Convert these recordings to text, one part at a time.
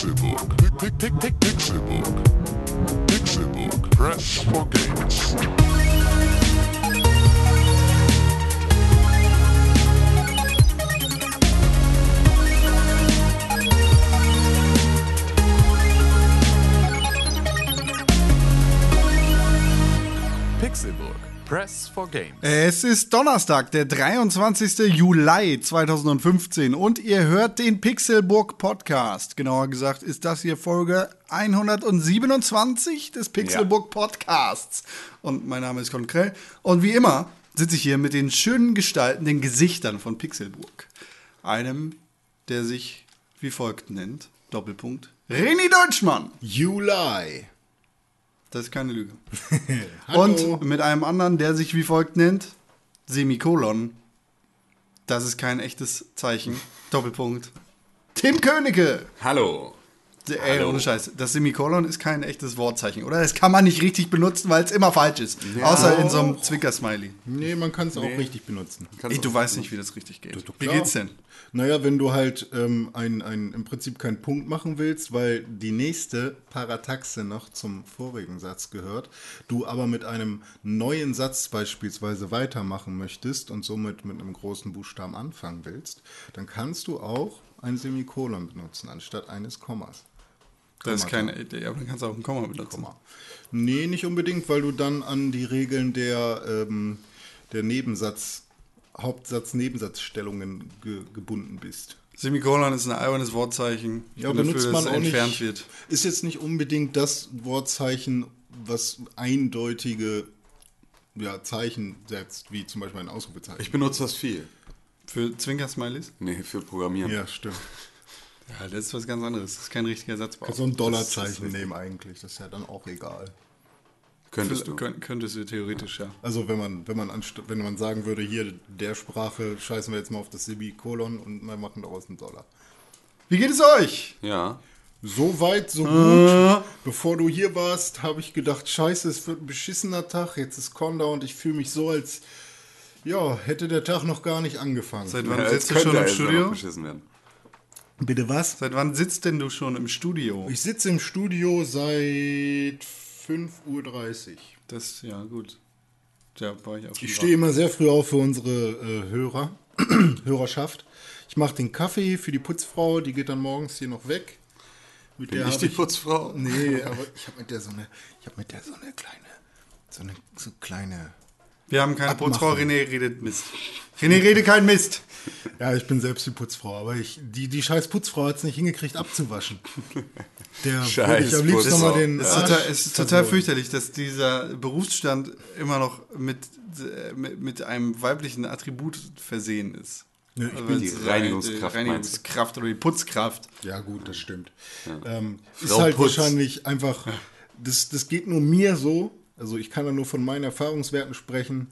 Pixelbook. Pick, pick, pick, Pixelbook. Pixelbook. Press for games. Pixelburg. Press for Games. Es ist Donnerstag, der 23. Juli 2015 und ihr hört den Pixelburg Podcast. Genauer gesagt ist das hier Folge 127 des Pixelburg Podcasts. Und mein Name ist Con Krell. Und wie immer sitze ich hier mit den schönen Gestalten, den Gesichtern von Pixelburg. Einem, der sich wie folgt nennt, Doppelpunkt, René Deutschmann. Juli. Das ist keine Lüge. Und mit einem anderen, der sich wie folgt nennt, Semikolon. Das ist kein echtes Zeichen. Doppelpunkt. Tim Königke. Hallo. Ey, Hallo. ohne Scheiß. Das Semikolon ist kein echtes Wortzeichen, oder? Das kann man nicht richtig benutzen, weil es immer falsch ist. Außer in so einem Zwinker-Smiley. Nee, man kann es auch richtig benutzen. Ey, du weißt nicht, wie das richtig geht. Wie geht's denn? Naja, wenn du halt ähm, ein, ein, im Prinzip keinen Punkt machen willst, weil die nächste Parataxe noch zum vorigen Satz gehört, du aber mit einem neuen Satz beispielsweise weitermachen möchtest und somit mit einem großen Buchstaben anfangen willst, dann kannst du auch ein Semikolon benutzen anstatt eines Kommas. Das ist keine Idee, aber dann kannst du auch ein Komma benutzen. Nee, nicht unbedingt, weil du dann an die Regeln der, ähm, der Nebensatz, Hauptsatz-Nebensatzstellungen ge gebunden bist. Semikolon ist ein albernes Wortzeichen. Ich Ja, benutzt dafür, man dass es auch nicht. entfernt wird. Ist jetzt nicht unbedingt das Wortzeichen, was eindeutige ja, Zeichen setzt, wie zum Beispiel ein Ausrufezeichen. Ich benutze das viel. Für Zwinker-Smileys? Nee, für Programmieren. ja, stimmt. Ja, das ist was ganz anderes. Das ist kein richtiger Satzbau. Kannst du ein Dollarzeichen nehmen eigentlich, das ist ja dann auch egal. Könntest du. Könnt, könntest du theoretisch, ja. Also wenn man, wenn man wenn man sagen würde, hier der Sprache scheißen wir jetzt mal auf das Semikolon und wir machen daraus einen Dollar. Wie geht es euch? Ja. So weit, so gut. Bevor du hier warst, habe ich gedacht, scheiße, es wird ein beschissener Tag. Jetzt ist Conda und ich fühle mich so, als ja, hätte der Tag noch gar nicht angefangen. Seit wann ja sitzt du könnte schon im Studio? beschissen werden. Bitte was? Seit wann sitzt denn du schon im Studio? Ich sitze im Studio seit 5.30 Uhr. Das, ja, gut. Ja, war ich Ich stehe immer sehr früh auf für unsere äh, Hörer, Hörerschaft. Ich mache den Kaffee für die Putzfrau, die geht dann morgens hier noch weg. Mit Bin der ich die Putzfrau? Nee, aber ich habe mit der so eine, ich habe mit der so eine kleine, so eine so kleine. Wir haben keine Abmachen. Putzfrau, René redet Mist. René redet kein Mist. Ja, ich bin selbst die Putzfrau, aber ich, die, die scheiß Putzfrau hat es nicht hingekriegt abzuwaschen. Der Scheiß ich am liebsten nochmal den. Es ist total, es ist total fürchterlich, dass dieser Berufsstand immer noch mit, äh, mit, mit einem weiblichen Attribut versehen ist. Ja, ich Also bin die es Reinigungskraft, Die Reinigungskraft oder die Putzkraft. Ja, gut, das stimmt. Ähm, ist halt Putz. wahrscheinlich einfach, das, das geht nur mir so, also ich kann da nur von meinen Erfahrungswerten sprechen.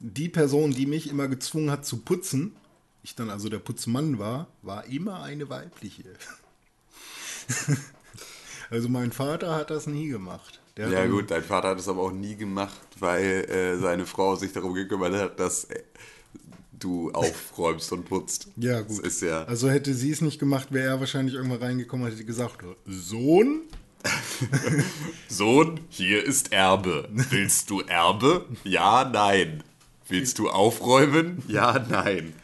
Die Person, die mich immer gezwungen hat zu putzen, ich dann also der Putzmann war, war immer eine weibliche. also mein Vater hat das nie gemacht. Der Ja gut, dein Vater hat es aber auch nie gemacht, weil äh, seine Frau sich darum gekümmert hat, dass äh, du aufräumst und putzt. Ja, gut. Ja. Also hätte sie es nicht gemacht, wäre er wahrscheinlich irgendwann reingekommen und hätte gesagt, Sohn, Sohn, hier ist Erbe. Willst du Erbe? Ja, nein. Willst du aufräumen? Ja, nein.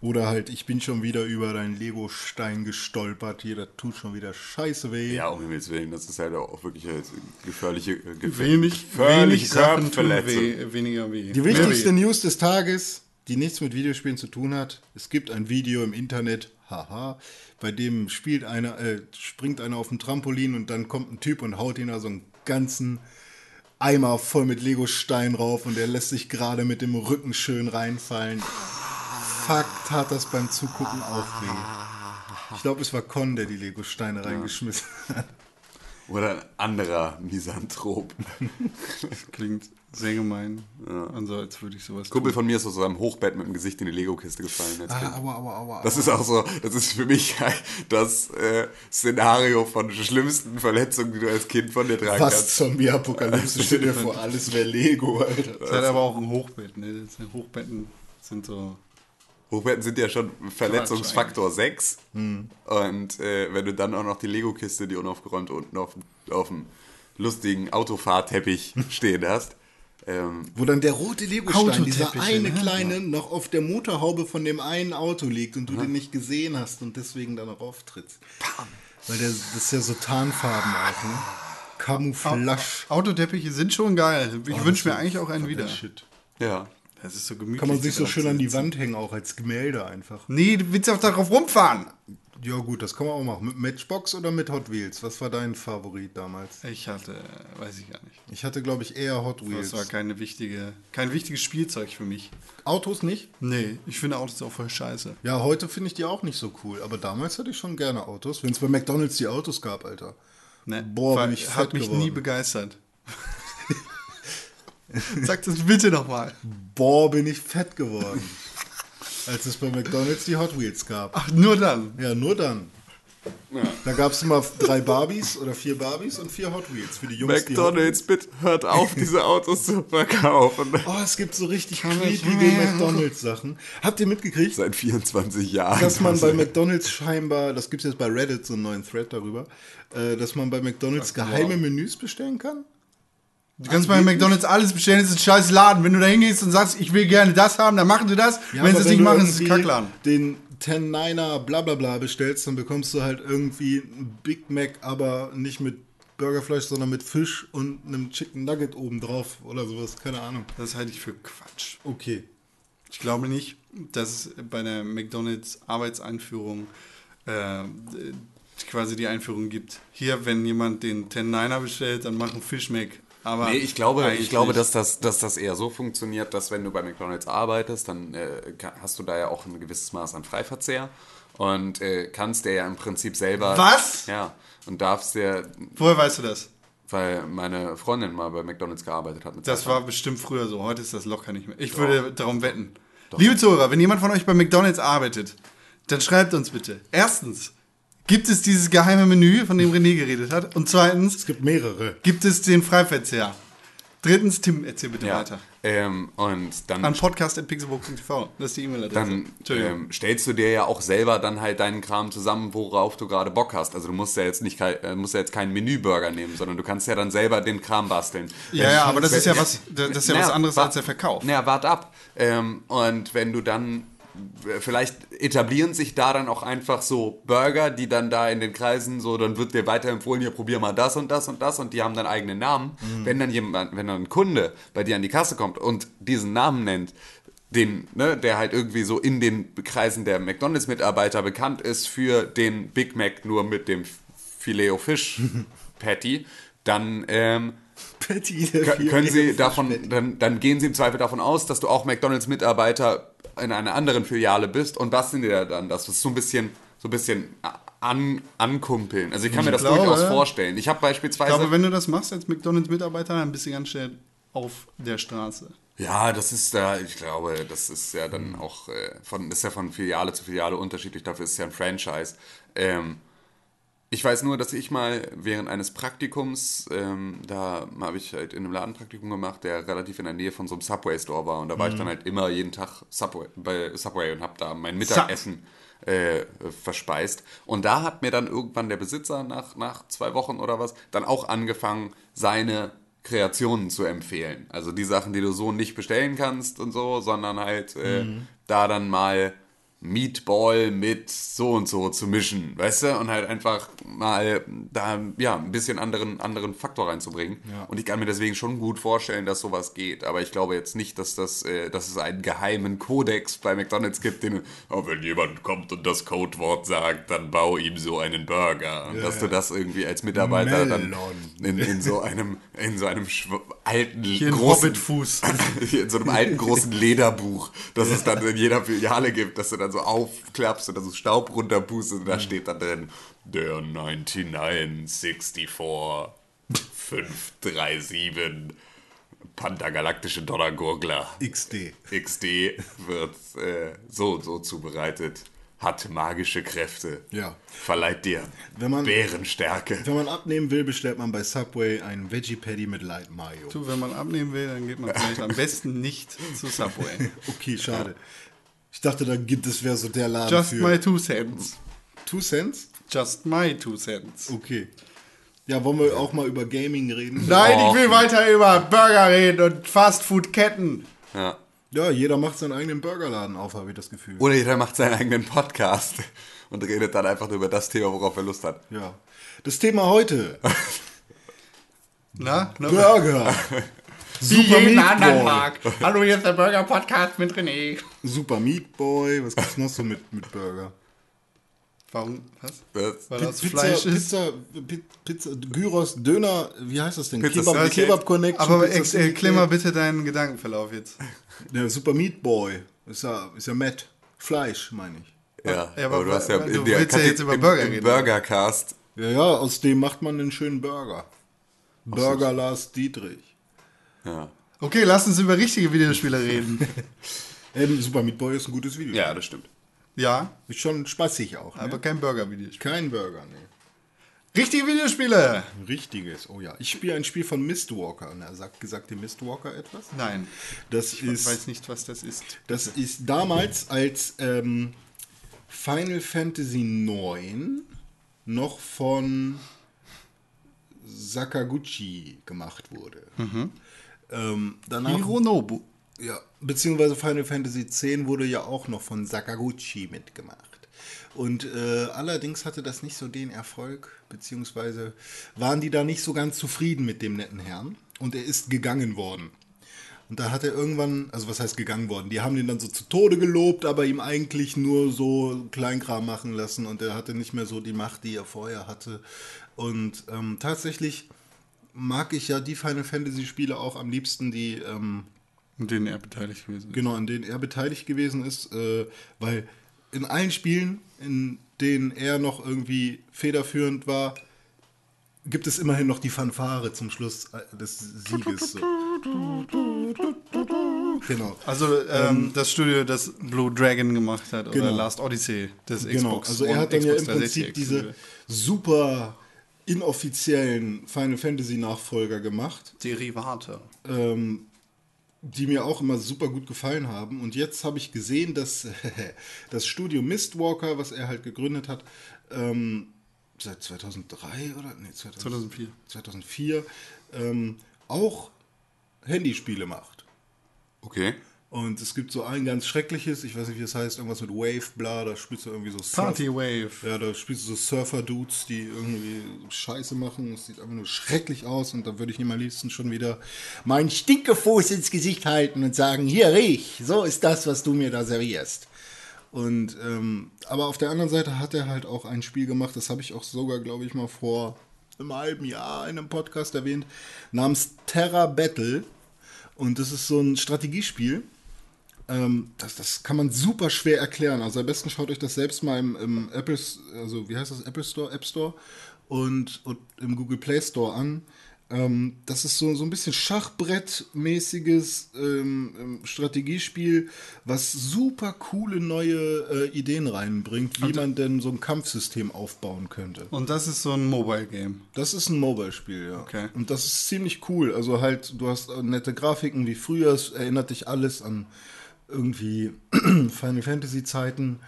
Oder halt, ich bin schon wieder über deinen Lego-Stein gestolpert. Hier, das tut schon wieder scheiße weh. Ja, um Himmels Willen, das ist halt auch wirklich eine gefährliche, äh, gefähr- Wenig, gefährliche wenig tun Körperverletzung. weh, weniger weh. Die wichtigste News des Tages, die nichts mit Videospielen zu tun hat. Es gibt ein Video im Internet, haha, bei dem spielt einer, äh, springt einer auf ein Trampolin und dann kommt ein Typ und haut ihn da so einen ganzen Eimer voll mit Lego-Stein rauf und er lässt sich gerade mit dem Rücken schön reinfallen. Fakt hat das beim Zugucken auch weh. Ich glaube, es war Con, der die Lego-Steine reingeschmissen hat. Oder ein anderer Misanthrop. Klingt sehr gemein. Also als würde ich sowas Kumpel tun. von mir ist aus seinem Hochbett mit dem Gesicht in die Lego-Kiste gefallen. als Kind. Ah, aua, aua, aua, Das ist auch so, das ist für mich das äh, Szenario von schlimmsten Verletzungen, die du als Kind von dir tragen Fast kannst. Zombie-Apokalypse, stell dir vor, alles wäre Lego, Alter. Das hat aber auch ein Hochbett, ne? Hochbetten sind so Hochbetten sind ja schon Verletzungsfaktor 6. Und äh, wenn du dann auch noch die Lego-Kiste, die unaufgeräumt unten auf, dem- auf dem lustigen Autofahrteppich stehen hast. Ähm, Wo dann der rote Legostein, dieser eine ne? kleine, noch auf der Motorhaube von dem einen Auto liegt und du den nicht gesehen hast und deswegen dann auch auftrittst. Weil der, das ist ja so Tarnfarben auch, ne? Camouflage. Autoteppiche sind schon geil. Ich Oh, wünsche mir eigentlich auch einen wieder. Shit. ja. Das ist so gemütlich. Kann man sich so schön an die. Wand hängen, auch als Gemälde einfach. Nee, du willst auch darauf rumfahren. Ja gut, das kann man auch machen. Mit Matchbox oder mit Hot Wheels? Was war dein Favorit damals? Ich hatte, weiß ich gar nicht. Ich hatte, glaube ich, eher Hot Wheels. Das war keine wichtige, kein wichtiges Spielzeug für mich. Autos nicht? Nee, ich finde Autos auch voll scheiße. Ja, heute finde ich die auch nicht so cool. Aber damals hatte ich schon gerne Autos. Wenn es bei McDonalds die Autos gab, Alter. Ne? Boah, bin ich Hat fett mich geworden. nie begeistert. Sag das bitte nochmal. Boah, bin ich fett geworden. Als es bei McDonalds die Hot Wheels gab. Ach, nur dann. Ja, nur dann. Da gab es immer drei Barbies oder vier Barbies und vier Hot Wheels für die Jungs. die McDonalds, bitte hört auf, diese Autos zu verkaufen. Oh, es gibt so richtig creepige McDonalds-Sachen. Habt ihr mitgekriegt, Seit 24 Jahren. dass man bei McDonalds scheinbar, das gibt es jetzt bei Reddit, so einen neuen Thread darüber, äh, dass man bei McDonalds geheime Menüs bestellen kann? Du kannst bei McDonalds alles bestellen, es ist ein scheiß Laden. Wenn du da hingehst und sagst, ich will gerne das haben, dann machen sie das. Ja, wenn sie es nicht machen, ist es Kackladen. Den 10-9er bla bla bla bestellst, dann bekommst du halt irgendwie ein Big Mac, aber nicht mit Burgerfleisch, sondern mit Fisch und einem Chicken Nugget obendrauf oder sowas. Keine Ahnung. Das halte ich für Quatsch. Okay. Ich glaube nicht, dass es bei der McDonalds Arbeitseinführung äh, quasi die Einführung gibt. Hier, wenn jemand den 10-9er bestellt, dann machen Fish Mac. Aber Nee, ich glaube, ich glaube nicht. dass, das, dass das eher so funktioniert, dass wenn du bei McDonalds arbeitest, dann äh, hast du da ja auch ein gewisses Maß an Freiverzehr und äh, kannst dir ja im Prinzip selber. Was? Ja. Und darfst dir, Woher weißt du das? weil meine Freundin mal bei McDonalds gearbeitet hat. Mit Das Zeit war bestimmt früher so. Heute ist das locker nicht mehr. Ich würde darum wetten. Liebe Zuhörer, wenn jemand von euch bei McDonalds arbeitet, dann schreibt uns bitte. Erstens, gibt es dieses geheime Menü, von dem René geredet hat? Und zweitens, Es gibt mehrere. gibt es den Freiverzehr? Drittens, Tim, erzähl bitte Ja. weiter. Ähm, und dann An podcast.pixelbook.tv. Das ist die E-Mail-Adresse. dann Entschuldigung. ähm, stellst du dir ja auch selber dann halt deinen Kram zusammen, worauf du gerade Bock hast. Also du musst ja jetzt nicht äh, musst ja jetzt keinen Menüburger nehmen, sondern du kannst ja dann selber den Kram basteln. ja, ja, aber das ist ja was, das ist ja was Naja, anderes wa- als der Verkauf. Naja, wart ab. Ähm, und wenn du dann, vielleicht etablieren sich da dann auch einfach so Burger, die dann da in den Kreisen so, dann wird dir weiterempfohlen, hier probier mal das und das und das und die haben dann eigenen Namen. Wenn dann jemand, wenn dann ein Kunde bei dir an die Kasse kommt und diesen Namen nennt, den, ne, der halt irgendwie so in den Kreisen der McDonalds-Mitarbeiter bekannt ist für den Big Mac nur mit dem Filet Fish Patty, dann ähm, Patty, können Sie davon, dann, dann gehen Sie im Zweifel davon aus, dass du auch McDonalds-Mitarbeiter in einer anderen Filiale bist und basteln dir dann das. Das ist so ein bisschen, so ein bisschen an, ankumpeln. Also ich kann mir das glaube, durchaus vorstellen. Ich habe Ich beispielsweise. glaube, wenn du das machst als McDonalds-Mitarbeiter, dann bist du ganz schnell auf der Straße. ja, das ist da, ich glaube, das ist ja dann auch äh, von, ist ja von Filiale zu Filiale unterschiedlich. Dafür ist es ja ein Franchise. Ähm, ich weiß nur, dass ich mal während eines Praktikums, ähm, da habe ich halt in einem Ladenpraktikum gemacht, der relativ in der Nähe von so einem Subway-Store war. Und da war ich dann halt immer jeden Tag Subway, bei Subway und habe da mein Mittagessen äh, verspeist. Und da hat mir dann irgendwann der Besitzer nach, nach zwei Wochen oder was dann auch angefangen, seine Kreationen zu empfehlen. Also die Sachen, die du so nicht bestellen kannst und so, sondern halt äh, da dann mal Meatball mit so und so zu mischen, weißt du? Und halt einfach mal da ja ein bisschen anderen, anderen Faktor reinzubringen. Und ich kann mir deswegen schon gut vorstellen, dass sowas geht. Aber ich glaube jetzt nicht, dass, das, äh, dass es einen geheimen Kodex bei McDonalds gibt, den, oh, wenn jemand kommt und das Codewort sagt, dann bau ihm so einen Burger. Und dass du das irgendwie als Mitarbeiter dann Melon. in, in so einem, in so einem alten, Hier großen, Hobbitfuß. in so einem alten großen Lederbuch, das es dann in jeder Filiale gibt, dass du dann so aufklappst und da so Staub runterpustest und da steht dann drin, der 9964 537 Pantagalaktische Donnergurgler XD. XD wird äh, so und so zubereitet, hat magische Kräfte, Ja. verleiht dir Wenn man- Bärenstärke. Wenn man abnehmen will, bestellt man bei Subway einen Veggie Patty mit Light Mayo. Du, wenn man abnehmen will, dann geht man vielleicht am besten nicht zu Subway. Okay, schade. Ich dachte, da gibt es wäre so der Laden Just für my two cents. Two Cents. Just my two cents. Okay. Ja, wollen wir auch mal über Gaming reden? Nein, ich will weiter über Burger reden und Fastfood-Ketten. Ja. Ja, jeder macht seinen eigenen Burgerladen auf, habe ich das Gefühl. Oder jeder macht seinen eigenen Podcast und redet dann einfach nur über das Thema, worauf er Lust hat. Ja. Das Thema heute. Na? Na? Burger. Wie Super jeden Meat anderen Boy. Tag. Hallo, hier ist der Burger-Podcast mit René. Super Meat Boy. Was gibt's noch so mit, mit Burger? Warum? Was? Das- Weil das Pizza, Fleisch ist. Pizza, Pi- Pizza, Gyros, Döner, wie heißt das denn? Pizza Kebab, Slice. Kebab Connection. Aber Pizza erklär mal bitte deinen Gedankenverlauf jetzt. Der Super Meat Boy. Ist ja, ist ja Matt. Fleisch, meine ich. Ja, Ja, aber aber du hast ja du in der willst ja jetzt über im- Burger im reden, Burgercast. Ja, ja, aus dem macht man einen schönen Burger. Burger Lars Dietrich. Ja. Okay, lass uns über richtige Videospiele reden. Ähm, Super Meat Boy ist ein gutes Video. ja, das stimmt. ja, Ist schon spaßig auch. Ne? aber kein Burger-Videospiel. Kein Burger, ne. Richtige Videospiele! Richtiges, oh ja. Ich spiele ein Spiel von Mistwalker. Na, sagt, gesagt dir Mistwalker etwas? Nein, Das ich ist, weiß nicht, was das ist. das ist damals als ähm, Final Fantasy IX noch von Sakaguchi gemacht wurde. Ähm, danach, Hironobu. ja, beziehungsweise Final Fantasy X wurde ja auch noch von Sakaguchi mitgemacht. Und äh, allerdings hatte das nicht so den Erfolg, beziehungsweise waren die da nicht so ganz zufrieden mit dem netten Herrn. Und er ist gegangen worden. Und da hat er irgendwann, also was heißt gegangen worden? Die haben den dann so zu Tode gelobt, aber ihm eigentlich nur so Kleinkram machen lassen und er hatte nicht mehr so die Macht, die er vorher hatte. Und ähm, tatsächlich mag ich ja die Final Fantasy Spiele auch am liebsten, die ähm, Und denen er beteiligt gewesen ist. genau, an denen er beteiligt gewesen ist, äh, weil in allen Spielen, in denen er noch irgendwie federführend war, gibt es immerhin noch die Fanfare zum Schluss äh, des Sieges. So. Genau. Also ähm, das Studio, das Blue Dragon gemacht hat, oder Genau. Last Odyssey des Genau, Xbox. also er hat dann ja Xbox im 360 Prinzip diese super inoffiziellen Final Fantasy Nachfolger gemacht. Derivate. ähm, die mir auch immer super gut gefallen haben. Und jetzt habe ich gesehen, dass das Studio Mistwalker, was er halt gegründet hat, ähm, seit 2003 oder nee, 2000, 2004. 2004 ähm, auch Handyspiele macht. Okay. Und es gibt so ein ganz schreckliches, ich weiß nicht, wie es heißt, irgendwas mit Wave, bla, da spielst du irgendwie so Surf- Party Wave. ja, da spielst du so Surfer-Dudes, die irgendwie Scheiße machen. Es sieht einfach nur schrecklich aus und da würde ich ihm am liebsten schon wieder meinen Stinkefuß ins Gesicht halten und sagen, hier riech, so ist das, was du mir da servierst. Und ähm, aber auf der anderen Seite hat er halt auch ein Spiel gemacht, das habe ich auch sogar, glaube ich, mal vor einem halben Jahr in einem Podcast erwähnt, namens Terra Battle. Und das ist so ein Strategiespiel. Ähm, das, das kann man super schwer erklären. Also am besten schaut euch das selbst mal im, im Apple, also wie heißt das, Apple Store, App Store und, und im Google Play Store an. Ähm, das ist so, so ein bisschen Schachbrettmäßiges ähm, ähm, Strategiespiel, was super coole neue äh, Ideen reinbringt, wie man denn so ein Kampfsystem aufbauen könnte. Und das ist so ein Mobile Game. Das ist ein Mobile-Spiel, ja. Okay. Und das ist ziemlich cool. Also halt, du hast äh, nette Grafiken wie früher, es erinnert dich alles an irgendwie Final Fantasy Zeiten,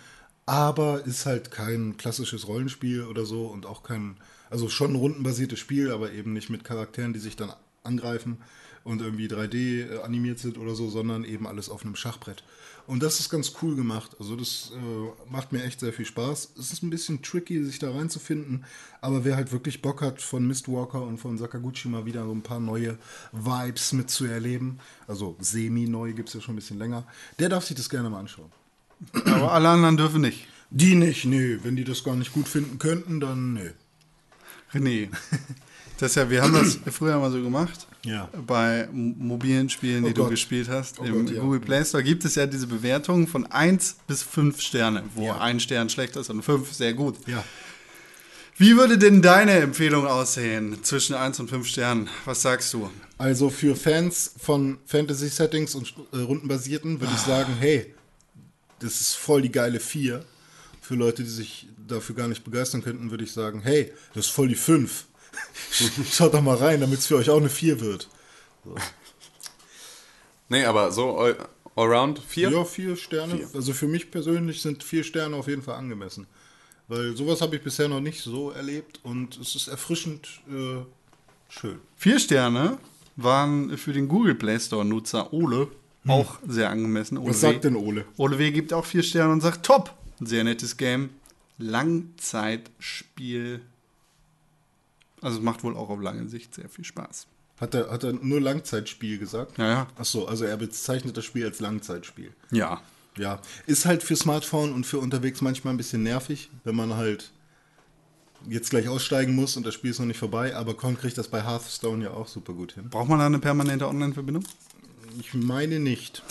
aber ist halt kein klassisches Rollenspiel oder so und auch kein, also schon ein rundenbasiertes Spiel, aber eben nicht mit Charakteren, die sich dann angreifen und irgendwie 3D äh, animiert sind oder so, sondern eben alles auf einem Schachbrett. Und das ist ganz cool gemacht. Also das äh, macht mir echt sehr viel Spaß. Es ist ein bisschen tricky, sich da reinzufinden, aber wer halt wirklich Bock hat, von Mistwalker und von Sakaguchi mal wieder so ein paar neue Vibes mitzuerleben, also semi-neu gibt es ja schon ein bisschen länger, der darf sich das gerne mal anschauen. Aber alle anderen dürfen nicht. Die nicht, nee. Wenn die das gar nicht gut finden könnten, dann nee. René. Das ist ja, wir haben das früher mal so gemacht. Ja. Bei mobilen Spielen, Oh die du Gott. gespielt hast. Oh Im Gott, ja. Google Play Store gibt es ja diese Bewertungen von 1 bis 5 Sterne, wo Ja. ein Stern schlecht ist und 5 sehr gut. Ja. Wie würde denn deine Empfehlung aussehen zwischen 1 und 5 Sternen? Was sagst du? Also für Fans von Fantasy-Settings und äh, rundenbasierten würde ich sagen, hey, das ist voll die geile 4. Für Leute, die sich dafür gar nicht begeistern könnten, würde ich sagen, hey, das ist voll die 5. Schaut doch mal rein, damit es für euch auch eine 4 wird. Nee, aber so eu Allround vier? Ja, vier Sterne. Also für mich persönlich sind vier Sterne auf jeden Fall angemessen. Weil sowas habe ich bisher noch nicht so erlebt und es ist erfrischend äh, schön. Vier Sterne waren für den Google Play Store-Nutzer Ole auch sehr angemessen. Ole Was W. sagt denn Ole? Ole W. gibt auch vier Sterne und sagt, top, sehr nettes Game. Langzeitspiel. Also es macht wohl auch auf lange Sicht sehr viel Spaß. Hat er, hat er nur Langzeitspiel gesagt? Ja, ja. Achso, also er bezeichnet das Spiel als Langzeitspiel. Ja. Ja, ist halt für Smartphone und für unterwegs manchmal ein bisschen nervig, wenn man halt jetzt gleich aussteigen muss und das Spiel ist noch nicht vorbei, aber Con kriegt das bei Hearthstone ja auch super gut hin. Braucht man da eine permanente Online-Verbindung? Ich meine nicht.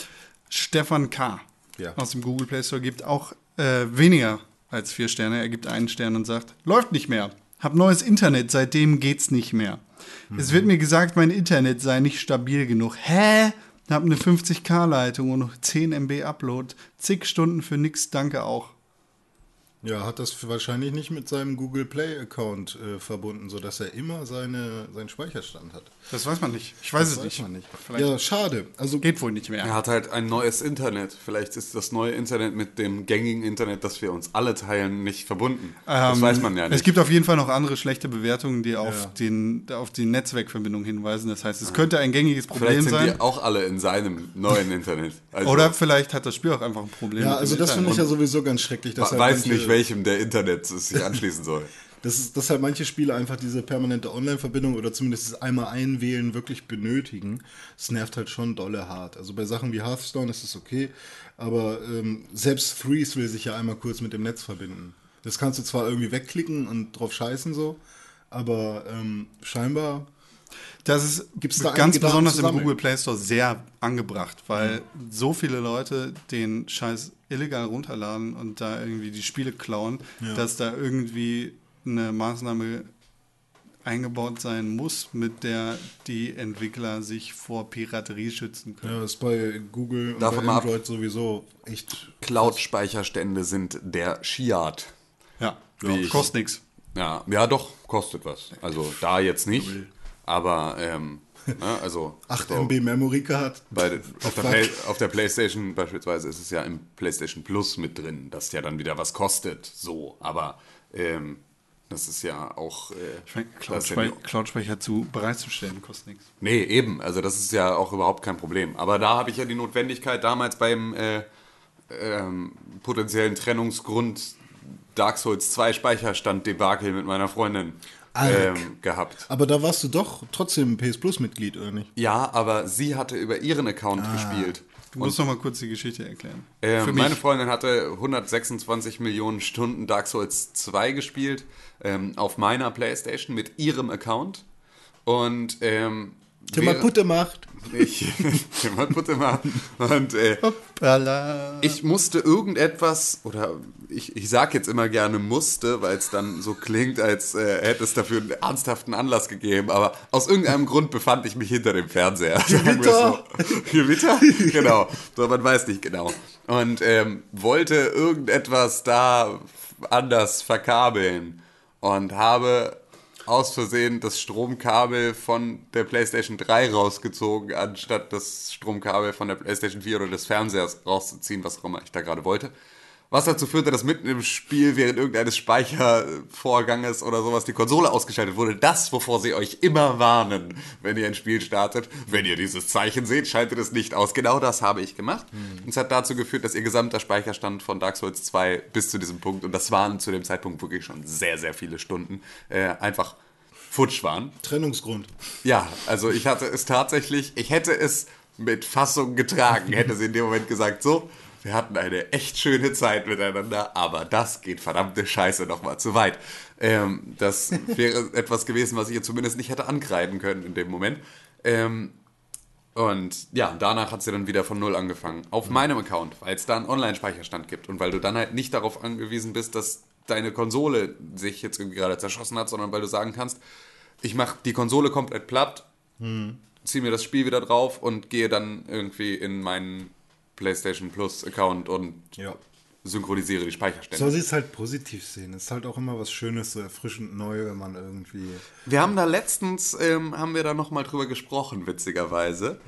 Stefan K. Ja. aus dem Google Play Store gibt auch äh, weniger als vier Sterne. Er gibt einen Stern und sagt, läuft nicht mehr. Hab neues Internet, seitdem geht's nicht mehr. Es wird mir gesagt, mein Internet sei nicht stabil genug. Hä? Hab eine 50k-Leitung und noch 10 MB Upload. Zig Stunden für nix, danke auch. Ja, hat das wahrscheinlich nicht mit seinem Google Play Account äh, verbunden, sodass er immer seine, seinen Speicherstand hat. Das weiß man nicht. Ich weiß es weiß nicht. man nicht. Vielleicht Ja, schade. Also geht wohl nicht mehr. Er hat halt ein neues Internet. Vielleicht ist das neue Internet mit dem gängigen Internet, das wir uns alle teilen, nicht verbunden. das Ähm, weiß man ja nicht. Es gibt auf jeden Fall noch andere schlechte Bewertungen, die auf, Ja. den, auf die Netzwerkverbindung hinweisen. Das heißt, es könnte ein gängiges Problem Vielleicht sind sein. die auch alle in seinem neuen Internet. Also, Oder vielleicht hat das Spiel auch einfach ein Problem. ja, also das finde ich ja sowieso ganz schrecklich. Dass halt weiß nicht, welchem der Internet es sich anschließen soll. dass, es- dass halt manche Spiele einfach diese permanente Online-Verbindung oder zumindest das einmal einwählen wirklich benötigen. Das nervt halt schon dolle hart. Also bei Sachen wie Hearthstone ist es okay, aber ähm, selbst Threes will sich ja einmal kurz mit dem Netz verbinden. Das kannst du zwar irgendwie wegklicken und drauf scheißen so, aber ähm, scheinbar Das ist Gibt's da ganz besonders im? Google Play Store sehr angebracht, weil so viele Leute den Scheiß illegal runterladen und da irgendwie die Spiele klauen, dass da irgendwie eine Maßnahme eingebaut sein muss, mit der die Entwickler sich vor Piraterie schützen können. ja, ist bei Google und Davon bei ab- Android sowieso echt. Cloud-Speicherstände sind der Shiat. Ja, ich- kostet nichts. Ja, ja, doch, kostet was. Also da jetzt nicht. Aber, ähm, ne, also. 8 so MB Memory Card. Bei, auf, der. Play, auf der PlayStation beispielsweise ist es ja im PlayStation Plus mit drin, das ja dann wieder was kostet. So, aber ähm, das ist ja auch. Äh, ist ja Cloud-Speicher Cloud-Speicher zu bereitzustellen kostet nichts. Nee, eben. Also das ist ja auch überhaupt kein Problem. Aber da habe ich ja die Notwendigkeit damals beim äh, ähm, potenziellen Trennungsgrund Dark Souls 2 Speicherstand Debakel mit meiner Freundin ähm, gehabt. Aber da warst du doch trotzdem PS Plus Mitglied, oder nicht? Ja, aber sie hatte über ihren Account gespielt. Du musst noch mal kurz die Geschichte erklären. Ähm, Für mich. meine Freundin hatte 126 Millionen Stunden Dark Souls 2 gespielt ähm, auf meiner Playstation mit ihrem Account. Und ähm, Wäre- Putte macht. Ich, Timmer Putte machen. Und äh, ich musste irgendetwas, oder ich, ich sag jetzt immer gerne musste, weil es dann so klingt, als äh, hätte es dafür einen ernsthaften Anlass gegeben, aber aus irgendeinem Grund befand ich mich hinter dem Fernseher. Gewitter. So. Gewitter? genau. So, man weiß nicht genau. Und ähm, wollte irgendetwas da anders verkabeln und habe aus Versehen das Stromkabel von der PlayStation 3 rausgezogen, anstatt das Stromkabel von der PlayStation 4 oder des Fernsehers rauszuziehen, was auch immer ich da gerade wollte. Was dazu führte, dass mitten im Spiel während irgendeines Speichervorganges oder sowas die Konsole ausgeschaltet wurde. Das, wovor sie euch immer warnen, wenn ihr ein Spiel startet. Wenn ihr dieses Zeichen seht, schaltet es nicht aus. Genau das habe ich gemacht. Und es hat dazu geführt, dass ihr gesamter Speicherstand von Dark Souls 2 bis zu diesem Punkt, und das waren zu dem Zeitpunkt wirklich schon sehr, sehr viele Stunden, äh, einfach futsch waren. Trennungsgrund. Ja, also ich hatte es tatsächlich, ich hätte es mit Fassung getragen, hätte sie in dem Moment gesagt, so, wir hatten eine echt schöne Zeit miteinander, aber das geht verdammte Scheiße nochmal zu weit. Ähm, das wäre etwas gewesen, was ich ihr zumindest nicht hätte ankreiden können in dem Moment. Ähm, und ja, danach hat sie dann wieder von Null angefangen. Auf meinem Account, weil es da einen Online-Speicherstand gibt und weil du dann halt nicht darauf angewiesen bist, dass deine Konsole sich jetzt irgendwie gerade zerschossen hat, sondern weil du sagen kannst, ich mache die Konsole komplett platt, ziehe mir das Spiel wieder drauf und gehe dann irgendwie in meinen PlayStation Plus Account und Ja. synchronisiere die Speicherstände. Soll sie es halt positiv sehen. Ist halt auch immer was Schönes, so erfrischend neu, wenn man irgendwie. Wir haben da letztens, ähm, haben wir da nochmal drüber gesprochen, witzigerweise.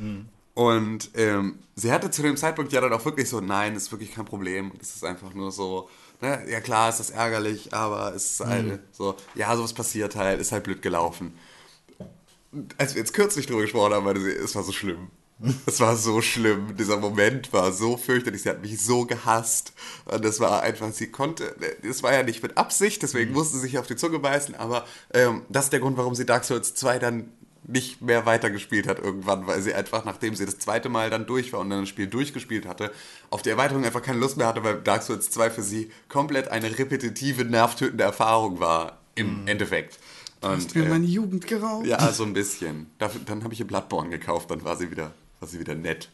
Und ähm, sie hatte zu dem Zeitpunkt ja dann auch wirklich so, nein, ist wirklich kein Problem. Das ist einfach nur so, ne? ja klar, ist das ärgerlich, aber es ist halt so, ja, sowas passiert halt, ist halt blöd gelaufen. Als wir jetzt kürzlich drüber gesprochen haben, meinte sie, es war so schlimm. Es war so schlimm. Dieser Moment war so fürchterlich. Sie hat mich so gehasst. Und das war einfach, sie konnte, das war ja nicht mit Absicht, deswegen musste sie sich auf die Zunge beißen, aber ähm, das ist der Grund, warum sie Dark Souls 2 dann nicht mehr weitergespielt hat irgendwann, weil sie einfach, nachdem sie das zweite Mal dann durch war und dann das Spiel durchgespielt hatte, auf die Erweiterung einfach keine Lust mehr hatte, weil Dark Souls 2 für sie komplett eine repetitive, nervtötende Erfahrung war, im Endeffekt. Hast Und, mir äh, meine Jugend geraubt. ja, so ein bisschen. Dann habe ich ihr Bloodborne gekauft, dann war sie wieder, war sie wieder nett.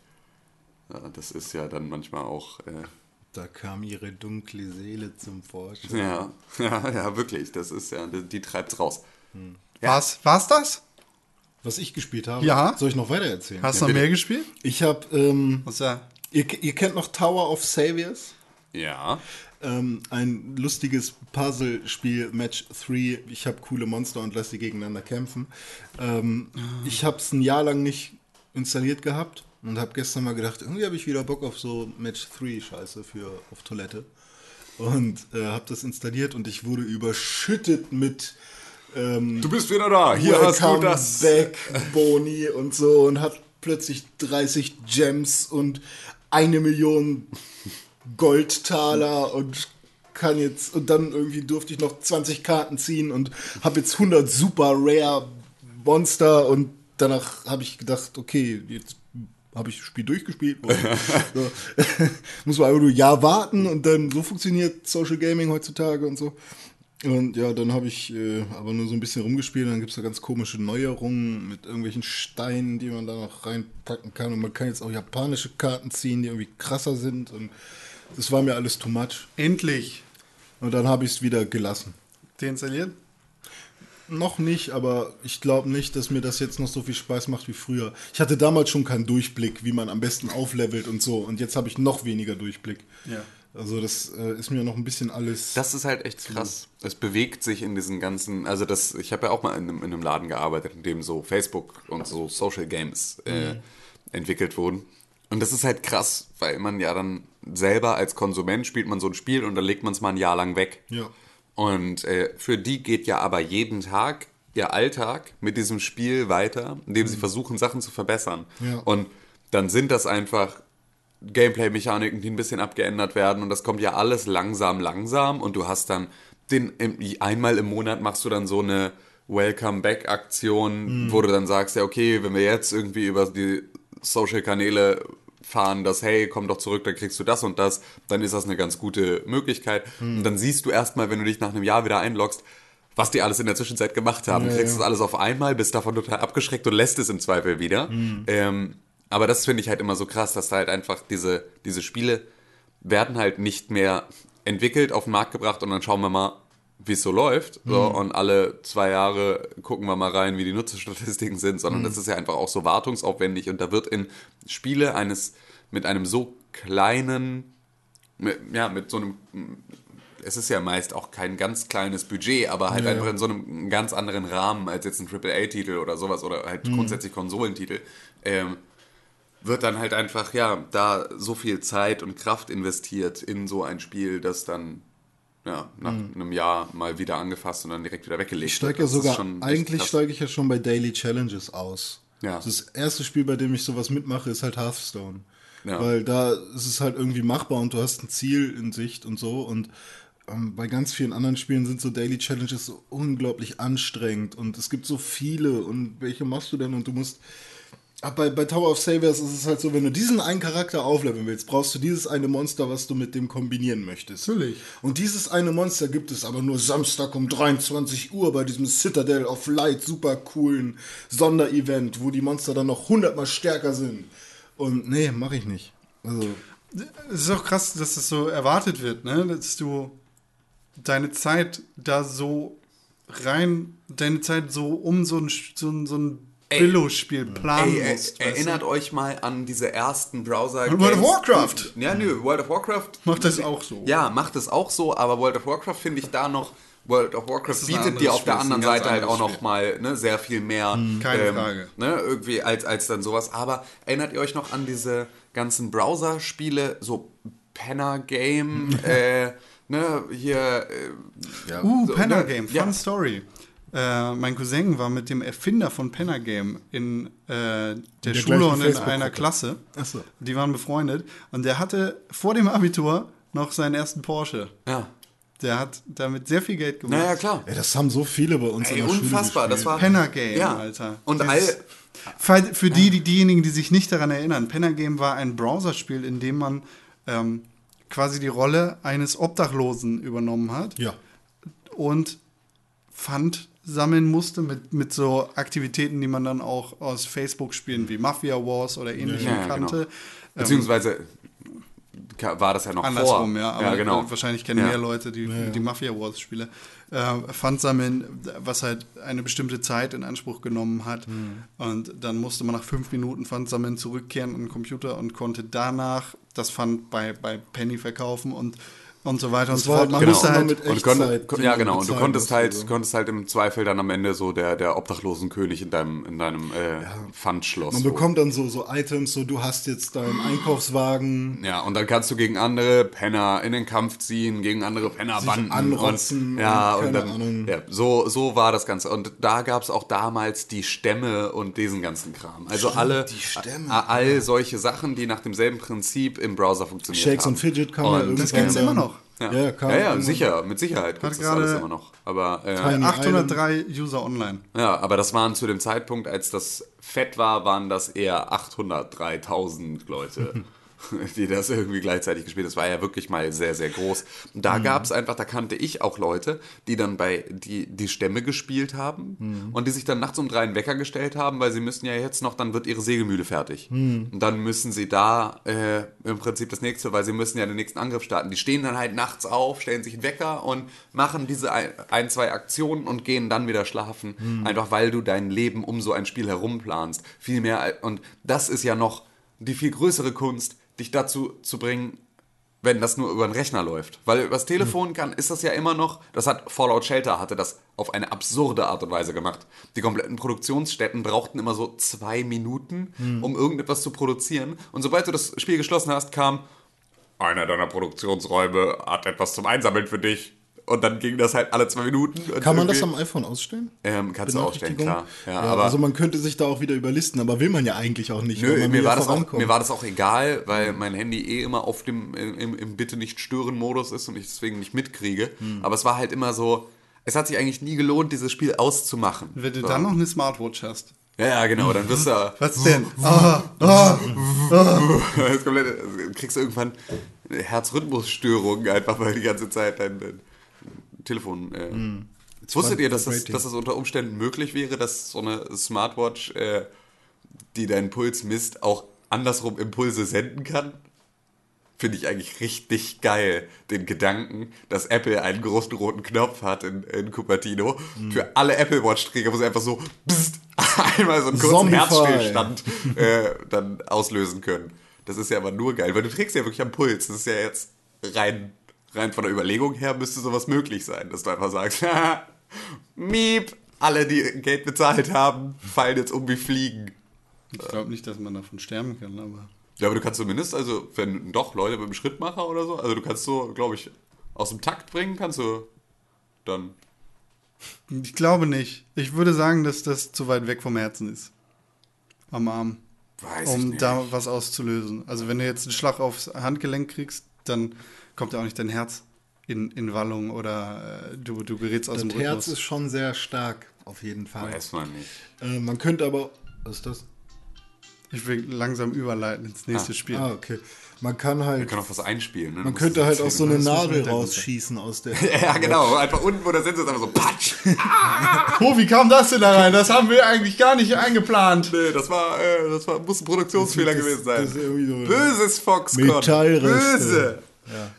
Ja, das ist ja dann manchmal auch, äh, Da kam ihre dunkle Seele zum Vorschein. ja, ja, ja, wirklich, das ist ja, die, die treibt's raus. Was? War's das? Was ich gespielt habe, Ja. soll ich noch weiter erzählen? Hast du noch bitte. mehr gespielt? Ich habe, ähm, Was ja? ihr, ihr kennt noch Tower of Saviors? Ja. Ähm, ein lustiges Puzzle-Spiel, Match 3. Ich habe coole Monster und lasse sie gegeneinander kämpfen. Ähm, Ich habe es ein Jahr lang nicht installiert gehabt und habe gestern mal gedacht, irgendwie habe ich wieder Bock auf so Match 3-Scheiße für auf Toilette. Und äh, habe das installiert und ich wurde überschüttet mit ähm, Du bist wieder da, hier hast du das. Back, Boni und so und hat plötzlich 30 Gems und eine Million Goldtaler und kann jetzt und dann irgendwie durfte ich noch 20 Karten ziehen und habe jetzt 100 super rare Monster und danach habe ich gedacht, okay, jetzt habe ich das Spiel durchgespielt. So. Muss man einfach nur Jahr warten und dann so funktioniert Social Gaming heutzutage und so. Und ja, dann habe ich äh, aber nur so ein bisschen rumgespielt. Dann gibt es da ganz komische Neuerungen mit irgendwelchen Steinen, die man da noch reinpacken kann. Und man kann jetzt auch japanische Karten ziehen, die irgendwie krasser sind. Und das war mir alles too much. Endlich Und dann habe ich es wieder gelassen. deinstalliert? Noch nicht, aber ich glaube nicht, dass mir das jetzt noch so viel Spaß macht wie früher. Ich hatte damals schon keinen Durchblick, wie man am besten auflevelt und so. Und jetzt habe ich noch weniger Durchblick. Ja. Also das äh, ist mir noch ein bisschen alles. Das ist halt echt krass. Es bewegt sich in diesen ganzen, also das, ich habe ja auch mal in einem, in einem Laden gearbeitet, in dem so Facebook und so Social Games äh, entwickelt wurden. Und das ist halt krass, weil man ja dann selber als Konsument spielt man so ein Spiel und dann legt man es mal ein Jahr lang weg. Ja. Und äh, für die geht ja aber jeden Tag ihr Alltag mit diesem Spiel weiter, indem sie versuchen, Sachen zu verbessern. Ja. Und dann sind das einfach Gameplay-Mechaniken, die ein bisschen abgeändert werden. Und das kommt ja alles langsam, langsam. Und du hast dann den einmal im Monat machst du dann so eine Welcome-Back-Aktion, wo du dann sagst, ja, okay, wenn wir jetzt irgendwie über die Social-Kanäle fahren, dass, hey, komm doch zurück, dann kriegst du das und das, dann ist das eine ganz gute Möglichkeit. Und dann siehst du erstmal, wenn du dich nach einem Jahr wieder einloggst, was die alles in der Zwischenzeit gemacht haben. Du kriegst das alles auf einmal, bist davon total abgeschreckt und lässt es im Zweifel wieder. Ähm, aber das finde ich halt immer so krass, dass da halt einfach diese, diese Spiele werden halt nicht mehr entwickelt, auf den Markt gebracht und dann schauen wir mal, wie es so läuft. So, Und alle zwei Jahre gucken wir mal rein, wie die Nutzerstatistiken sind, sondern das ist ja einfach auch so wartungsaufwendig und da wird in Spiele eines mit einem so kleinen, mit, ja, mit so einem, es ist ja meist auch kein ganz kleines Budget, aber halt einfach in so einem ganz anderen Rahmen als jetzt ein AAA-Titel oder sowas oder halt grundsätzlich Konsolentitel. Ähm, wird dann halt einfach, ja, da so viel Zeit und Kraft investiert in so ein Spiel, das dann ja, nach einem Jahr mal wieder angefasst und dann direkt wieder weggelegt Ich steige ja sogar, eigentlich steige ich ja schon bei Daily Challenges aus. Ja. Das erste Spiel, bei dem ich sowas mitmache, ist halt Hearthstone. Ja. Weil da ist es halt irgendwie machbar und du hast ein Ziel in Sicht und so. Und ähm, bei ganz vielen anderen Spielen sind so Daily Challenges so unglaublich anstrengend und es gibt so viele und welche machst du denn? Und du musst. Aber bei, bei Tower of Saviors ist es halt so, wenn du diesen einen Charakter aufleveln willst, brauchst du dieses eine Monster, was du mit dem kombinieren möchtest. Natürlich. Und dieses eine Monster gibt es aber nur Samstag um 23 Uhr bei diesem Citadel of Light super coolen Sonderevent, wo die Monster dann noch hundertmal stärker sind. Und nee, mache ich nicht. Also, Es ist auch krass, dass das so erwartet wird, ne? Dass du deine Zeit da so rein, deine Zeit so um so ein, so ein, so ein Billo-Spiel planen Ey, musst. weißt erinnert euch mal an diese ersten Browser. World of Warcraft. Ja, nö, World of Warcraft Macht das auch so. Ja, macht es auch so, aber World of Warcraft finde ich da noch World of Warcraft bietet dir auf Spiel, der anderen Seite halt auch anderes noch Spiel. mal ne, sehr viel mehr. Keine Frage. Ne, irgendwie als, als dann sowas. Aber erinnert ihr euch noch an diese ganzen Browser-Spiele, so Penner Game, äh, ne, hier. Äh, Uh, so, Penner ne? Game, fun Ja. Story. Äh, mein Cousin war mit dem Erfinder von Penner Game in äh, der, Schule gleichen und in einer Klasse. Ach so. Die waren befreundet. Und der hatte vor dem Abitur noch seinen ersten Porsche. Ja. Der hat damit sehr viel Geld gemacht. Naja, klar. Ja, das haben so viele bei uns Ey, in der Schule unfassbar. Das gespielt. war. Penner Game, Ja. Alter. Und Das all. Für, die, die, diejenigen, die sich nicht daran erinnern, Penner Game war ein Browserspiel, in dem man ähm, quasi die Rolle eines Obdachlosen übernommen hat Ja. und Pfand sammeln musste mit, mit so Aktivitäten, die man dann auch aus Facebook-Spielen wie Mafia Wars oder ähnlichem Ja, ja, kannte. genau. Beziehungsweise ka- war das ja noch Andersrum, vor. ja. Aber ja, genau. wahrscheinlich kennen Ja. mehr Leute die, die Mafia Wars Spiele. Äh, Pfand sammeln, was halt eine bestimmte Zeit in Anspruch genommen hat. Mhm. Und dann musste man nach fünf Minuten Pfand sammeln zurückkehren an den Computer und konnte danach das Pfand bei, bei Penny verkaufen und, und so weiter und so fort. Man genau. musste halt. mit Und kon, die ja, genau. Und du konntest halt, so. konntest halt im Zweifel dann am Ende so der, der Obdachlosenkönig in deinem, in deinem äh, Pfandschloss. Man wo- bekommt dann so, so Items, so du hast jetzt deinen Einkaufswagen. Ja, und dann kannst du gegen andere Penner in den Kampf ziehen, gegen andere Pennerbanden. anrotzen und, ja, und und, dann, Ahnung. ja, so, so war das Ganze. Und da gab es auch damals die Stämme und diesen ganzen Kram. Also alle, die Stämme, a- all solche Sachen, die nach demselben Prinzip im Browser funktionieren. Shakes haben. und Fidget kann man Und- irgendwann Das gibt's immer noch. Ja, Ja, ja, ja, sicher, mit Sicherheit gibt es das alles gerade- immer noch. Aber äh, Tiny 803 User online. Ja, aber das waren zu dem Zeitpunkt, als das fett war, waren das eher 803.000 Leute, die das irgendwie gleichzeitig gespielt. Das war ja wirklich mal sehr, sehr groß. Und da gab es einfach, da kannte ich auch Leute, die dann bei die, die Stämme gespielt haben und die sich dann nachts um drei einen Wecker gestellt haben, weil sie müssen ja jetzt noch, dann wird ihre Sägemühle fertig. Und dann müssen sie da äh, im Prinzip das nächste, weil sie müssen ja den nächsten Angriff starten. Die stehen dann halt nachts auf, stellen sich einen Wecker und machen diese ein, ein zwei Aktionen und gehen dann wieder schlafen. Einfach weil du dein Leben um so ein Spiel herumplanst. Viel mehr, und das ist ja noch die viel größere Kunst, dich dazu zu bringen, wenn das nur über den Rechner läuft. Weil übers Telefon kann, ist das ja immer noch, das hat Fallout Shelter hatte das auf eine absurde Art und Weise gemacht. Die kompletten Produktionsstätten brauchten immer so zwei Minuten, um irgendetwas zu produzieren. Und sobald du das Spiel geschlossen hast, kam, einer deiner Produktionsräume hat etwas zum Einsammeln für dich. Und dann ging das halt alle zwei Minuten. Und Kann man das am iPhone ausstellen? Ähm, kannst du ausstellen, klar. Ja, aber also man könnte sich da auch wieder überlisten, aber will man ja eigentlich auch nicht. weil Nö, man mir ja war, das auch, mir war das auch egal, weil mein Handy eh immer auf dem im, im Bitte nicht stören Modus ist und ich deswegen nicht mitkriege. Hm. Aber es war halt immer so, es hat sich eigentlich nie gelohnt, dieses Spiel auszumachen. Wenn du so. dann noch eine Smartwatch hast. Ja, ja, genau, dann wirst du. Was denn? Ah, ah. ist komplett, kriegst du irgendwann Herzrhythmusstörungen, einfach weil die ganze Zeit dein, dein Telefon. Äh, Hm. Jetzt wusstet ihr, dass das, dass das unter Umständen möglich wäre, dass so eine Smartwatch, äh, die deinen Puls misst, auch andersrum Impulse senden kann? Finde ich eigentlich richtig geil, den Gedanken, dass Apple einen großen roten Knopf hat in, in Cupertino Hm. für alle Apple Watch-Träger, wo sie einfach so pssst, einmal so einen kurzen Zombify. Herzstillstand äh, dann auslösen können. Das ist ja aber nur geil, weil du trägst ja wirklich am Puls. Das ist ja jetzt rein, rein von der Überlegung her müsste sowas möglich sein, dass du einfach sagst, Miep, alle, die Geld bezahlt haben, fallen jetzt um wie Fliegen. Ich glaube nicht, dass man davon sterben kann, aber. Ja, aber du kannst zumindest, also wenn doch Leute mit dem Schrittmacher oder so, also du kannst so, glaube ich, aus dem Takt bringen, kannst du dann. Ich glaube nicht. Ich würde sagen, dass das zu weit weg vom Herzen ist. Am Arm. Weiß ich um da was auszulösen. Also wenn du jetzt einen Schlag aufs Handgelenk kriegst, dann kommt ja auch nicht dein Herz in, in Wallung oder äh, du, du gerätst aus Das dem Herz Rhythmus. ist schon sehr stark, auf jeden Fall. Weiß man nicht. Äh, man könnte aber. Was ist das? Ich will langsam überleiten ins nächste Spiel. Ah, okay. Man kann Wir halt. können auch was einspielen. Ne? Man könnte halt auch so eine Das Nadel rausschießen aus der. Ja, genau. Einfach unten, wo der Sensor ist, einfach so patsch. Oh, wie kam das denn da rein? Das haben wir eigentlich gar nicht eingeplant. Nee, das war, äh, das war, muss ein Produktionsfehler Das- gewesen sein. das ist irgendwie so- Böses Foxconn. Metallreste. Böse.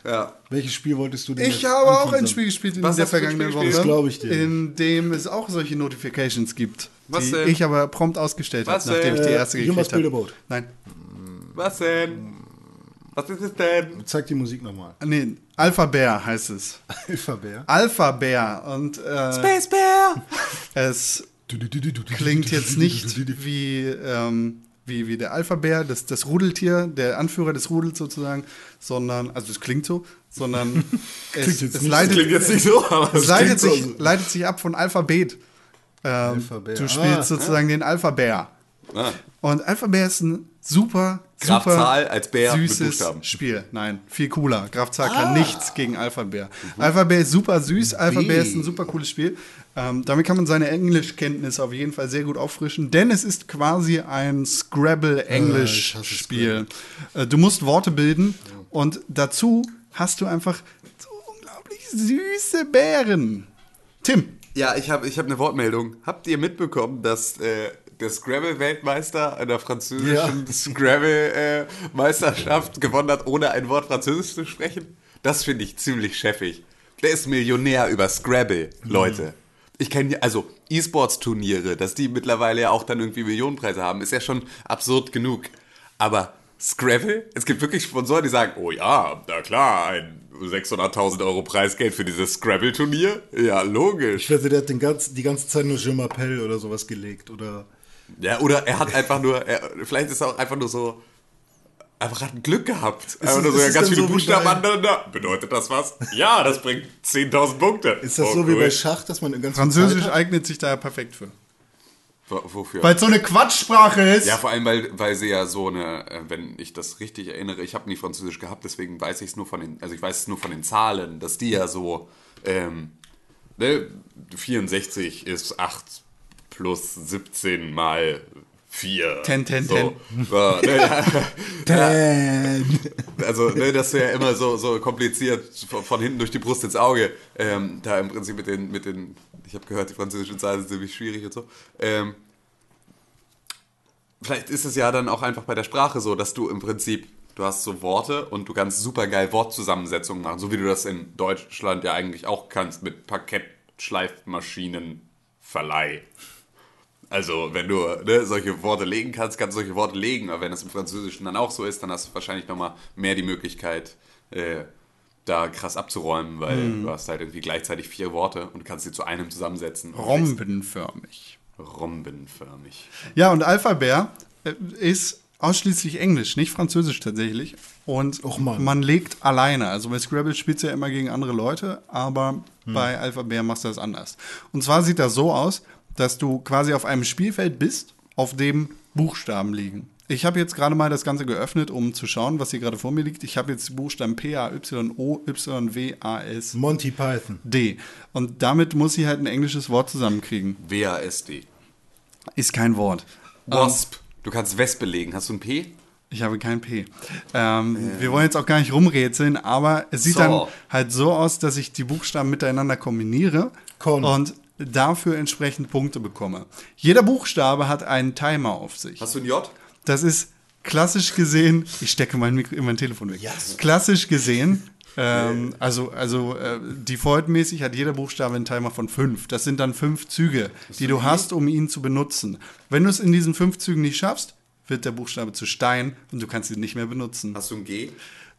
Ja. Welches Spiel wolltest du denn Ich jetzt habe auch anteasern? ein Spiel gespielt in Was der vergangenen Woche. Das glaub ich dir. In dem es auch solche Notifications gibt. Was die denn? ich aber prompt ausgestellt habe, nachdem ich die erste Äh, gekriegt habe. Nein. Was denn? Was ist es denn? Zeig die Musik nochmal. Nee, Alpha Bear heißt es. Alphabär. Alpha Bear. Und äh, Space Bear! es klingt jetzt nicht wie, ähm, wie, wie der Alpha-Bär, das, das Rudeltier, der Anführer des Rudels sozusagen, sondern, also es klingt so, sondern es, es, leitet, Klingt jetzt nicht so, aber es leitet, klingt so. sich, leitet sich ab von Alphabet. Ähm, Alpha-Bär. du spielst Ah. sozusagen den Alpha-Bär. Ah. Und Alpha-Bär ist ein super, Graf super Zahl als Bär süßes. Spiel. Nein, viel cooler. Graf Zahl Ah. kann nichts gegen Alpha-Bär. Alpha-Bär ist super süß. Alpha-Bär ist ein super cooles Spiel. Ähm, damit kann man seine Englischkenntnis auf jeden Fall sehr gut auffrischen, denn es ist quasi ein Scrabble-Englisch-Spiel. Äh, du musst Worte bilden und dazu hast du einfach so unglaublich süße Bären. Tim, Ja, ich habe ich hab eine Wortmeldung. Habt ihr mitbekommen, dass äh, der Scrabble-Weltmeister einer französischen Scrabble-Meisterschaft gewonnen hat, ohne ein Wort Französisch zu sprechen? Das finde ich ziemlich cheffig. Der ist Millionär über Scrabble, Leute. Ich kenne also E-Sports-Turniere, dass die mittlerweile ja auch dann irgendwie Millionenpreise haben, ist ja schon absurd genug. Aber Scrabble? Es gibt wirklich Sponsoren, die sagen, oh ja, na klar, ein 600.000 Euro Preisgeld für dieses Scrabble-Turnier? Ja, logisch. Ich wette, der hat den ganz, die ganze Zeit nur Je m'appelle oder sowas gelegt. Oder Ja, oder er hat einfach nur, er, vielleicht ist er auch einfach nur so, einfach hat ein Glück gehabt. Einfach nur so, ja, ganz viele so wie Buchstaben aneinander. Bedeutet das was? Ja, das bringt 10.000 Punkte. ist das Oh, so wie cool. bei Schach, dass man ganz Französisch Zeit hat? eignet sich da perfekt für. Wo- Wofür? Weil es so eine Quatschsprache ist. ja, vor allem, weil, weil sie ja so eine, äh, wenn ich das richtig erinnere, ich habe nie Französisch gehabt, deswegen weiß ich es nur von den, also ich weiß es nur von den Zahlen, dass die ja so, ähm, ne, 64 ist 8 plus 17 mal 4. Ten, ten, so. ten. So, ne, ja. Damn. Also, ne, das ist ja immer so, so kompliziert von, von hinten durch die Brust ins Auge. Ähm, da im Prinzip mit den, mit den ich habe gehört, die französischen Zahlen sind ziemlich schwierig und so. Ähm, vielleicht ist es ja dann auch einfach bei der Sprache so, dass du im Prinzip, du hast so Worte und du kannst super geil Wortzusammensetzungen machen, so wie du das in Deutschland ja eigentlich auch kannst mit Parkettschleifmaschinenverleih. Also, wenn du ne, solche Worte legen kannst, kannst du solche Worte legen. Aber wenn das im Französischen dann auch so ist, dann hast du wahrscheinlich nochmal mehr die Möglichkeit, äh, da krass abzuräumen, weil Mhm. du hast halt irgendwie gleichzeitig vier Worte und kannst sie zu einem zusammensetzen. Rombenförmig. Rombenförmig. Ja, und Alphabär äh, ist ausschließlich Englisch, nicht Französisch tatsächlich. Und Och, man legt alleine. Also bei Scrabble spielt ja immer gegen andere Leute, aber Hm. bei Alphabär machst du das anders. Und zwar sieht das so aus, dass du quasi auf einem Spielfeld bist, auf dem Buchstaben liegen. Ich habe jetzt gerade mal das Ganze geöffnet, um zu schauen, was hier gerade vor mir liegt. Ich habe jetzt die Buchstaben P, A, Y, O, Y, W, A, S, Monty Python. D. Und damit muss ich halt ein englisches Wort zusammenkriegen. WASD. Ist kein Wort. Wasp. Du kannst Wespe legen. Hast du ein P? Ich habe kein P. Ähm, Wir wollen jetzt auch gar nicht rumrätseln, aber es sieht So. dann halt so aus, dass ich die Buchstaben miteinander kombiniere Con. und dafür entsprechend Punkte bekomme. Jeder Buchstabe hat einen Timer auf sich. Hast du ein J? Das ist klassisch gesehen, ich stecke mein, Mikro, mein Telefon weg. Klassisch gesehen, ähm, also, also äh, defaultmäßig hat jeder Buchstabe einen Timer von fünf. Das sind dann fünf Züge, die du hast, um ihn zu benutzen. Wenn du es in diesen fünf Zügen nicht schaffst, wird der Buchstabe zu Stein und du kannst ihn nicht mehr benutzen. Hast du ein G?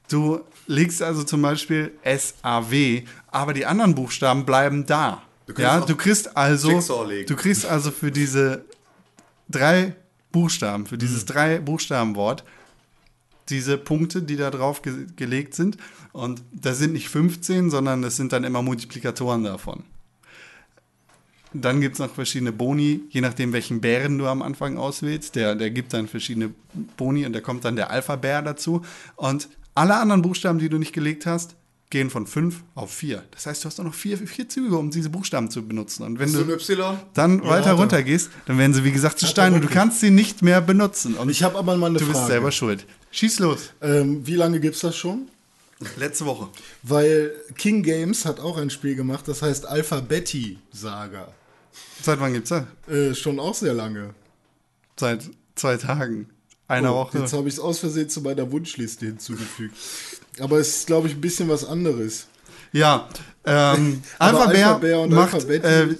Du legst also zum Beispiel S-A-W, aber die anderen Buchstaben bleiben da. Kannst ja, du kriegst also, du kriegst also für diese drei Buchstaben, für Mhm. dieses drei Buchstabenwort, diese Punkte, die da drauf ge gelegt sind. Und das sind nicht 15, sondern das sind dann immer Multiplikatoren davon. Dann gibt es noch verschiedene Boni, je nachdem, welchen Bären du am Anfang auswählst. Der, der gibt dann verschiedene Boni und da kommt dann der Alpha-Bär dazu. Und alle anderen Buchstaben, die du nicht gelegt hast, gehen von 5 auf 4. Das heißt, du hast nur noch vier, vier Züge, um diese Buchstaben zu benutzen. Und wenn Hast du Y? dann weiter hat er. runter gehst, dann werden sie, wie gesagt, zu Hat er Stein und du wirklich. kannst sie nicht mehr benutzen. Und Ich habe aber mal eine du bist Frage. selber schuld. Schieß los. Ähm, wie lange gibt's das schon? Letzte Woche. Weil King Games hat auch ein Spiel gemacht, das heißt Alphabetti Saga. Seit wann gibt's das? Äh, schon auch sehr lange. Seit zwei Tagen. Einer Oh, Woche. Jetzt habe ich es aus Versehen zu meiner Wunschliste hinzugefügt. Aber es ist, glaube ich, ein bisschen was anderes. Ja, ähm, Alpha Bär Alpha Bär und macht äh,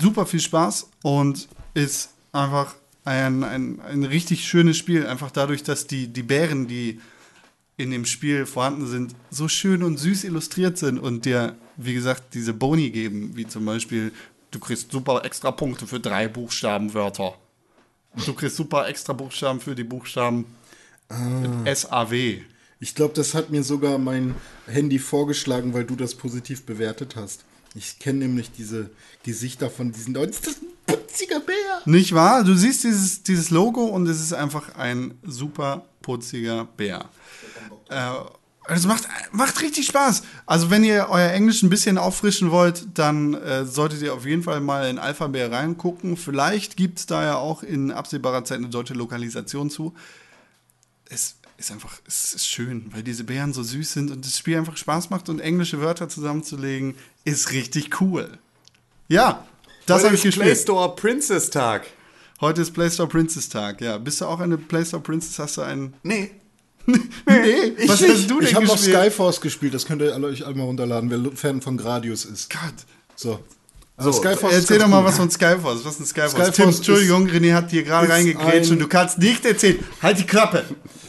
super viel Spaß und ist einfach ein, ein, ein richtig schönes Spiel. Einfach dadurch, dass die, die Bären, die in dem Spiel vorhanden sind, so schön und süß illustriert sind und dir, wie gesagt, diese Boni geben, wie zum Beispiel, du kriegst super extra Punkte für drei Buchstabenwörter. Du kriegst super extra Buchstaben für die Buchstaben SAW. Ich glaube, das hat mir sogar mein Handy vorgeschlagen, weil du das positiv bewertet hast. Ich kenne nämlich diese Gesichter von diesen Leuten. Ist das ein putziger Bär? Nicht wahr? Du siehst dieses, dieses Logo und es ist einfach ein super putziger Bär. Äh, es macht, macht richtig Spaß. Also, wenn ihr euer Englisch ein bisschen auffrischen wollt, dann äh, solltet ihr auf jeden Fall mal in Alphabet reingucken. Vielleicht gibt es da ja auch in absehbarer Zeit eine deutsche Lokalisation zu. Es ist einfach, es ist schön, weil diese Bären so süß sind und das Spiel einfach Spaß macht und englische Wörter zusammenzulegen, ist richtig cool. Ja, das habe ich Play gespielt. Store Princess Tag. Heute ist Play Store Princess Tag, ja. Bist du auch eine Play Store Princess? Hast du einen. Nee. Nee, was hast du denn Ich habe noch? Skyforce gespielt, das könnt ihr alle euch einmal runterladen, wer Fan von Gradius ist. Gott. So. Also So, Skyforce Erzähl doch mal was von Skyforce. Was ist ein Skyforce? Skyforce Tim, Entschuldigung, René hat hier gerade ein- und du kannst nicht erzählen. Halt die Klappe.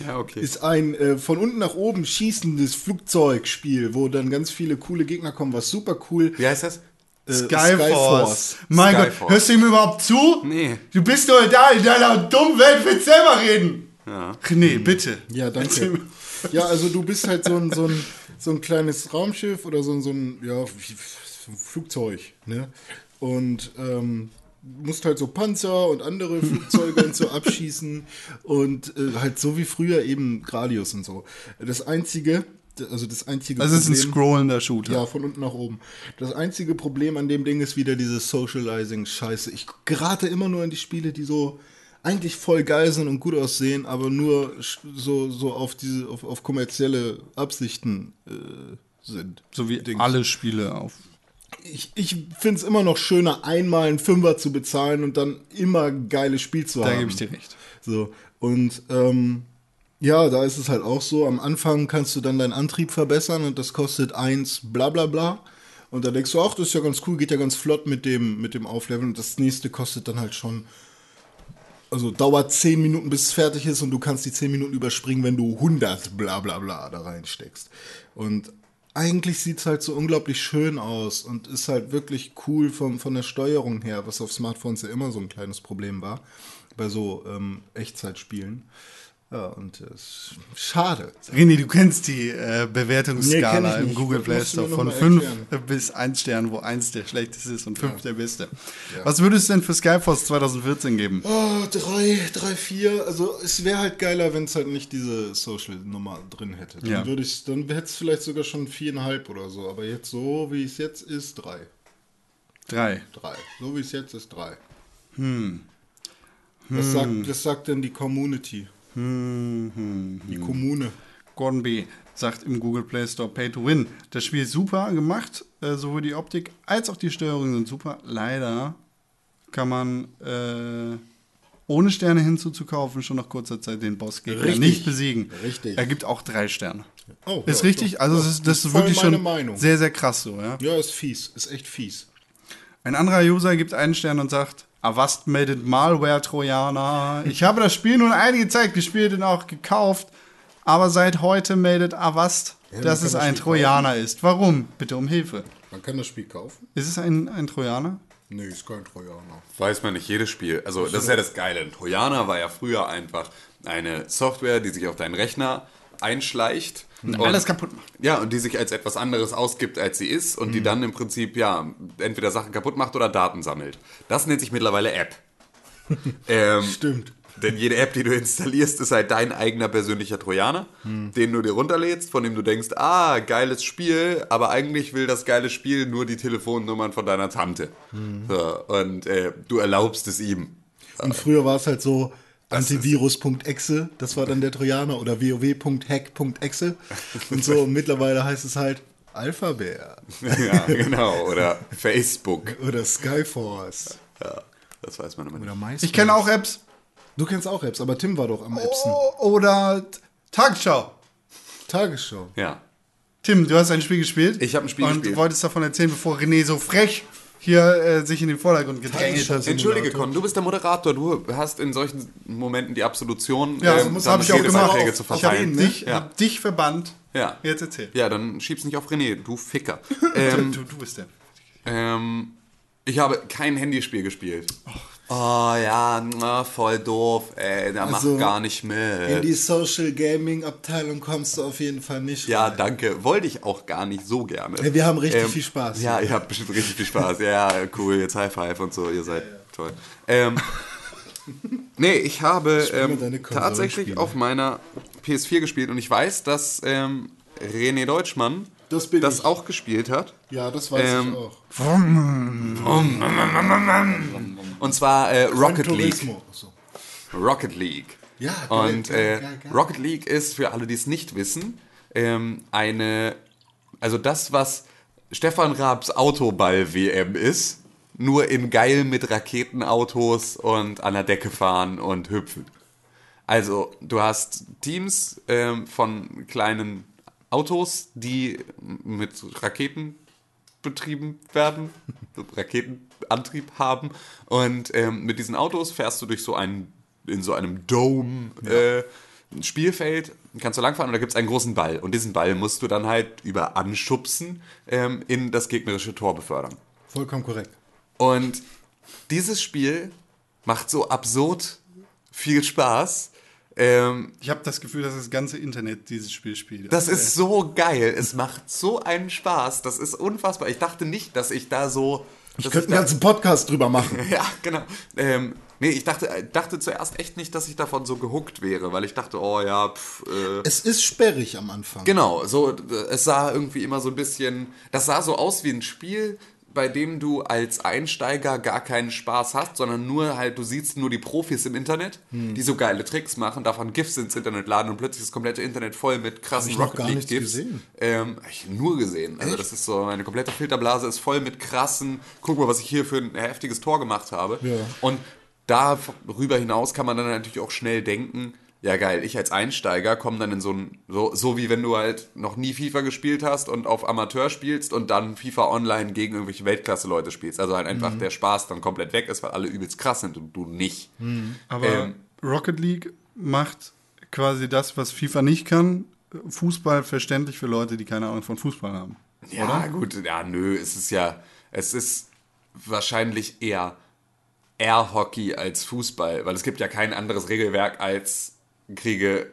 Ja, okay. Ist ein äh, von unten nach oben schießendes Flugzeugspiel, wo dann ganz viele coole Gegner kommen, was super cool. Wie heißt das? äh, Skyforce. Mein Skyforce. Gott, hörst du ihm überhaupt zu? Nee. Du bist doch da in deiner dummen Welt, willst selber reden. Ja. René, bitte. Ja, danke. Ja, also du bist halt so ein, so ein, so ein kleines Raumschiff oder so, ein- so ein, ja, ein Flugzeug, ne? Und ähm, musst halt so Panzer und andere Flugzeuge und so abschießen und äh, halt so wie früher eben Gradius und so. Das einzige, also das einzige Also es ist ein Problem- scrollender Shooter. Ja, von unten nach oben. Das einzige Problem an dem Ding ist wieder diese Socializing-Scheiße. Ich gerate immer nur in die Spiele, die so eigentlich voll geil sind und gut aussehen, aber nur so, so auf diese, auf, auf kommerzielle Absichten äh, sind. So wie Dings. alle Spiele auf. Ich, ich finde es immer noch schöner, einmal einen Fünfer zu bezahlen und dann immer geiles Spiel zu Da haben. gebe ich dir recht. So, und ähm, ja, da ist es halt auch so. Am Anfang kannst du dann deinen Antrieb verbessern und das kostet eins, bla bla bla. Und da denkst du, ach, das ist ja ganz cool, geht ja ganz flott mit dem, mit dem Aufleveln. Und das nächste kostet dann halt schon, also dauert 10 Minuten, bis es fertig ist und du kannst die 10 Minuten überspringen, wenn du 100 bla bla bla da reinsteckst. Und eigentlich sieht es halt so unglaublich schön aus und ist halt wirklich cool von, von der Steuerung her, was auf Smartphones ja immer so ein kleines Problem war, bei so ähm, Echtzeitspielen. Ja, und es ist schade. René, du kennst die äh, Nee, Bewertungsskala ich im. Google Das Play Store von mal 5 erklären. bis 1 Stern, wo 1 der schlechteste ist und 5 der beste. Was würdest du denn für Skyforce 2014 geben? Oh, drei, drei, vier. Also es wäre halt geiler, wenn es halt nicht diese Social-Nummer drin hätte. Dann Ja. würde ich, dann hätte es vielleicht sogar schon viereinhalb oder so. Aber jetzt so, wie es jetzt ist, drei. 3. Drei. So wie es jetzt ist, drei. Hm. Was, sagt, was sagt denn die Community? Die Kommune. Gordon B. sagt im Google Play Store Pay to Win. Das Spiel ist super gemacht, äh, sowohl die Optik als auch die Steuerung sind super. Leider kann man äh, ohne Sterne hinzuzukaufen schon nach kurzer Zeit den Bossgegner Richtig. nicht besiegen. Richtig. Er gibt auch drei Sterne. Oh, ist ja, richtig? doch, also doch. das ist, das ist wirklich schon Meinung. sehr, sehr krass so. Ja? Ja, ist fies. Ist echt fies. Ein anderer User gibt einen Stern und sagt, Avast meldet Malware Trojaner. Ich habe das Spiel nun einige Zeit gespielt und auch gekauft, aber seit heute meldet Avast, man dass es das ein Spiel Trojaner ist. Warum? Bitte um Hilfe. Man kann das Spiel kaufen? Ist es ein, ein Trojaner? Nee, ist kein Trojaner. Weiß man nicht, jedes Spiel. Also, das ist ja das Geile. Ein Trojaner war ja früher einfach eine Software, die sich auf deinen Rechner einschleicht. Und alles kaputt macht. Ja, und die sich als etwas anderes ausgibt, als sie ist und die dann im Prinzip, ja, entweder Sachen kaputt macht oder Daten sammelt. Das nennt sich mittlerweile App. ähm, Stimmt. Denn jede App, die du installierst, ist halt dein eigener persönlicher Trojaner, den du dir runterlädst, von dem du denkst, ah, geiles Spiel, aber eigentlich will das geile Spiel nur die Telefonnummern von deiner Tante. So, und äh, du erlaubst es ihm. Und früher war es halt so antivirus.exe, das war dann der Trojaner, oder wow.hack.exe. Und so, und mittlerweile heißt es halt Alphabär ja, genau. Oder Facebook. oder Skyforce Ja, das weiß man immer oder nicht. MySpace. Ich kenne auch Apps. Du kennst auch Apps, aber Tim war doch am Appsen. Oh, oder Tagesschau. Tagesschau. Ja. Tim, du hast ein Spiel gespielt. Ich hab ein Spiel und gespielt. du wolltest davon erzählen, bevor René so frech hier äh, sich in den Vordergrund gedrängelt hat. Entschuldige, Con, du bist der Moderator. Du hast in solchen Momenten die Absolution, Ja, ähm, dann habe ich auch gemacht. Redebeiträ zu Ich habe verteilen. dich, Ja. hab dich verbannt. Ja. Jetzt erzähl. ja, dann schieb's nicht auf René, du Ficker. ähm, du, du bist der. ähm, ich habe kein Handyspiel gespielt. Oh ja, na, voll doof, ey, der Also, macht gar nicht In mit. die Social Gaming Abteilung kommst du auf jeden Fall nicht. Ja, rein. danke. Wollte ich auch gar nicht so gerne. Ja, wir haben richtig viel Spaß. Ja, ihr habt bestimmt richtig viel Spaß. Ja, cool, jetzt High Five und so, ihr seid toll. Ähm, nee, ich habe ähm, tatsächlich auf meiner PS4 gespielt und ich weiß, dass ähm, René Deutschmann Das bin ich. auch gespielt hat. Ja, das weiß Ähm, ich auch. Und zwar äh, Rocket Gran League. Turismo. So. Rocket League. Ja, geil, Und geil, äh, geil, geil. Rocket League ist, für alle, die es nicht wissen, ähm, eine, also das, was Stefan Raabs Autoball-WM ist, nur in geil mit Raketenautos und an der Decke fahren und hüpfen. Also, du hast Teams ähm, von kleinen Autos, die mit Raketen betrieben werden, Raketenantrieb haben. Und ähm, mit diesen Autos fährst du durch so einen, in so einem Dome äh, Spielfeld, kannst du langfahren und da gibt es einen großen Ball. Und diesen Ball musst du dann halt über Anschubsen ähm, in das gegnerische Tor befördern. Vollkommen korrekt. Und dieses Spiel macht so absurd viel Spaß. Ähm, Ich habe das Gefühl, dass das ganze Internet dieses Spiel spielt. das ist so geil. Es macht so einen Spaß. Das ist unfassbar. Ich dachte nicht, dass ich da so. Ich könnte einen ganzen Podcast drüber machen. Ja, genau. Ähm, nee, ich dachte, dachte zuerst echt nicht, dass ich davon so gehuckt wäre, weil ich dachte, oh ja, pff, äh, Es ist sperrig am Anfang. Genau, so, äh, es sah irgendwie immer so ein bisschen, das sah so aus wie ein Spiel, bei dem du als Einsteiger gar keinen Spaß hast, sondern nur halt, du siehst nur die Profis im Internet, Hm. die so geile Tricks machen, davon GIFs ins Internet laden und plötzlich ist das komplette Internet voll mit krassen Rocket gar League GIFs. gesehen. Ähm, hab ich nur gesehen. Also das ist so, meine komplette Filterblase ist voll mit krassen, guck mal, was ich hier für ein heftiges Tor gemacht habe. Ja. Und darüber hinaus kann man dann natürlich auch schnell denken, ja geil, ich als Einsteiger komme dann in so ein, so, so wie wenn du halt noch nie FIFA gespielt hast und auf Amateur spielst und dann FIFA Online gegen irgendwelche Weltklasse-Leute spielst. Also halt einfach der Spaß dann komplett weg ist, weil alle übelst krass sind und du nicht. Aber ähm, Rocket League macht quasi das, was FIFA nicht kann. Fußball verständlich für Leute, die keine Ahnung von Fußball haben. Ja, gut, ja, nö, es ist ja, es ist wahrscheinlich eher Air Hockey als Fußball, weil es gibt ja kein anderes Regelwerk als kriege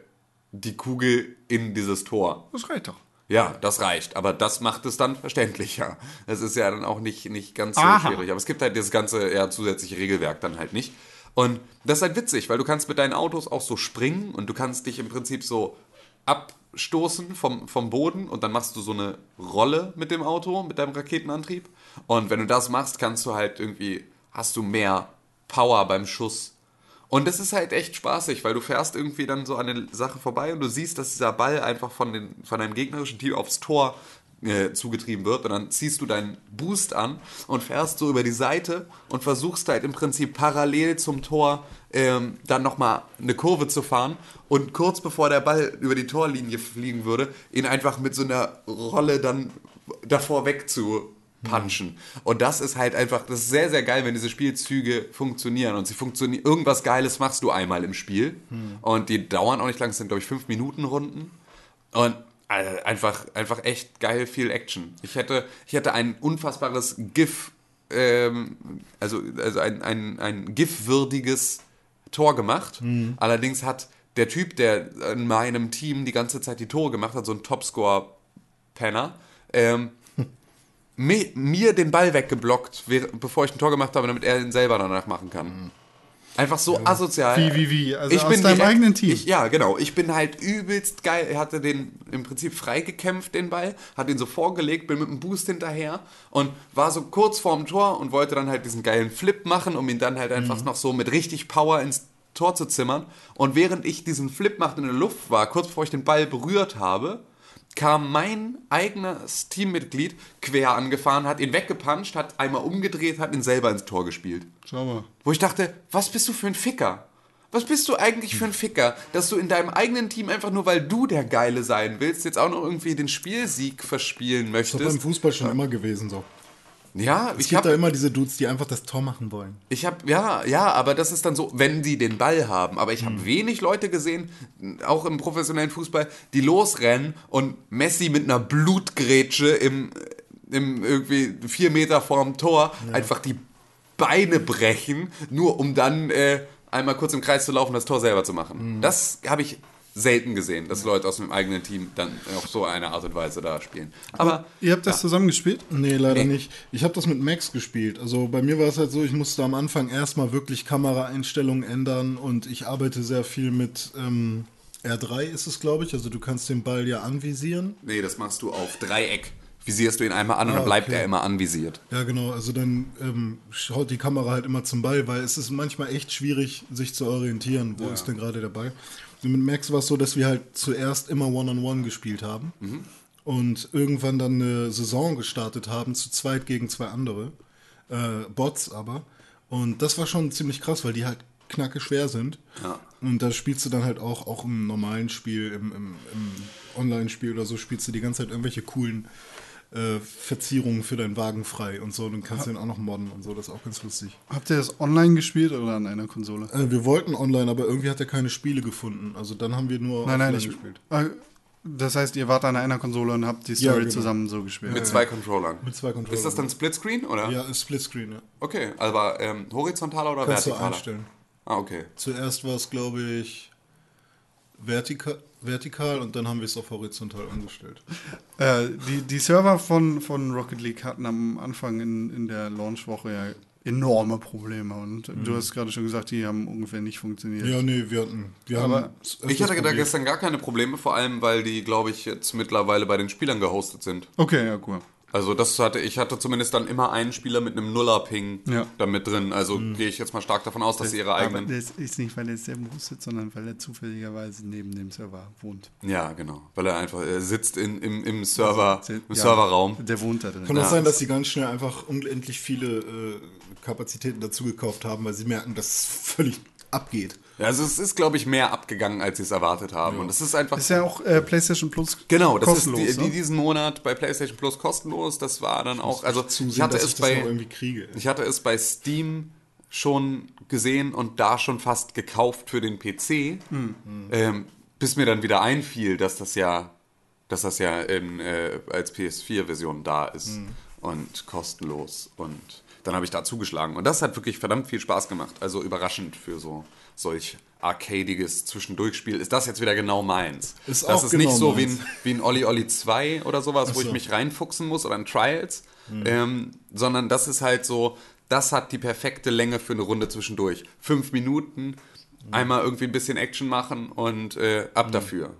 die Kugel in dieses Tor. Das reicht doch. Ja, das reicht, aber das macht es dann verständlicher. Es ist ja dann auch nicht, nicht ganz so Aha. schwierig, aber es gibt halt dieses ganze ja, zusätzliche Regelwerk dann halt nicht. Und das ist halt witzig, weil du kannst mit deinen Autos auch so springen und du kannst dich im Prinzip so abstoßen vom, vom Boden und dann machst du so eine Rolle mit dem Auto, mit deinem Raketenantrieb. Und wenn du das machst, kannst du halt irgendwie, hast du mehr Power beim Schuss. Und das ist halt echt spaßig, weil du fährst irgendwie dann so an eine Sache vorbei und du siehst, dass dieser Ball einfach von, den, von deinem gegnerischen Team aufs Tor äh, zugetrieben wird. Und dann ziehst du deinen Boost an und fährst so über die Seite und versuchst halt im Prinzip parallel zum Tor ähm, dann nochmal eine Kurve zu fahren. Und kurz bevor der Ball über die Torlinie fliegen würde, ihn einfach mit so einer Rolle dann davor weg zu punchen. Und das ist halt einfach, das ist sehr, sehr geil, wenn diese Spielzüge funktionieren. Und sie funktionieren, irgendwas Geiles machst du einmal im Spiel. Und die dauern auch nicht lang, es sind, glaube ich, fünf Minuten Runden. Und äh, einfach, einfach echt geil viel Action. Ich hätte, ich hätte ein unfassbares GIF, ähm, also, also ein, ein, ein GIF-würdiges Tor gemacht. Allerdings hat der Typ, der in meinem Team die ganze Zeit die Tore gemacht hat, so ein Topscore-Penner, ähm, mi- mir den Ball weggeblockt, bevor ich ein Tor gemacht habe, damit er ihn selber danach machen kann. Einfach so asozial. Wie, wie, wie? Also ich aus bin deinem direkt- eigenen Team? Ich, ja, genau. Ich bin halt übelst geil. Er hatte den im Prinzip freigekämpft, den Ball, hat ihn so vorgelegt, bin mit einem Boost hinterher und war so kurz vorm Tor und wollte dann halt diesen geilen Flip machen, um ihn dann halt einfach noch so mit richtig Power ins Tor zu zimmern. Und während ich diesen Flip machte in der Luft war, kurz bevor ich den Ball berührt habe, kam mein eigenes Teammitglied quer angefahren, hat ihn weggepuncht, hat einmal umgedreht, hat ihn selber ins Tor gespielt. Schau mal. Wo ich dachte, was bist du für ein Ficker? Was bist du eigentlich für ein Ficker, dass du in deinem eigenen Team einfach nur, weil du der Geile sein willst, jetzt auch noch irgendwie den Spielsieg verspielen Das ist beim möchtest? Fußball schon immer gewesen so. Ja, Es ich gibt da habe immer diese Dudes, die einfach das Tor machen wollen. Ich habe ja, ja, aber das ist dann so, wenn die den Ball haben. Aber ich Hm. habe wenig Leute gesehen, auch im professionellen Fußball, die losrennen und Messi mit einer Blutgrätsche im, im irgendwie vier Meter vorm Tor einfach die Beine brechen, nur um dann äh, einmal kurz im Kreis zu laufen und das Tor selber zu machen. Hm. Das habe ich selten gesehen, dass Leute aus dem eigenen Team dann auf so eine Art und Weise da spielen. Aber Ihr habt das zusammen gespielt? Nee, leider Nee. nicht. Ich habe das mit Max gespielt. Also bei mir war es halt so, ich musste am Anfang erstmal wirklich Kameraeinstellungen ändern und ich arbeite sehr viel mit ähm, R3 ist es, glaube ich. Also du kannst den Ball ja anvisieren. nee, das machst du auf Dreieck. Visierst du ihn einmal an und Ah, dann bleibt okay. er immer anvisiert. Ja, genau. Also dann ähm, schaut die Kamera halt immer zum Ball, weil es ist manchmal echt schwierig, sich zu orientieren, wo ist denn gerade der Ball. Mit Max war es so, dass wir halt zuerst immer One-on-One gespielt haben und irgendwann dann eine Saison gestartet haben, zu zweit gegen zwei andere, äh, Bots aber. Und das war schon ziemlich krass, weil die halt knacke schwer sind. Ja. Und da spielst du dann halt auch, auch im normalen Spiel, im, im, im Online-Spiel oder so, spielst du die ganze Zeit irgendwelche coolen äh, Verzierungen für deinen Wagen frei und so. Und dann kannst du den auch noch modden und so, das ist auch ganz lustig. Habt ihr das online gespielt oder an einer Konsole? Äh, wir wollten online, aber irgendwie hat er keine Spiele gefunden. Also dann haben wir nur Nein, nein, offline ich, äh, das heißt, ihr wart an einer Konsole und habt die Ja, Story genau. zusammen so gespielt. Mit zwei Controllern. Mit zwei Controllern. Ist das dann Splitscreen oder? Ja, ist Splitscreen, ja. Okay, aber ähm, horizontaler oder Kannst du vertikaler? einstellen. Ah, okay. Zuerst war es, glaube ich, vertika vertikal und dann haben wir es auf horizontal umgestellt. Äh, die, die Server von, von Rocket League hatten am Anfang in, in der Launchwoche ja enorme Probleme. Und du hast gerade schon gesagt, die haben ungefähr nicht funktioniert. Ja, nee, wir hatten. Wir Aber Ich hatte da gestern gar keine Probleme, vor allem weil die, glaube ich, jetzt mittlerweile bei den Spielern gehostet sind. Okay, ja, cool. Also das hatte ich hatte zumindest dann immer einen Spieler mit einem Nuller-Ping Ja. da mit drin. Also gehe ich jetzt mal stark davon aus, dass sie ihre Aber eigenen. das ist nicht, weil er selber hostet, sondern weil er zufälligerweise neben dem Server wohnt. Ja, genau. Weil er einfach er sitzt in, im, im Server, im Ja, Serverraum. Der wohnt da drin. Kann auch Ja. sein, dass sie ganz schnell einfach unendlich viele äh, Kapazitäten dazu gekauft haben, weil sie merken, dass es völlig abgeht. Ja, also es ist, glaube ich, mehr abgegangen, als sie es erwartet haben. Und es ist einfach. Ist ja auch äh, PlayStation Plus Genau, das kostenlos. ist die, die, ne? diesen Monat bei PlayStation Plus kostenlos. Das war dann auch, also Zusehen, ich hatte es ich das bei, irgendwie kriege. ich hatte es bei Steam schon gesehen und da schon fast gekauft für den PC, ähm, bis mir dann wieder einfiel, dass das ja, dass das ja in, äh, als PS4-Version da ist und kostenlos und dann habe ich da zugeschlagen und das hat wirklich verdammt viel Spaß gemacht. Also überraschend für so solch arcadiges Zwischendurchspiel ist das jetzt wieder genau meins. Ist das ist nicht genau so wie meins. ein, wie ein Olli Olli 2 oder sowas, wo ich so. mich reinfuchsen muss oder ein Trials, ähm, sondern das ist halt so, das hat die perfekte Länge für eine Runde zwischendurch. Fünf Minuten, einmal irgendwie ein bisschen Action machen und äh, ab dafür.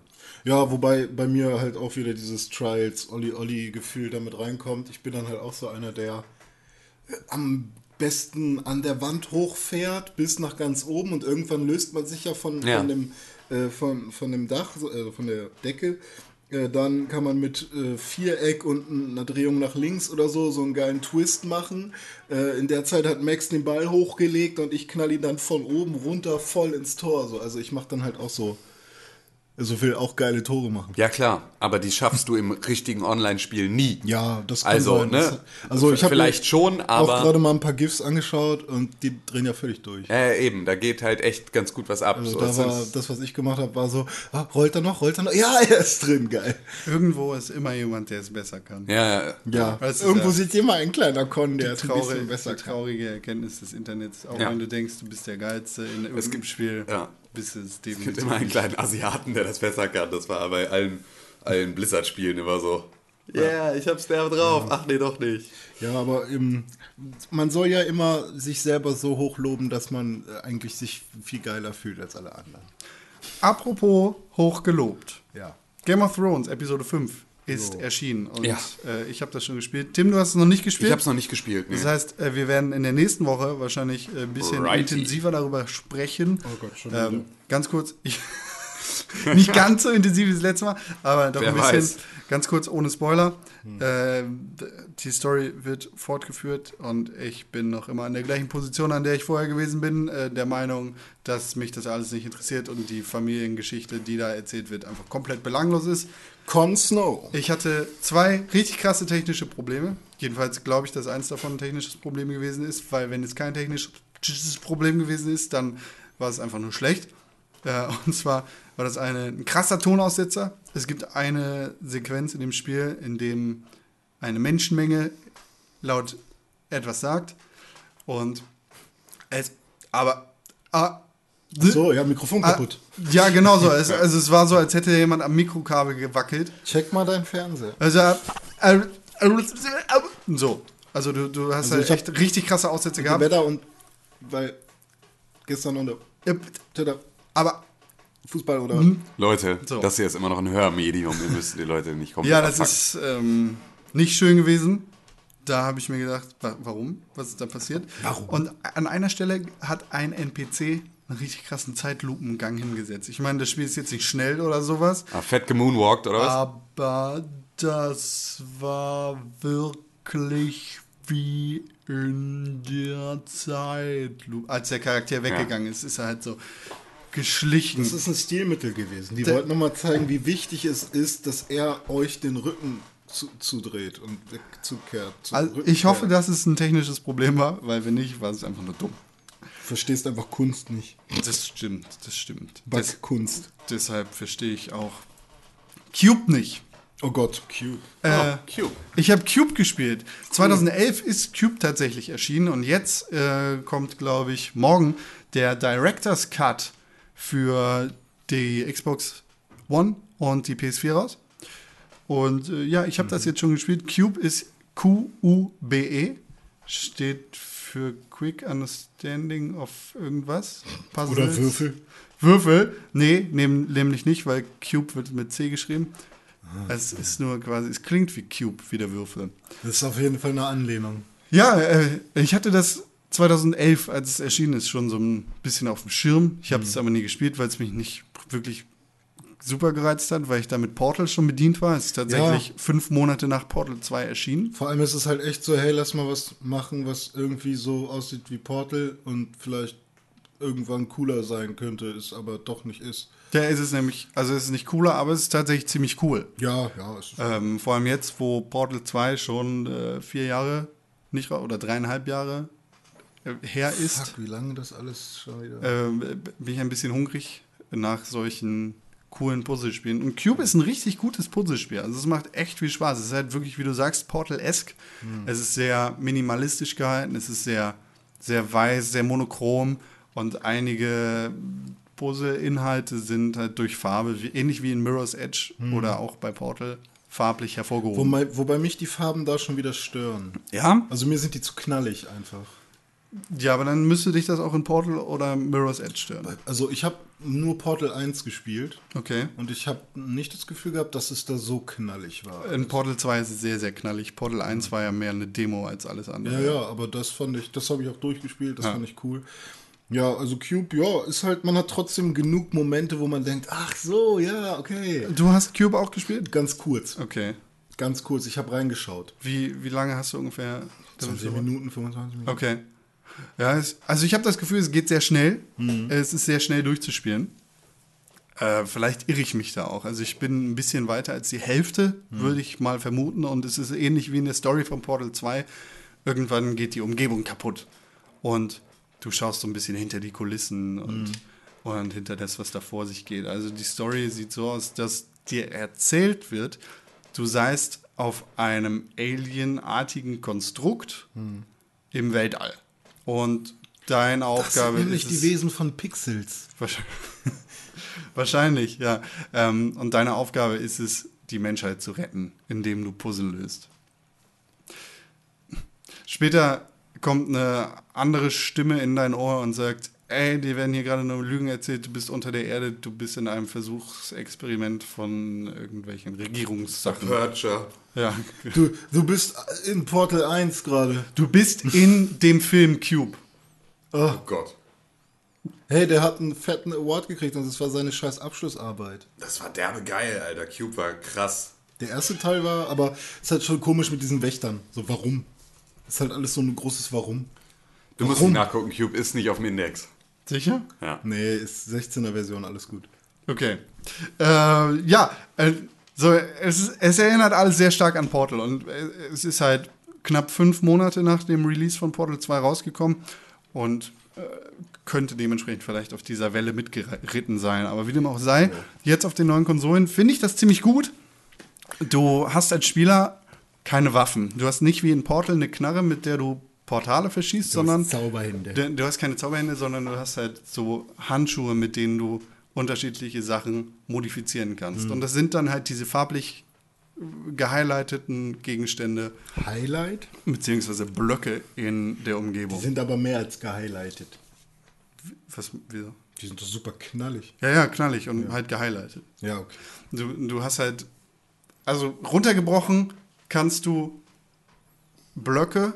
Ja, wobei bei mir halt auch wieder dieses Trials Olli Olli Gefühl damit reinkommt. Ich bin dann halt auch so einer, der am besten an der Wand hochfährt bis nach ganz oben und irgendwann löst man sich ja von, Ja. von, dem, äh, von, von dem Dach, äh, von der Decke. Äh, dann kann man mit äh, Viereck und einer Drehung nach links oder so so einen geilen Twist machen. Äh, in der Zeit hat Max den Ball hochgelegt und ich knall ihn dann von oben runter voll ins Tor. So. Also ich mache dann halt auch so, so will auch geile Tore machen. Ja klar, aber die schaffst du im richtigen Online-Spiel nie. Ja, das kann Also, sein. ne? Das, also ich habe Vielleicht schon, aber- auch gerade mal ein paar GIFs angeschaut und die drehen ja völlig durch. Äh, eben, da geht halt echt ganz gut was ab. Also So, da es war das, was ich gemacht habe, war so, ah, rollt er noch, rollt er noch? Ja, er ist drin, geil. Irgendwo ist immer jemand, der es besser kann. ja, ja. Ja, Das ist irgendwo ja- sieht immer ein kleiner Con, der es ein Traurig, bisschen besser die traurige Erkenntnis des Internets. Auch Ja. wenn du denkst, du bist der Geilste in irgendeinem gibt- Spiel, ja. Bist du es Es gibt definitiv immer einen kleinen Asiaten, der das besser kann. Das war bei allen, allen Blizzard-Spielen immer so. Ja, yeah, ich hab's der drauf. Ach nee, doch nicht. Ja, aber ähm, man soll ja immer sich selber so hochloben, dass man äh, eigentlich sich viel geiler fühlt als alle anderen. Apropos hochgelobt. Ja. Game of Thrones, Episode 5, ist erschienen. Und Ja. äh, ich habe das schon gespielt. Tim, du hast es noch nicht gespielt. Ich hab's noch nicht gespielt. Nee. Das heißt, äh, wir werden in der nächsten Woche wahrscheinlich äh, ein bisschen Righty. intensiver darüber sprechen. Oh Gott, schon ähm, wieder. Ganz kurz, ich, Nicht ganz so intensiv wie das letzte Mal, aber doch Wer ein bisschen. weiß. Ganz kurz, ohne Spoiler. Hm. Äh, die Story wird fortgeführt und ich bin noch immer an der gleichen Position, an der ich vorher gewesen bin. Äh, der Meinung, dass mich das alles nicht interessiert und die Familiengeschichte, die da erzählt wird, einfach komplett belanglos ist. Con Snow. Ich hatte zwei richtig krasse technische Probleme. Jedenfalls glaube ich, dass eins davon ein technisches Problem gewesen ist, weil wenn es kein technisches Problem gewesen ist, dann war es einfach nur schlecht. Äh, und zwar war das eine, ein krasser Tonaussetzer. Es gibt eine Sequenz in dem Spiel, in dem eine Menschenmenge laut etwas sagt. Und es, aber, ah, So, ja, Mikrofon ah, kaputt. ja, genau so. Es, also es war so, als hätte jemand am Mikrokabel gewackelt. Check mal deinen Fernseher. Also, äh, so. Also du, du hast Also halt echt richtig krasse Aussätze gehabt. Wetter und weil gestern unter Aber Fußball oder Leute, So. das hier ist immer noch ein Hörmedium. Ihr müsst die Leute nicht komplett ja, das ist ähm, nicht schön gewesen. Da habe ich mir gedacht, wa warum? Was ist da passiert? Warum? Und an einer Stelle hat ein NPC einen richtig krassen Zeitlupengang hingesetzt. Ich meine, das Spiel ist jetzt nicht schnell oder sowas, Ah, fett gemoonwalkt, oder was? aber das war wirklich wie in der Zeitlupe. Als der Charakter weggegangen ist, ist er halt so geschlichen. Das ist ein Stilmittel gewesen. Die Der- wollten nochmal zeigen, wie wichtig es ist, dass er euch den Rücken zu, zudreht und wegzukehrt. zu- Also ich hoffe, dass es ein technisches Problem war, weil wenn nicht, war es einfach nur dumm. Verstehst einfach Kunst nicht. Das stimmt, das stimmt. Backkunst. deshalb verstehe ich auch Cube nicht. Oh Gott, Cube. Äh, Cube. ich habe Cube gespielt. 2011 ist Cube tatsächlich erschienen und jetzt äh, kommt, glaube ich, morgen der Director's Cut für die Xbox One und die PS4 raus. Und äh, ja, ich habe das jetzt schon gespielt. Cube ist Q-U-B-E, E. steht für Quick Understanding of irgendwas. Oder Puzzles. Würfel. Würfel? Nee, nehm, nämlich nicht, weil Cube wird mit C geschrieben. Es ist nur quasi, es klingt wie Cube, wie der Würfel. Das ist auf jeden Fall eine Anlehnung. Ja, äh, ich hatte das 2011, als es erschienen ist, schon so ein bisschen auf dem Schirm. Ich habe es aber nie gespielt, weil es mich nicht wirklich super gereizt hat, weil ich da mit Portal schon bedient war. Es ist tatsächlich Ja. fünf Monate nach Portal 2 erschienen. Vor allem ist es halt echt so, hey, lass mal was machen, was irgendwie so aussieht wie Portal und vielleicht irgendwann cooler sein könnte, es aber doch nicht ist. Der ist es nämlich, also es ist nicht cooler, aber es ist tatsächlich ziemlich cool. Ja, ja, es ist Ähm, vor allem jetzt, wo Portal 2 schon äh, vier Jahre nicht oder dreieinhalb Jahre äh, her ist, Fuck, wie lange das alles schon wieder. ähm, bin ich ein bisschen hungrig nach solchen coolen Puzzlespielen. Und Cube ist ein richtig gutes Puzzlespiel. Also es macht echt viel Spaß. Es ist halt wirklich, wie du sagst, Portal-esque. Es ist sehr minimalistisch gehalten. Es ist sehr, sehr weiß, sehr monochrom. Und einige Puzzle-Inhalte sind halt durch Farbe, wie, ähnlich wie in Mirror's Edge oder auch bei Portal, farblich hervorgehoben. Wobei, wobei mich die Farben da schon wieder stören. ja? Also mir sind die zu knallig einfach. Ja, aber dann müsste dich das auch in Portal oder Mirror's Edge stören. Also ich habe nur Portal 1 gespielt Okay. und ich habe nicht das Gefühl gehabt, dass es da so knallig war. In Portal 2 ist es sehr, sehr knallig. Portal 1 war ja mehr eine Demo als alles andere. Ja, ja, aber das fand ich, das habe ich auch durchgespielt, das Ja. fand ich cool. Ja, also Cube, ja, ist halt, man hat trotzdem genug Momente, wo man denkt, ach so, ja, okay. Du hast Cube auch gespielt? Ganz kurz, Okay. ganz kurz, ich habe reingeschaut. Wie, wie lange hast du ungefähr? damit 20 verbracht? Minuten, 25 Minuten. Okay. Ja, es, also ich habe das Gefühl, es geht sehr schnell. Mhm. Es ist sehr schnell durchzuspielen. Äh, vielleicht irre ich mich da auch. Also ich bin ein bisschen weiter als die Hälfte, Mhm. würde ich mal vermuten. Und es ist ähnlich wie in der Story von Portal 2. Irgendwann geht die Umgebung kaputt. Und du schaust so ein bisschen hinter die Kulissen und, Mhm. und hinter das, was da vor sich geht. Also die Story sieht so aus, dass dir erzählt wird, du seist auf einem alienartigen Konstrukt im Weltall. Und deine Das sind Aufgabe nämlich ist die es, Wesen von Pixels. Wahrscheinlich, wahrscheinlich ja. Ähm, und deine Aufgabe ist es, die Menschheit zu retten, indem du Puzzle löst. Später kommt eine andere Stimme in dein Ohr und sagt, ey, dir werden hier gerade nur Lügen erzählt, du bist unter der Erde, du bist in einem Versuchsexperiment von irgendwelchen Regierungssachen. Purger. Ja. Du, du bist in Portal 1 gerade. Du bist in dem Film Cube. Oh Gott. Hey, der hat einen fetten Award gekriegt und das war seine scheiß Abschlussarbeit. Das war derbe geil, Alter. Cube war krass. Der erste Teil war, aber es ist halt schon komisch mit diesen Wächtern. So, warum? Ist halt alles so ein großes Warum. Du musst Warum? nicht nachgucken, Cube ist nicht auf dem Index. Sicher? Ja. Nee, ist 16er Version, alles gut. Okay. Äh, ja, äh, so, es, es erinnert alles sehr stark an Portal und äh, es ist halt knapp fünf Monate nach dem Release von Portal 2 rausgekommen und äh, könnte dementsprechend vielleicht auf dieser Welle mitgeritten sein. Aber wie dem auch sei, jetzt auf den neuen Konsolen finde ich das ziemlich gut. Du hast als Spieler keine Waffen. Du hast nicht wie in Portal eine Knarre, mit der du Portale verschießt, sondern Zauberhände. Du, du hast keine Zauberhände, sondern du hast halt so Handschuhe, mit denen du unterschiedliche Sachen modifizieren kannst. Und das sind dann halt diese farblich äh, gehighlighteten Gegenstände Highlight? beziehungsweise Blöcke in der Die Umgebung. sind aber mehr als gehighlightet. Was, wieso? Die sind doch super knallig. Ja, ja, knallig und halt gehighlightet. Ja, okay. Du, du hast halt, also runtergebrochen kannst du Blöcke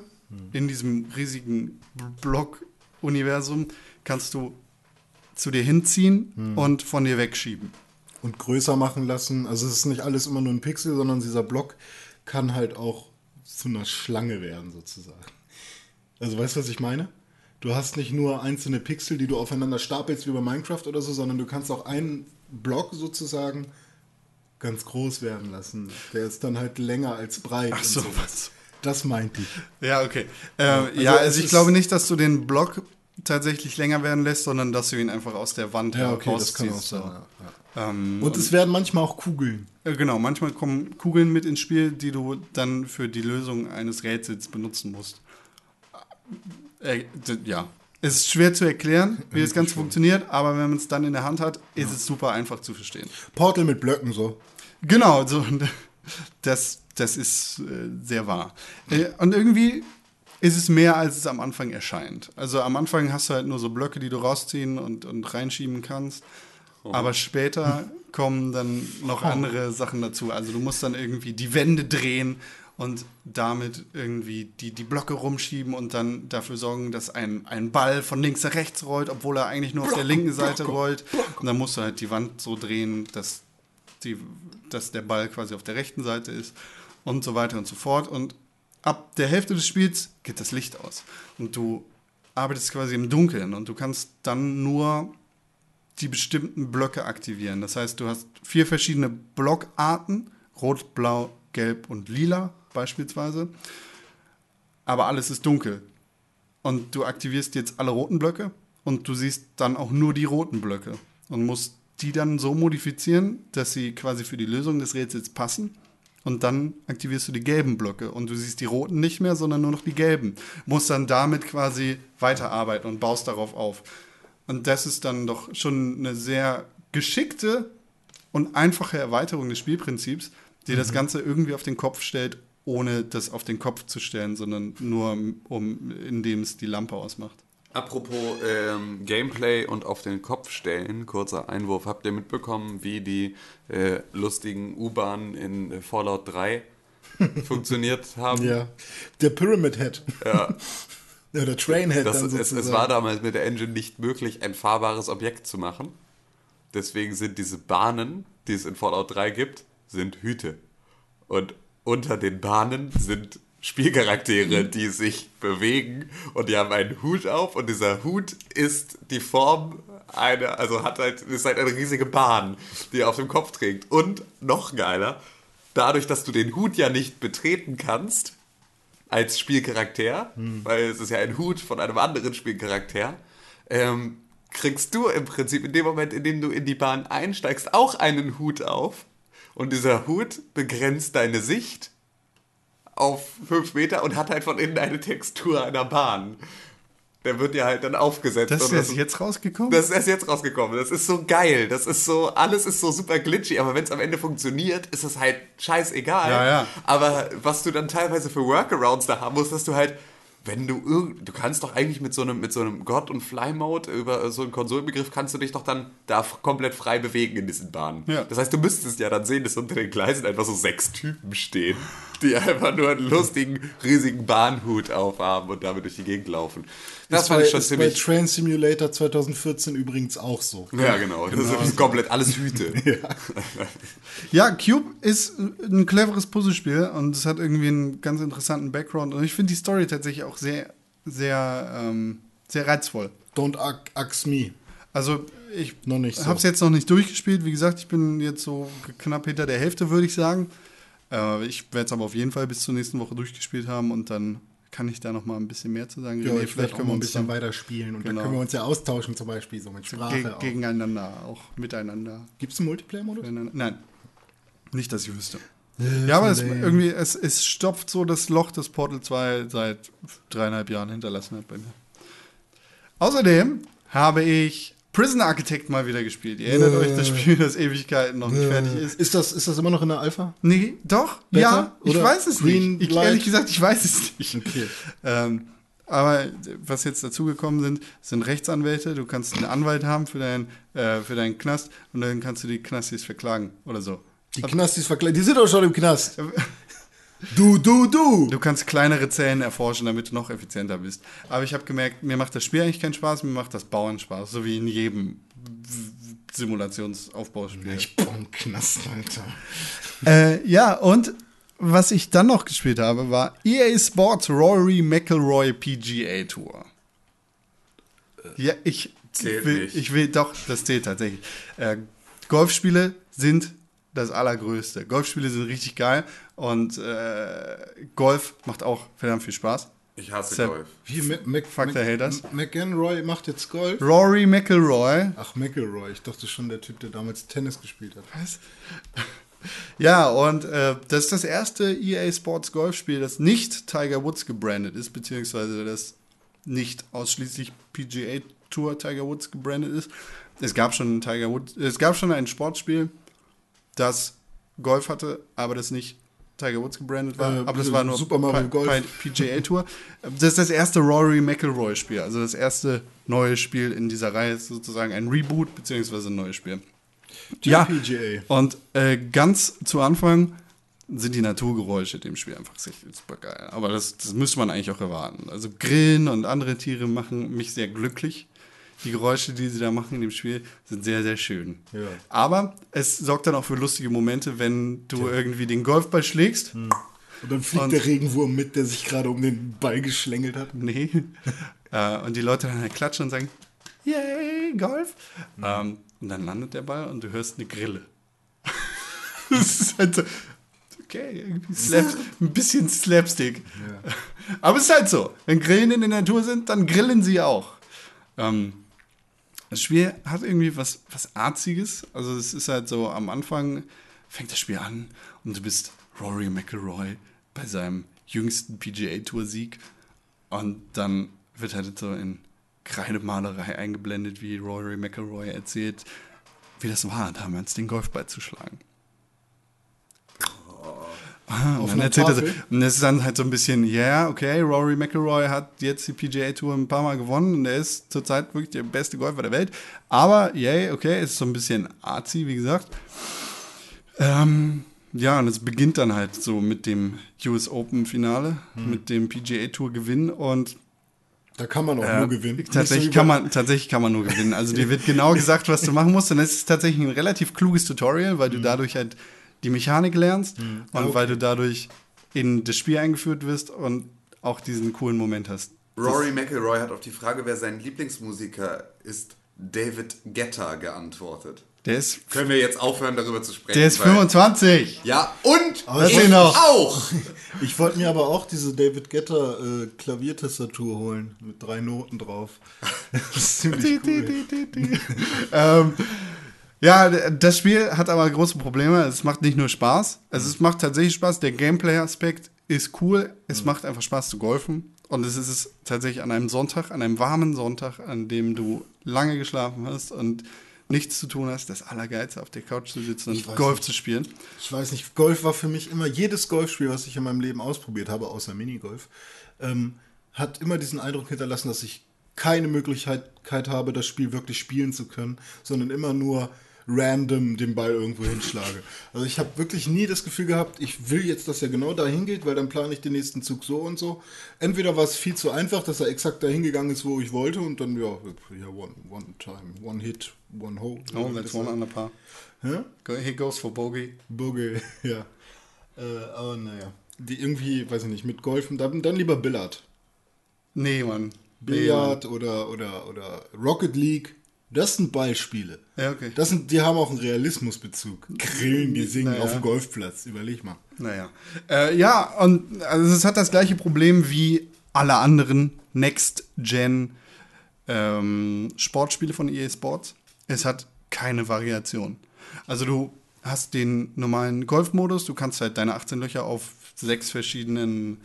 in diesem riesigen Block-Universum, kannst du zu dir hinziehen und von dir wegschieben. Und größer machen lassen. Also es ist nicht alles immer nur ein Pixel, sondern dieser Block kann halt auch zu einer Schlange werden, sozusagen. Also weißt du, was ich meine? Du hast nicht nur einzelne Pixel, die du aufeinander stapelst wie bei Minecraft oder so, sondern du kannst auch einen Block sozusagen ganz groß werden lassen. Der ist dann halt länger als breit. Ach so, was? Das meinte ich. Ja, okay. Äh, ja, es also ich glaube nicht, dass du den Block tatsächlich länger werden lässt, sondern dass du ihn einfach aus der Wand Ja, okay, das kann auch sein. Ja, ja. Ähm, Und es werden manchmal auch Kugeln. Äh, Genau, manchmal kommen Kugeln mit ins Spiel, die du dann für die Lösung eines Rätsels benutzen musst. Äh, ja. Es ist schwer zu erklären, wie das Ganze funktioniert, aber wenn man es dann in der Hand hat, ist es super einfach zu verstehen. Portal mit Blöcken so. Genau, so, das, das ist äh, sehr wahr. Äh, und irgendwie ist es mehr, als es am Anfang erscheint. Also am Anfang hast du halt nur so Blöcke, die du rausziehen und, und reinschieben kannst. Aber später kommen dann noch andere Sachen dazu. Also du musst dann irgendwie die Wände drehen und damit irgendwie die, die Blöcke rumschieben und dann dafür sorgen, dass ein, ein Ball von links nach rechts rollt, obwohl er eigentlich nur auf der linken Seite rollt. Und dann musst du halt die Wand so drehen, dass die, dass der Ball quasi auf der rechten Seite ist und so weiter und so fort. Und ab der Hälfte des Spiels geht das Licht aus. Und du arbeitest quasi im Dunkeln und du kannst dann nur die bestimmten Blöcke aktivieren. Das heißt, du hast vier verschiedene Blockarten, rot, blau, gelb und lila beispielsweise. Aber alles ist dunkel. Und du aktivierst jetzt alle roten Blöcke und du siehst dann auch nur die roten Blöcke und musst die dann so modifizieren, dass sie quasi für die Lösung des Rätsels passen. Und dann aktivierst du die gelben Blöcke und du siehst die roten nicht mehr, sondern nur noch die gelben. Musst dann damit quasi weiterarbeiten und baust darauf auf. Und das ist dann doch schon eine sehr geschickte und einfache Erweiterung des Spielprinzips, die das Ganze irgendwie auf den Kopf stellt, ohne das auf den Kopf zu stellen, sondern nur um, indem es die Lampe ausmacht. Apropos ähm, Gameplay und auf den Kopf stellen, kurzer Einwurf. Habt ihr mitbekommen, wie die äh, lustigen U-Bahnen in äh, Fallout 3 funktioniert haben? Ja. Der Pyramid Head. Ja. Ja, der Trainhead Das, dann es, es war damals mit der Engine nicht möglich, ein fahrbares Objekt zu machen. Deswegen sind diese Bahnen, die es in Fallout 3 gibt, sind Hüte. Und unter den Bahnen sind Spielcharaktere, die sich bewegen und die haben einen Hut auf und dieser Hut ist die Form einer, also hat halt, ist halt eine riesige Bahn, die er auf dem Kopf trägt. Und noch geiler, dadurch, dass du den Hut ja nicht betreten kannst, als Spielcharakter, weil es ist ja ein Hut von einem anderen Spielcharakter, ähm, kriegst du im Prinzip in dem Moment, in dem du in die Bahn einsteigst, auch einen Hut auf. Und dieser Hut begrenzt deine Sicht auf 5 Meter und hat halt von innen eine Textur einer Bahn. Der wird ja halt dann aufgesetzt. Das ist erst jetzt rausgekommen? das ist erst jetzt rausgekommen. Das ist so geil. Das ist so, alles ist so super glitchy, aber wenn es am Ende funktioniert, ist es halt scheißegal. Ja, ja. Aber was du dann teilweise für Workarounds da haben musst, dass du halt, wenn du irgend, du kannst doch eigentlich mit so einem, mit so einem God- und Fly-Mode über so einen Konsolenbegriff kannst du dich doch dann da komplett frei bewegen in diesen Bahnen. Ja. Das heißt, du müsstest ja dann sehen, dass unter den Gleisen einfach so sechs Typen stehen. Die einfach nur einen lustigen, riesigen Bahnhut aufhaben und damit durch die Gegend laufen. Das Ist fand bei, ich schon ist bei ziemlich. Train Simulator 2014 übrigens auch so. Ja, genau. Das ist komplett alles Hüte. Ja, Cube ist ein cleveres Puzzlespiel und es hat irgendwie einen ganz interessanten Background. Und ich finde die Story tatsächlich auch sehr, sehr, ähm, sehr reizvoll. Don't ax me. Also ich Noch nicht so. habe es jetzt noch nicht durchgespielt. Wie gesagt, ich bin jetzt so knapp hinter der Hälfte, würde ich sagen. Äh, ich werde es aber auf jeden Fall bis zur nächsten Woche durchgespielt haben und dann kann ich da noch mal ein bisschen mehr zu sagen. Ja, ich werde auch mal ein bisschen weiter spielen und Genau. dann können wir uns ja austauschen, zum Beispiel so mit Sprache. ge auch. gegeneinander, auch miteinander. Gibt es einen Multiplayer-Modus? Nein, nicht, dass ich wüsste. Ja, aber es, irgendwie, es, es stopft so das Loch, das Portal 2 seit dreieinhalb Jahren hinterlassen hat bei mir. Außerdem habe ich Prison Architect mal wieder gespielt. Ihr erinnert euch, das Spiel, das Ewigkeiten noch nicht fertig ist. Ist das, ist das immer noch in der Alpha? Nee, doch, Beta? ja, ich Oder weiß es Green nicht. Ich, ehrlich gesagt, ich weiß es nicht. Okay. Ähm, aber was jetzt dazugekommen sind, sind Rechtsanwälte. Du kannst einen Anwalt haben für, dein, äh, für deinen Knast und dann kannst du die Knastis verklagen oder so. Die Knastis verkleidet. Die sind doch schon im Knast. Du, du, du. Du kannst kleinere Zellen erforschen, damit du noch effizienter bist. Aber ich habe gemerkt, mir macht das Spiel eigentlich keinen Spaß, mir macht das Bauen Spaß, so wie in jedem Simulationsaufbauspiel. Ich baue einen Knast, Alter. Äh, ja, und was ich dann noch gespielt habe, war EA Sports Rory McIlroy PGA Tour. Ja, ich Zählt will, nicht. ich will doch, das zählt tatsächlich. Äh, Golfspiele sind das Allergrößte. Golfspiele sind richtig geil und äh, Golf macht auch verdammt viel Spaß. Ich hasse Sepp. Golf. Wie, Mac, Mac, Fuck the haters. McEnroy macht jetzt Golf? Rory McIlroy Ach, McElroy. Ich dachte schon, der Typ, der damals Tennis gespielt hat. Ja, und äh, das ist das erste EA Sports Golfspiel, das nicht Tiger Woods gebrandet ist, beziehungsweise das nicht ausschließlich PGA Tour Tiger Woods gebrandet ist. Es gab schon ein Tiger Woods, es gab schon ein Sportspiel, das Golf hatte, aber das nicht Tiger Woods gebrandet war. Äh, aber das war nur Super Mario Golf. Pi- PGA Tour. Das ist das erste Rory McIlroy Spiel, also das erste neue Spiel in dieser Reihe, ist sozusagen ein Reboot beziehungsweise ein neues Spiel. Ja, JPGA. und äh, ganz zu Anfang sind die Naturgeräusche dem Spiel einfach super geil. Aber das, das müsste man eigentlich auch erwarten. Also Grillen und andere Tiere machen mich sehr glücklich. Die Geräusche, die sie da machen in dem Spiel, sind sehr, sehr schön. Ja. Aber es sorgt dann auch für lustige Momente, wenn du irgendwie den Golfball schlägst. Und dann fliegt Und- der Regenwurm mit, der sich gerade um den Ball geschlängelt hat. Nee. äh, und die Leute dann halt klatschen und sagen, yay, Golf. Ähm, und dann landet der Ball und du hörst eine Grille. das ist halt so, okay, irgendwie Slap, ein bisschen Slapstick. Aber es ist halt so, wenn Grillen in der Natur sind, dann grillen sie auch. Ähm, das Spiel hat irgendwie was, was Arziges. Also es ist halt so, am Anfang fängt das Spiel an und du bist Rory McIlroy bei seinem jüngsten PGA-Tour-Sieg. Und dann wird halt so in Kreidemalerei eingeblendet, wie Rory McIlroy erzählt, wie das war, damals den Golfball zu schlagen. Ah, und dann erzählt er und das ist dann halt so ein bisschen, ja, okay, Rory McIlroy hat jetzt die PGA Tour ein paar Mal gewonnen und er ist zurzeit wirklich der beste Golfer der Welt. Aber, yay, okay, ist so ein bisschen arzi, wie gesagt. Ähm, ja, und es beginnt dann halt so mit dem US Open Finale, Hm. mit dem PGA Tour Gewinn und Da kann man auch äh, nur gewinnen. Tatsächlich, so kann man, tatsächlich kann man nur gewinnen. Also dir wird genau gesagt, was du machen musst. Und es ist tatsächlich ein relativ kluges Tutorial, weil du Mhm. dadurch halt die Mechanik lernst und weil du dadurch in das Spiel eingeführt wirst und auch diesen coolen Moment hast. Rory McIlroy hat auf die Frage, wer sein Lieblingsmusiker ist, David Guetta geantwortet. Der ist, Können wir jetzt aufhören, darüber zu sprechen? der ist weil- 25. Ja, und Lass ich noch. auch. Ich wollte mir aber auch diese David Getter äh, Klaviertastatur holen mit drei Noten drauf. Das ist ziemlich cool. ähm, ja, das Spiel hat aber große Probleme. Es macht nicht nur Spaß, also es macht tatsächlich Spaß. Der Gameplay-Aspekt ist cool. Es macht einfach Spaß zu golfen. Und es ist es tatsächlich an einem Sonntag, an einem warmen Sonntag, an dem du lange geschlafen hast und nichts zu tun hast, das Allergeilste auf der Couch zu sitzen und Golf nicht. zu spielen. Ich weiß nicht, Golf war für mich immer, jedes Golfspiel, was ich in meinem Leben ausprobiert habe, außer Minigolf, ähm, hat immer diesen Eindruck hinterlassen, dass ich keine Möglichkeit habe, das Spiel wirklich spielen zu können, sondern immer nur random den Ball irgendwo hinschlage. Also ich habe wirklich nie das Gefühl gehabt, ich will jetzt, dass er genau dahin geht, weil dann plane ich den nächsten Zug so und so. Entweder war es viel zu einfach, dass er exakt dahin gegangen ist, wo ich wollte und dann, ja, ja one, one time, one hit, one hole. Oh, that's one under par. Ja? He goes for bogey. Boogie, ja. Äh, aber naja. Die irgendwie, weiß ich nicht, mit Golfen, dann, dann lieber Billard. Nee, Mann. Billard oder, oder, oder Rocket League. Das sind Ballspiele. Ja, okay. Das sind, die haben auch einen Realismusbezug. Grillen, die singen Naja. auf dem Golfplatz. Überleg mal. Naja. Äh, ja, und also es hat das gleiche Problem wie alle anderen Next-Gen ähm, Sportspiele von EA Sports. Es hat keine Variation. Also du hast den normalen Golfmodus, du kannst halt deine 18 Löcher auf sechs verschiedenen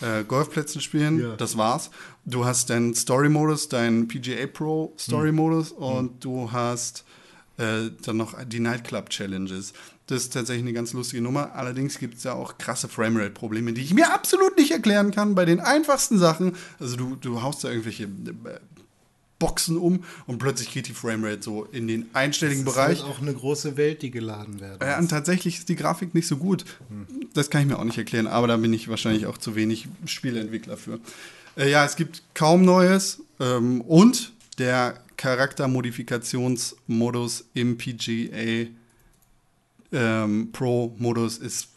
äh, Golfplätzen spielen. Ja. Das war's. Du hast deinen Story-Modus, deinen PGA Pro Story-Modus Hm. und du hast äh, dann noch die Nightclub Challenges. Das ist tatsächlich eine ganz lustige Nummer. Allerdings gibt es ja auch krasse Framerate-Probleme, die ich mir absolut nicht erklären kann bei den einfachsten Sachen. Also du, du haust da irgendwelche äh, Boxen um und plötzlich geht die Framerate so in den einstelligen Bereich. auch eine große Welt, die geladen werden. Ja, und tatsächlich ist die Grafik nicht so gut. Das kann ich mir auch nicht erklären, aber da bin ich wahrscheinlich auch zu wenig Spieleentwickler für. Äh, ja, es gibt kaum Neues ähm, und der Charaktermodifikationsmodus im PGA ähm, Pro-Modus ist,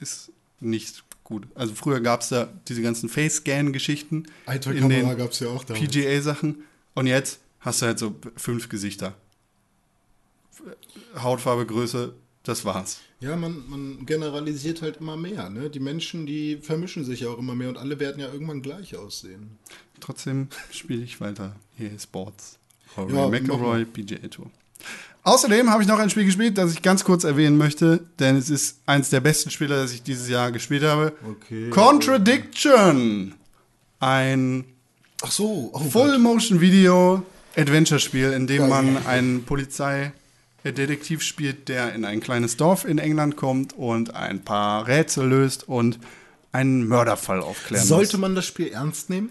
ist nicht gut. Also früher gab es da diese ganzen Face-Scan-Geschichten in Eye-Track-Kamera den gab's ja auch damals. PGA-Sachen und jetzt hast du halt so fünf Gesichter. Hautfarbe, Größe, das war's. Ja, man, man generalisiert halt immer mehr. Ne? Die Menschen, die vermischen sich ja auch immer mehr und alle werden ja irgendwann gleich aussehen. Trotzdem spiele ich weiter EA Sports. Rory Ja, McIlroy, PGA Tour. Außerdem habe ich noch ein Spiel gespielt, das ich ganz kurz erwähnen möchte, denn es ist eines der besten Spiele, das ich dieses Jahr gespielt habe. Okay. Contradiction! Ein Ach so, oh Full-Motion-Video-Adventure-Spiel, in dem man einen Polizeidetektiv spielt, der in ein kleines Dorf in England kommt und ein paar Rätsel löst und einen Mörderfall aufklären Sollte muss. man das Spiel ernst nehmen?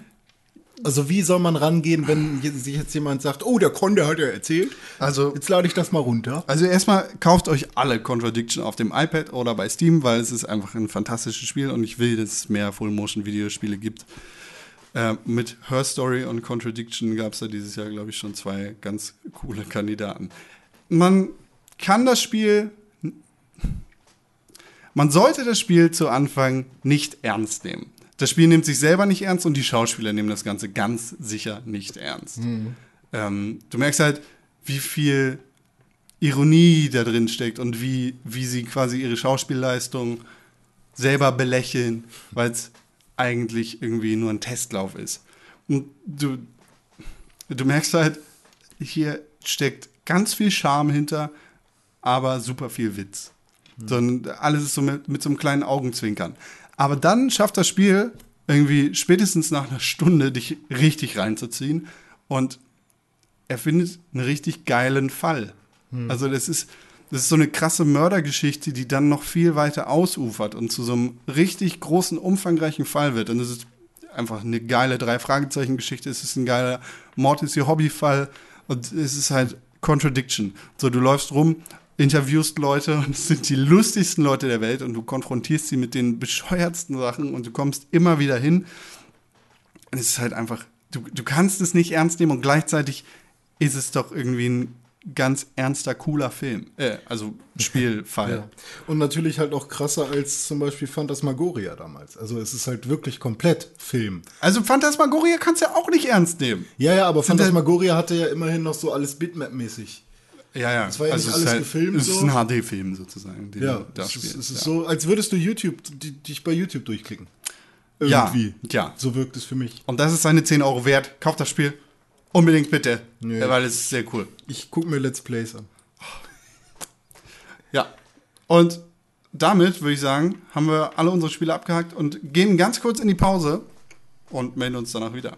Also wie soll man rangehen, wenn sich jetzt jemand sagt, oh, der Conde hat ja erzählt, Also- jetzt lade ich das mal runter. Also erstmal kauft euch alle Contradiction auf dem iPad oder bei Steam, weil es ist einfach ein fantastisches Spiel und ich will, dass es mehr Full-Motion-Videospiele gibt. Äh, mit Her Story und Contradiction gab es da dieses Jahr, glaube ich, schon zwei ganz coole Kandidaten. Man kann das Spiel, man sollte das Spiel zu Anfang nicht ernst nehmen. Das Spiel nimmt sich selber nicht ernst und die Schauspieler nehmen das Ganze ganz sicher nicht ernst. Ähm, du merkst halt, wie viel Ironie da drin steckt und wie, wie sie quasi ihre Schauspielleistung selber belächeln, weil es eigentlich irgendwie nur ein Testlauf ist. Und du, du merkst halt, hier steckt ganz viel Charme hinter, aber super viel Witz. So, und alles ist so mit, mit so einem kleinen Augenzwinkern. Aber dann schafft das Spiel irgendwie spätestens nach einer Stunde dich richtig reinzuziehen und er findet einen richtig geilen Fall. Also das ist, das ist so eine krasse Mördergeschichte, die dann noch viel weiter ausufert und zu so einem richtig großen, umfangreichen Fall wird. Und es ist einfach eine geile Drei-Fragezeichen-Geschichte. Es ist ein geiler Mord ist ihr Hobbyfall und es ist halt Contradiction. So, du läufst rum, interviewst Leute und es sind die lustigsten Leute der Welt und du konfrontierst sie mit den bescheuertsten Sachen und du kommst immer wieder hin. Und es ist halt einfach, du, du kannst es nicht ernst nehmen und gleichzeitig ist es doch irgendwie ein ganz ernster, cooler Film. Äh, also Spielfall. Ja. Und natürlich halt auch krasser als zum Beispiel Phantasmagoria damals. Also es ist halt wirklich komplett Film. Also Phantasmagoria kannst du ja auch nicht ernst nehmen. Ja, ja, aber Sind Phantasmagoria hatte ja immerhin noch so alles Bitmap-mäßig. Ja, ja. Es war ja nicht es alles ist halt, gefilmt Es ist so. ein HD-Film sozusagen, den Ja, du da es ist, spielst. es ist ja. so, als würdest du YouTube, die, dich bei YouTube durchklicken. Ja, Irgendwie. ja. So wirkt es für mich. Und das ist seine 10 Euro wert. Kauft das Spiel. Unbedingt bitte. Ja, weil es ist sehr cool. Ich gucke mir Let's Plays an. Ja. Und damit würde ich sagen, haben wir alle unsere Spiele abgehakt und gehen ganz kurz in die Pause und melden uns danach wieder.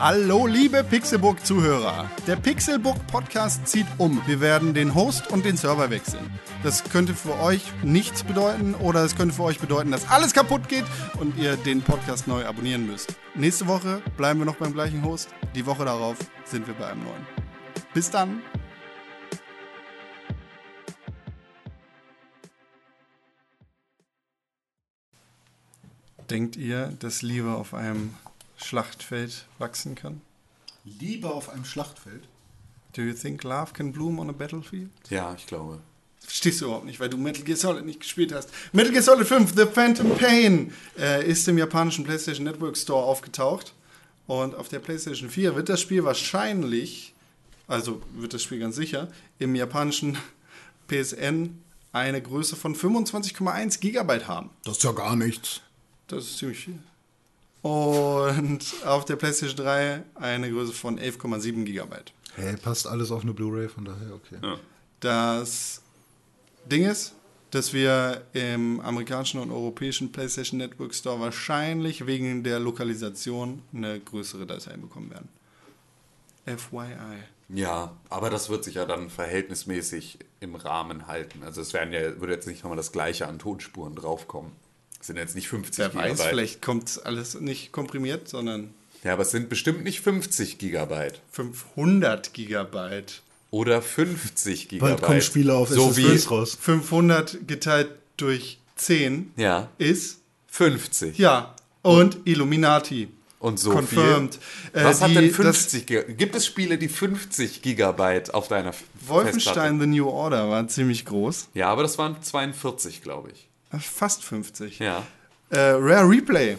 Hallo, liebe Pixelburg-Zuhörer. Der Pixelburg-Podcast zieht um. Wir werden den Host und den Server wechseln. Das könnte für euch nichts bedeuten oder es könnte für euch bedeuten, dass alles kaputt geht und ihr den Podcast neu abonnieren müsst. Nächste Woche bleiben wir noch beim gleichen Host. Die Woche darauf sind wir bei einem neuen. Bis dann. Denkt ihr, dass Liebe auf einem Schlachtfeld wachsen kann? Liebe auf einem Schlachtfeld. Do you think love can bloom on a battlefield? Ja, ich glaube. Verstehst du überhaupt nicht, weil du Metal Gear Solid nicht gespielt hast. Metal Gear Solid 5, The Phantom Pain, äh, ist im japanischen PlayStation Network Store aufgetaucht. Und auf der PlayStation 4 wird das Spiel wahrscheinlich, also wird das Spiel ganz sicher, im japanischen PSN eine Größe von 25,1 Gigabyte haben. Das ist ja gar nichts. Das ist ziemlich viel. Und auf der PlayStation 3 eine Größe von 11,7 Gigabyte. Hä, passt alles auf eine Blu-ray, von daher, okay. Das Ding ist, dass wir im amerikanischen und europäischen PlayStation Network Store wahrscheinlich wegen der Lokalisation eine größere Datei bekommen werden. FYI. Ja, aber das wird sich ja dann verhältnismäßig im Rahmen halten. Also es werden ja, würde jetzt nicht nochmal das gleiche an Tonspuren draufkommen. Es sind jetzt nicht 50 Wer weiß, Gigabyte. vielleicht kommt alles nicht komprimiert, sondern Ja, aber es sind bestimmt nicht 50 Gigabyte. 500 Gigabyte. Oder 50 Gigabyte. Bald kommen Spiele auf so wie, raus. 500 geteilt durch 10 Ja, ist, 50. ja, und Illuminati. Und so Confirmed. viel. Äh, Was hat die- denn das- 50 Gigabyte? Gibt es Spiele, die 50 Gigabyte auf deiner F- Festplatte? Wolfenstein The New Order war ziemlich groß. Ja, aber das waren 42, glaube ich. Fast 50. Ja. Äh, Rare Replay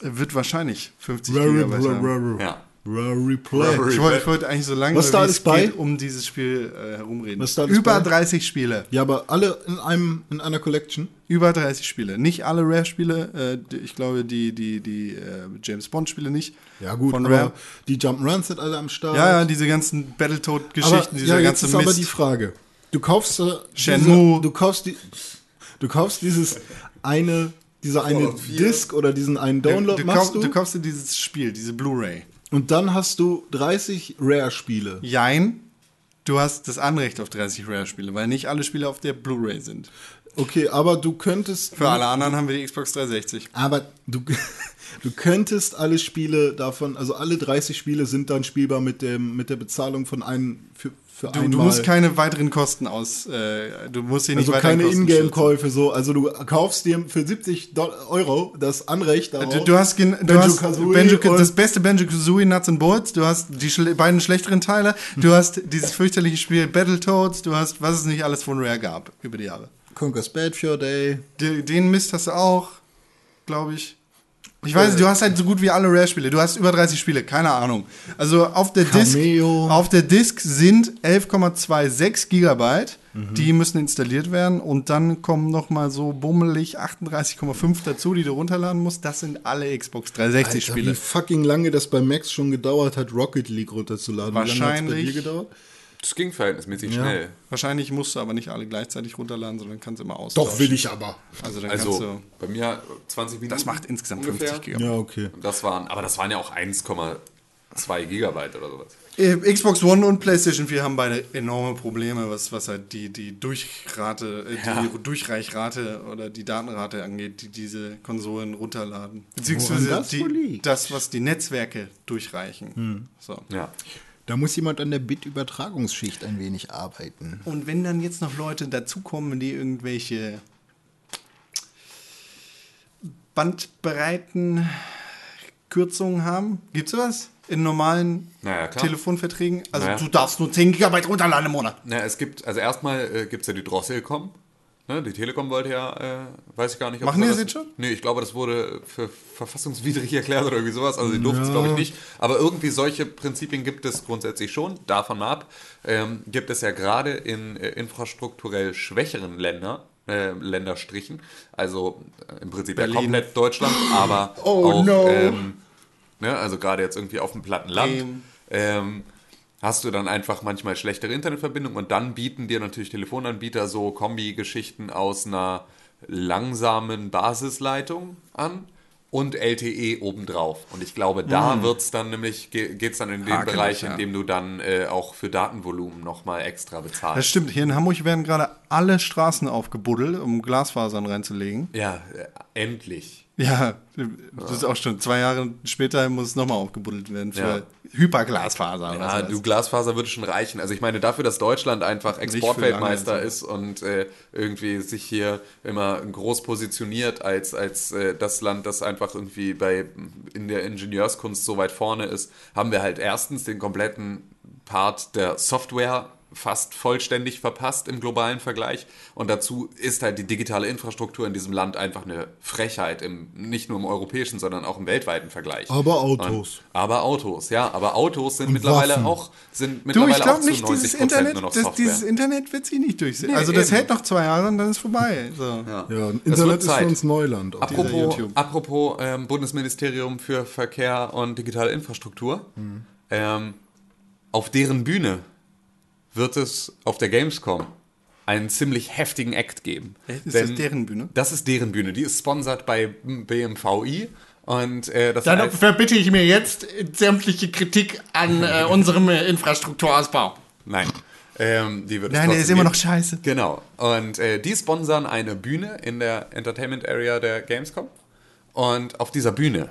wird wahrscheinlich 50 Gigabyte haben. Ja. Replay. Ich wollte, ich wollte eigentlich so lange Was da wie alles es bei? geht, um dieses Spiel äh, herumreden. Was da Über bei? 30 Spiele. Ja, aber alle in einem in einer Collection. Über 30 Spiele. Nicht alle Rare-Spiele. Äh, ich glaube, die, die, die äh, James Bond-Spiele nicht. Ja gut, Von aber Rare. die Jump'n'Runs sind alle am Start. Ja, ja, diese ganzen aber, Battletoad-Geschichten, dieser ja, jetzt ganze ist aber Mist. die Frage. Du kaufst äh, Shenmue. Diese, du kaufst die, du kaufst dieses eine diese eine Fallout 4. Disc oder diesen einen Download du, machst kauf, du, du kaufst dir dieses Spiel, diese Blu-ray. und dann hast du 30 Rare Spiele. Jein, du hast das Anrecht auf 30 Rare-Spiele, weil nicht alle Spiele auf der Blu-ray sind. Okay, aber du könntest Für alle anderen haben wir die Xbox 360. Aber du, du könntest alle Spiele davon, also alle 30 Spiele sind dann spielbar mit, dem, mit der Bezahlung von einem für, für Du, einmal. du musst keine weiteren Kosten aus. Äh, du musst dir nicht also keine. Ingame-Käufe so. Also du kaufst dir für 70 Do- Euro das Anrecht darauf. Du, du hast, du hast und- das beste Banjo Kazooie Nuts and Bolts. Du hast die schle beiden schlechteren Teile. Du hast dieses fürchterliche Spiel Battletoads. Du hast was es nicht alles von Rare gab über die Jahre. Conquer's Bad Fur Day. De- Den Mist hast du auch, glaube ich. Ich weiß, nicht, du hast halt so gut wie alle Rare-Spiele. Du hast über 30 Spiele, keine Ahnung. Also auf der Disk, auf der Disk sind 11,26 Gigabyte. Mhm. Die müssen installiert werden und dann kommen noch mal so bummelig 38,5 dazu, die du runterladen musst. Das sind alle Xbox 360 Alter, Spiele. wie fucking lange das bei Max schon gedauert hat, Rocket League runterzuladen. Wie lange hat's bei Wahrscheinlich. dir gedauert? Das ging verhältnismäßig Ja. schnell. Wahrscheinlich musst du aber nicht alle gleichzeitig runterladen, sondern kannst immer austauschen. Doch, will ich aber. Also dann kannst Also du. bei mir 20 Minuten. Das macht insgesamt ungefähr. 50 Gigabyte. Ja, okay. Und das waren, aber das waren ja auch 1,2 Gigabyte oder sowas. Äh, Xbox One und PlayStation 4 haben beide enorme Probleme, was, was halt die, die Durchrate, äh, Ja. die Durchreichrate oder die Datenrate angeht, die diese Konsolen runterladen. Beziehungsweise das die, das, was die Netzwerke durchreichen. So. Ja. Da muss jemand an der Bit-Übertragungsschicht ein wenig arbeiten. Und wenn dann jetzt noch Leute dazukommen, die irgendwelche Bandbreiten Kürzungen haben, gibt's sowas? In normalen Naja. Telefonverträgen? Also Naja. du darfst nur 10 Gigabyte runterladen im Monat. Na, es gibt, also erstmal äh, gibt es ja die Drosselcom. Ne, die Telekom wollte ja, äh, weiß ich gar nicht. ob Machen die das jetzt schon? Nee, ich glaube, das wurde für verfassungswidrig erklärt oder irgendwie sowas. Also die durften es, glaube ich, nicht. Aber irgendwie solche Prinzipien gibt es grundsätzlich schon. Davon mal ab ähm, gibt es ja gerade in äh, infrastrukturell schwächeren Ländern, äh, Länderstrichen, also äh, im Prinzip ja Berlin. komplett Deutschland, aber Oh, auch, no. ähm, ne, also gerade jetzt irgendwie auf dem platten Land. Ähm, hast du dann einfach manchmal schlechtere Internetverbindung und dann bieten dir natürlich Telefonanbieter so Kombi-Geschichten aus einer langsamen Basisleitung an und LTE obendrauf. Und ich glaube, da wird's dann nämlich, geht es dann in den Hakelig, Bereich, ja. in dem du dann äh, auch für Datenvolumen nochmal extra Das bezahlst. stimmt. Hier in Hamburg werden gerade alle Straßen aufgebuddelt, um Glasfasern reinzulegen. Ja, äh, endlich. Ja, das ist auch schon zwei Jahre später muss es nochmal aufgebuddelt werden für Ja. Hyperglasfaser. Ja, du Glasfaser würde schon reichen. Also ich meine, dafür, dass Deutschland einfach Exportweltmeister ist und äh, irgendwie sich hier immer groß positioniert als, als äh, das Land, das einfach irgendwie bei in der Ingenieurskunst so weit vorne ist, haben wir halt erstens den kompletten Part der Software fast vollständig verpasst im globalen Vergleich. Und dazu ist halt die digitale Infrastruktur in diesem Land einfach eine Frechheit, im, nicht nur im europäischen, sondern auch im weltweiten Vergleich. Aber Autos. Und, aber Autos, ja. Aber Autos sind mittlerweile Waffen. auch, sind Du, mittlerweile ich glaube auch zu nicht, 90 dieses Internet, nur noch das, Software. dieses Internet wird sich nicht durchsetzen. Nee, also das eben. hält noch zwei Jahre und dann ist vorbei. So. ja. Ja, Das Internet ist für uns Neuland. Apropos, apropos ähm, Bundesministerium für Verkehr und digitale Infrastruktur. Mhm. Ähm, auf deren Bühne wird es auf der Gamescom einen ziemlich heftigen Act geben. Ist Denn das deren Bühne? Das ist deren Bühne. Die ist sponsert bei BMVI. Und äh, das Dann heißt, verbitte ich mir jetzt sämtliche Kritik an äh, unserem äh, Infrastrukturausbau. nein. Ähm, die wird Nein, der trotzdem ist immer noch scheiße. Genau. Und äh, die sponsern eine Bühne in der Entertainment Area der Gamescom. Und auf dieser Bühne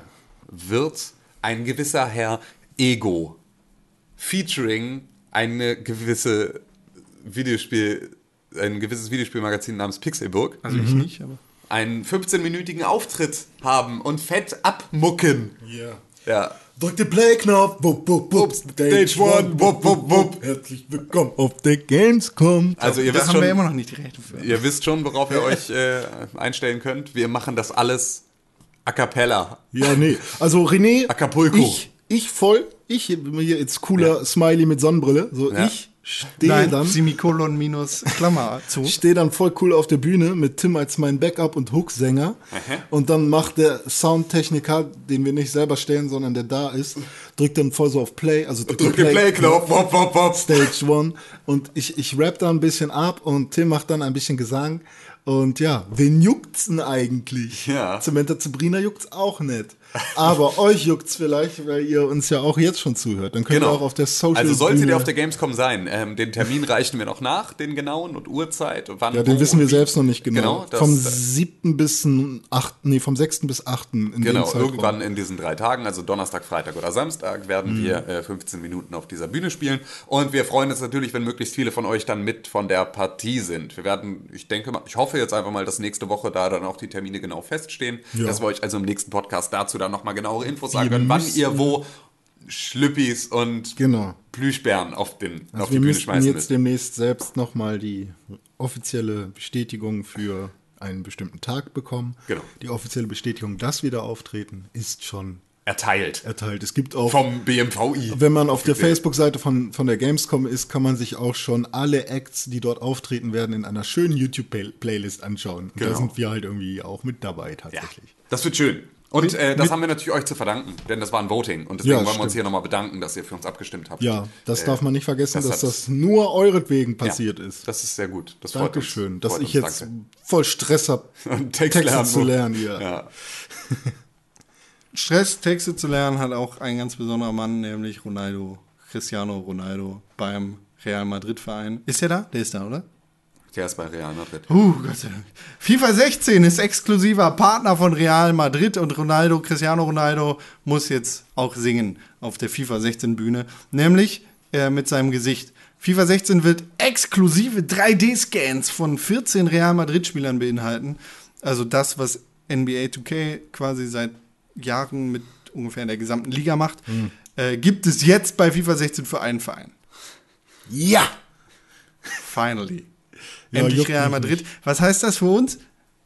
wird ein gewisser Herr Ego featuring eine gewisse Videospiel, ein gewisses Videospielmagazin namens Pixelburg Also ich nicht, aber. einen 15-minütigen Auftritt haben und fett abmucken. Ja. Ja. Drück den Play-Knopf. Wupp, wupp, wupp. Stage one. Wupp, wupp, wupp. Herzlich willkommen auf der Gamescom. Also ihr Da wisst haben wir schon, immer noch nicht die Rechte für. Ihr wisst schon, worauf ihr euch äh, einstellen könnt. Wir machen das alles a cappella. Ja, nee. Also René, Acapulco. ich, ich voll, ich hier jetzt cooler Smiley mit Sonnenbrille. So, Ja. ich stehe Nein, dann, Semikolon minus Klammer zu. stehe dann voll cool auf der Bühne mit Tim als mein Backup und Hooksänger. Und dann macht der Soundtechniker, den wir nicht selber stellen, sondern der da ist, drückt dann voll so auf Play, also drückt Drück den Play-Knopf. Wop, wop, wop. Stage One. Und ich, ich rap da ein bisschen ab und Tim macht dann ein bisschen Gesang. Und ja, wen juckt's denn eigentlich? Ja. Samantha Sabrina juckt's auch nicht. Aber euch juckt's vielleicht, weil ihr uns ja auch jetzt schon zuhört. Dann könnt ihr Genau. auch auf der Social Also solltet ihr auf der Gamescom sein, ähm, den Termin reichen wir noch nach, den genauen und Uhrzeit. Wann, Ja, den wissen wir selbst noch nicht genau. Genau, vom äh, 7. bis zum 8. Nee, vom 6. bis 8. in dem Genau, irgendwann in diesen drei Tagen, also Donnerstag, Freitag oder Samstag, werden Mhm. wir äh, 15 Minuten auf dieser Bühne spielen. Und wir freuen uns natürlich, wenn möglichst viele von euch dann mit von der Partie sind. Wir werden, ich denke mal, ich hoffe jetzt einfach mal, dass nächste Woche da dann auch die Termine genau feststehen, Ja. dass wir euch also im nächsten Podcast dazu dann nochmal genauere Infos sagen können, wann ihr wo Schlüppis und Genau. Plüschbären auf, den, Also auf wir die Bühne schmeißen jetzt müsst. demnächst selbst nochmal die offizielle Bestätigung für einen bestimmten Tag bekommen. Genau. Die offizielle Bestätigung, dass wir da auftreten, ist schon Erteilt. erteilt. Es gibt auch, Vom BMVI. wenn man auf der. Facebook-Seite von, von der Gamescom ist, kann man sich auch schon alle Acts, die dort auftreten werden, in einer schönen YouTube-Playlist anschauen. Und Da Genau. sind wir halt irgendwie auch mit dabei Ja, tatsächlich. das wird schön. Und äh, das haben wir natürlich euch zu verdanken, denn das war ein Voting. Und deswegen Ja, wollen wir uns hier nochmal bedanken, dass ihr für uns abgestimmt habt. Ja, das Äh, darf man nicht vergessen, das dass das nur euretwegen Ja, passiert ist. Das ist sehr gut. Das freut uns. Dankeschön, dass Freut ich uns, jetzt danke. voll Stress habe, Texte lernen zu lernen. Ja. Ja. Stress, Texte zu lernen, hat auch ein ganz besonderer Mann, nämlich Ronaldo, Cristiano Ronaldo beim Real Madrid Verein. Ist der da? Der ist da, oder? Der ist bei Real Madrid. Uh, Gott sei Dank. FIFA 16 ist exklusiver Partner von Real Madrid und Ronaldo, Cristiano Ronaldo, muss jetzt auch singen auf der FIFA 16 Bühne, nämlich äh, mit seinem Gesicht. FIFA 16 wird exklusive 3D-Scans von 14 Real Madrid-Spielern beinhalten. Also das, was NBA 2K quasi seit Jahren mit ungefähr der gesamten Liga macht, äh, gibt es jetzt bei FIFA 16 für einen Verein. ja. Finally. Ja, Endlich Real Madrid. Was heißt das für uns?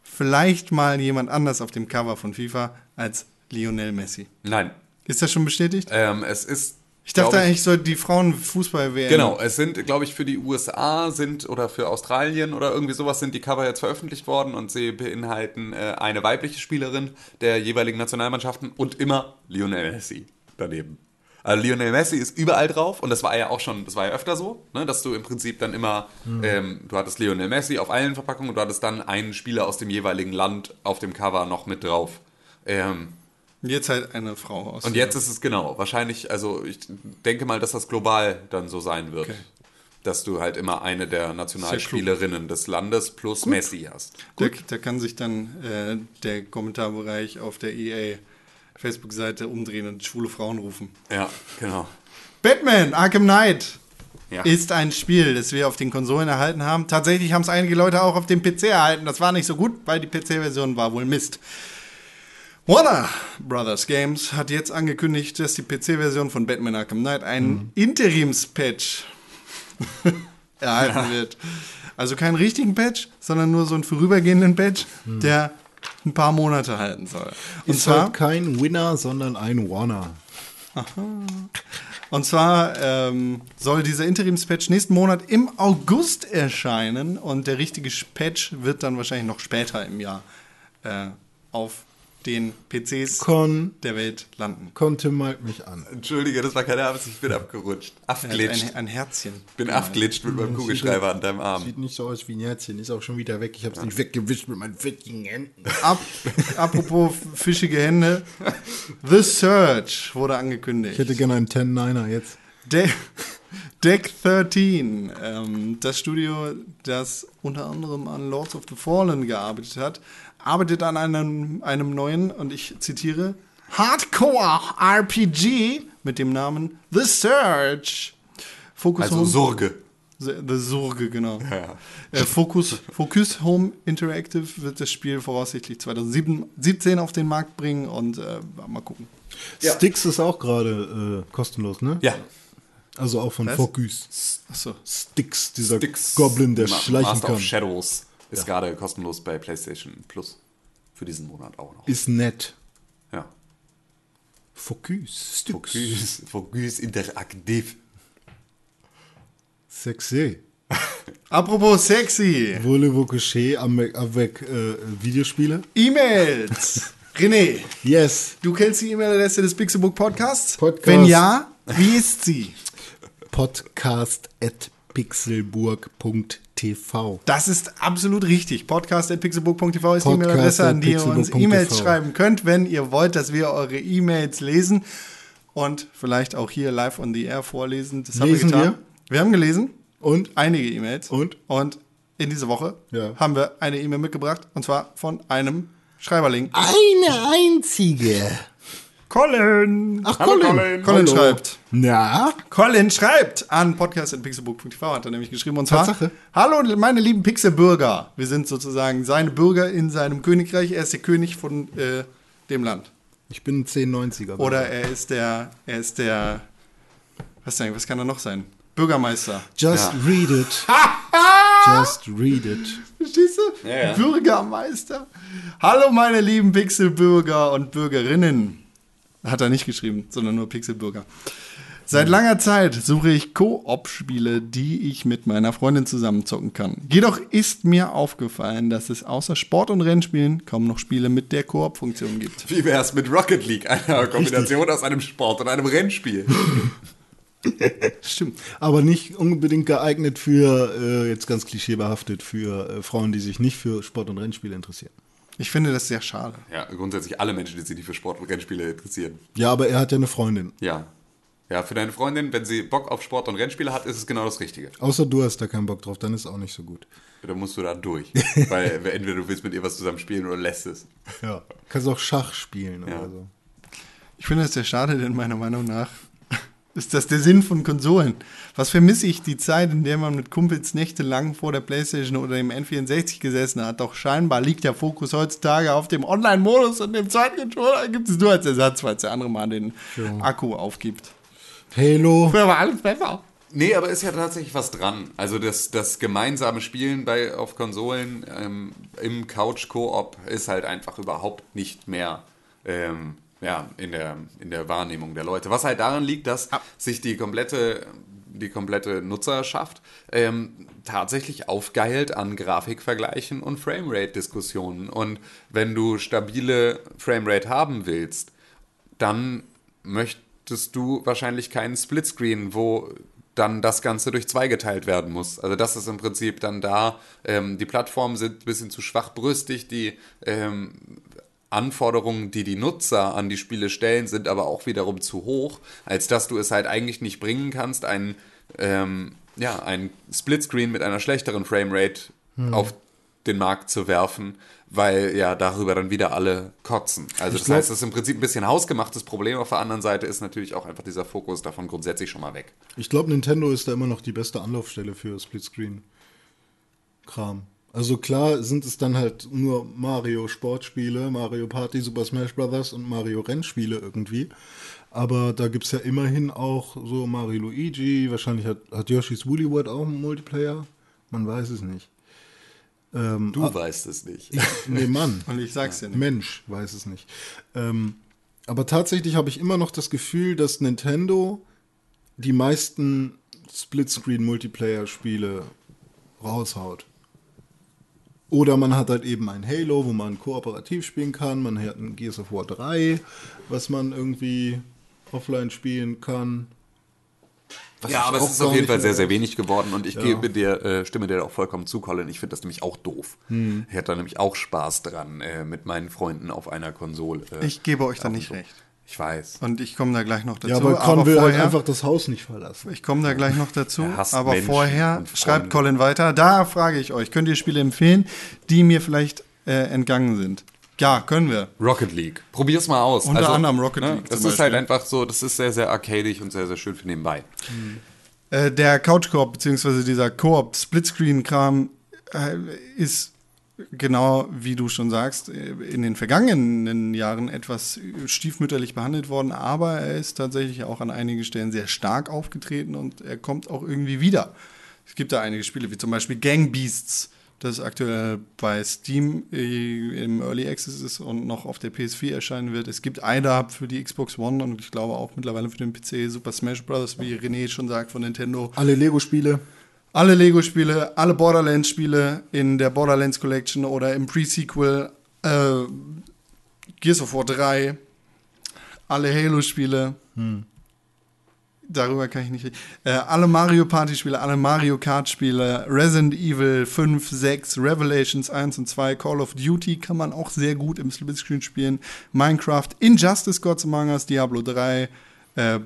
Vielleicht mal jemand anders auf dem Cover von FIFA als Lionel Messi. Nein. Ist das schon bestätigt? Ähm, es ist. Ich dachte eigentlich, soll die Frauenfußball-WM. Genau, es sind, glaube ich, für die USA sind oder für Australien oder irgendwie sowas sind die Cover jetzt veröffentlicht worden und sie beinhalten äh, eine weibliche Spielerin der jeweiligen Nationalmannschaften und immer Lionel Messi daneben. Also Lionel Messi ist überall drauf und das war ja auch schon, das war ja öfter so, ne, dass du im Prinzip dann immer, ähm, du hattest Lionel Messi auf allen Verpackungen und du hattest dann einen Spieler aus dem jeweiligen Land auf dem Cover noch mit drauf. Ähm, Jetzt halt eine Frau aus. und jetzt ist es genau, wahrscheinlich, also ich denke mal, dass das global dann so sein wird. Okay. dass du halt immer eine der Nationalspielerinnen des Landes plus Messi hast. Da, da kann sich dann äh, der Kommentarbereich auf der EA Facebook-Seite umdrehen und schwule Frauen rufen. Ja, genau. Batman Arkham Knight Ja. ist ein Spiel, das wir auf den Konsolen erhalten haben. Tatsächlich haben es einige Leute auch auf dem PC erhalten. Das war nicht so gut, weil die PC-Version war wohl Mist. Warner Brothers Games hat jetzt angekündigt, dass die PC-Version von Batman Arkham Knight einen Interims-Patch erhalten wird. Also keinen richtigen Patch, sondern nur so einen vorübergehenden Patch, der ein paar Monate halten soll. Und Ist zwar halt kein Winner, sondern ein Warner. Und zwar ähm, soll dieser Interimspatch nächsten Monat im August erscheinen und der richtige Patch wird dann wahrscheinlich noch später im Jahr äh, auf den PCs Con der Welt landen. konnte malt mich an. Entschuldige, das war keine Absicht, ich bin abgerutscht. Er Abglitscht. ein, ein Herzchen. bin abglitscht mit meinem Kugelschreiber an deinem Arm. Sieht nicht so aus wie ein Herzchen, ist auch schon wieder weg. Ich habe es nicht weggewischt mit meinen fettigen Händen. Ab, apropos fischige Hände. The Search wurde Ich angekündigt. hätte gerne einen 10-9er jetzt. De Deck 13, ähm, das Studio, das unter anderem an Lords of the Fallen gearbeitet hat, arbeitet an einem, einem neuen, und ich zitiere, Hardcore RPG mit dem Namen The Search. Focus Also Home, Sorge. The, Sorge, genau. Ja. Äh, Focus, Focus Home Interactive wird das Spiel voraussichtlich 2017 auf den Markt bringen und äh, mal gucken. Sticks ist auch gerade äh, kostenlos, ne? Ja. Also auch von Was? Focus. Achso. Sticks, dieser Sticks Goblin, der Ma- schleichen Master kann. of Shadows ist gerade kostenlos bei PlayStation Plus. Für diesen Monat auch noch. Ist nett. Ja. Focus. Sticks. Focus, Focus interaktiv. Sexy. Apropos sexy. Voulez-vous coucher avec, avec äh, Videospiele? E-Mails. René, Yes. du kennst die E-Mail-Adresse des Pixelbook Podcasts? Podcast. Wenn ja, wie ist sie? Podcast at pixelburg.tv. Das ist absolut richtig. Podcast.pixelbook.tv ist die E-Mail-Adresse, an die ihr uns E-Mails schreiben könnt, wenn ihr wollt, dass wir eure E-Mails lesen und vielleicht auch hier live on the air vorlesen. Das haben Lesen wir getan. wir? Wir haben gelesen. Und? Einige E-Mails. Und? Und in dieser Woche Ja. haben wir eine E-Mail mitgebracht und zwar von einem Schreiberling. Eine einzige. Colin. Ach, Hallo, Colin. Colin. Colin Hallo. schreibt. Na? Colin schreibt an podcast.pixelbook.tv, hat er nämlich geschrieben. Und zwar, Tatsache. hallo meine lieben Pixelbürger. Wir sind sozusagen seine Bürger in seinem Königreich. Er ist der König von äh, dem Land. Ich bin ein 1090er. Oder er ist der, er ist der, was denn, was kann er noch sein? Bürgermeister. Just Ja. read it. Just read it. Verstehst du? Ja, ja. Bürgermeister. Hallo meine lieben Pixelbürger und Bürgerinnen. Hat er nicht geschrieben, sondern nur Pixelbürger. Seit langer Zeit suche ich Koop-Spiele, die ich mit meiner Freundin zusammen zocken kann. Jedoch ist mir aufgefallen, dass es außer Sport- und Rennspielen kaum noch Spiele mit der Koop-Funktion gibt. Wie wär's mit Rocket League? Einer Kombination aus einem Sport und einem Rennspiel. Stimmt. Aber nicht unbedingt geeignet für, äh, jetzt ganz klischeebehaftet, für äh, Frauen, die sich nicht für Sport- und Rennspiele interessieren. Ich finde das sehr schade. Ja, grundsätzlich alle Menschen, die sich nicht für Sport und Rennspiele interessieren. Ja, aber er hat ja eine Freundin. Ja. Ja, für deine Freundin, wenn sie Bock auf Sport und Rennspiele hat, ist es genau das Richtige. Außer du hast da keinen Bock drauf, dann ist auch nicht so gut. Da musst du da durch. Weil entweder du willst mit ihr was zusammen spielen oder lässt es. Ja. Kannst auch Schach spielen Ja. oder so. Ich finde das sehr schade, denn meiner Meinung nach ist das der Sinn von Konsolen. Was vermisse ich die Zeit, in der man mit Kumpels nächtelang vor der Playstation oder dem N64 gesessen hat? Doch scheinbar liegt der Fokus heutzutage auf dem Online-Modus und dem zweiten Controller gibt es nur als Ersatz, falls der andere mal den Akku aufgibt. Halo. Früher war alles besser. Nee, aber ist ja tatsächlich was dran. Also das, das gemeinsame Spielen bei, auf Konsolen ähm, im Couch-Koop ist halt einfach überhaupt nicht mehr ähm, ja, in, der, in der Wahrnehmung der Leute. Was halt daran liegt, dass sich die komplette, die komplette Nutzerschaft ähm, tatsächlich aufgeilt an Grafikvergleichen und Framerate-Diskussionen. Und wenn du stabile Framerate haben willst, dann möchtest du wahrscheinlich keinen Splitscreen, wo dann das Ganze durch zwei geteilt werden muss. Also das ist im Prinzip dann da, ähm, die Plattformen sind ein bisschen zu schwachbrüstig, die ähm, Anforderungen, die die Nutzer an die Spiele stellen, sind aber auch wiederum zu hoch, als dass du es halt eigentlich nicht bringen kannst, ein, ähm, ja, ein Splitscreen mit einer schlechteren Framerate auf den Markt zu werfen, weil ja darüber dann wieder alle kotzen. Also das glaub- heißt, das ist im Prinzip ein bisschen hausgemachtes Problem. Auf der anderen Seite ist natürlich auch einfach dieser Fokus davon grundsätzlich schon mal weg. Ich glaube, Nintendo ist da immer noch die beste Anlaufstelle für Splitscreen-Kram. Also klar sind es dann halt nur Mario Sportspiele, Mario Party, Super Smash Bros. und Mario Rennspiele irgendwie. Aber da gibt es ja immerhin auch so Mario Luigi, wahrscheinlich hat, hat Yoshi's Woolly World auch einen Multiplayer. Man weiß es nicht. Ähm, Du weißt es nicht. nee, Mann. Und ich sag's dir nicht. Mensch weiß es nicht. Ähm, aber tatsächlich habe ich immer noch das Gefühl, dass Nintendo die meisten Splitscreen-Multiplayer-Spiele raushaut. Oder man hat halt eben ein Halo, wo man kooperativ spielen kann. Man hat ein Gears of War 3, was man irgendwie offline spielen kann. Was Ja, aber es ist auf jeden Fall sehr, sehr wenig geworden und ich gebe dir, äh, stimme dir auch vollkommen zu, Colin. Ich finde das nämlich auch doof. Hm. Ich hätte da nämlich auch Spaß dran, äh, mit meinen Freunden auf einer Konsole. Äh, Ich gebe euch da nicht dem- recht. Ich weiß. Und ich komme da gleich noch dazu. Ja, aber Con will halt vorher, einfach das Haus nicht verlassen. ich komme da gleich noch dazu. Er Aber Menschen vorher schreibt Colin weiter. Da frage ich euch, könnt ihr Spiele empfehlen, die mir vielleicht äh, entgangen sind? Ja, können wir. Rocket League. Probier's mal aus. Also, Unter anderem Rocket ne, League Das zum ist halt einfach so, das ist sehr, sehr arcadig und sehr, sehr schön für nebenbei. Äh, der Couch Koop beziehungsweise dieser Koop Splitscreen Kram äh, ist genau wie du schon sagst äh, in den vergangenen Jahren etwas stiefmütterlich behandelt worden, aber er ist tatsächlich auch an einigen Stellen sehr stark aufgetreten und er kommt auch irgendwie wieder. Es gibt da einige Spiele wie zum Beispiel Gang Beasts, das aktuell bei Steam äh, im Early Access ist und noch auf der PS4 erscheinen wird. Es gibt IDAP für die Xbox One und ich glaube auch mittlerweile für den PC Super Smash Bros., wie René schon sagt, von Nintendo. Alle Lego-Spiele. Alle Lego-Spiele, alle Borderlands-Spiele in der Borderlands Collection oder im Pre-Sequel, äh, Gears of War 3, alle Halo-Spiele. Darüber kann ich nicht. Äh, alle Mario Party-Spiele, alle Mario Kart-Spiele, Resident Evil 5, 6, Revelations 1 und 2, Call of Duty kann man auch sehr gut im Splitscreen spielen. Minecraft, Injustice Gods Among Us, Diablo 3, äh,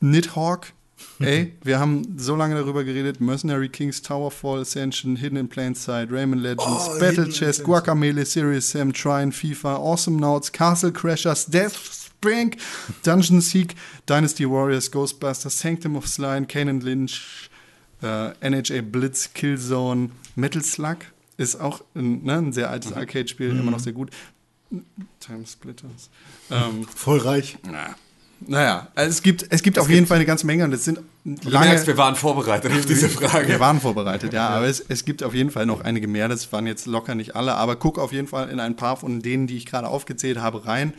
Nidhogg. Ey, wir haben so lange darüber geredet. Mercenary Kings, Towerfall, Ascension, Hidden in Plain Sight, Rayman Legends, Oh, Battle Plain Guacamele, Serious Sam, Trine, FIFA, Awesome Nauts, Castle Crashers, Death Spring, Dungeon Seek, Dynasty Warriors, Ghostbusters, Sanctum of Slime, Kane Lynch, äh, NHA Blitz, Killzone, Metal Slug ist auch ein, ne, ein sehr altes Arcade-Spiel, immer noch sehr gut. Time Splitters. Ähm, Voll reich. na, naja, also es gibt, es gibt auf jeden Fall eine ganze Menge und es sind lange. merkst, wir waren vorbereitet auf diese Frage. Wir waren vorbereitet, ja, aber es, es gibt auf jeden Fall noch einige mehr. Das waren jetzt locker nicht alle, aber guck auf jeden Fall in ein paar von denen, die ich gerade aufgezählt habe, rein.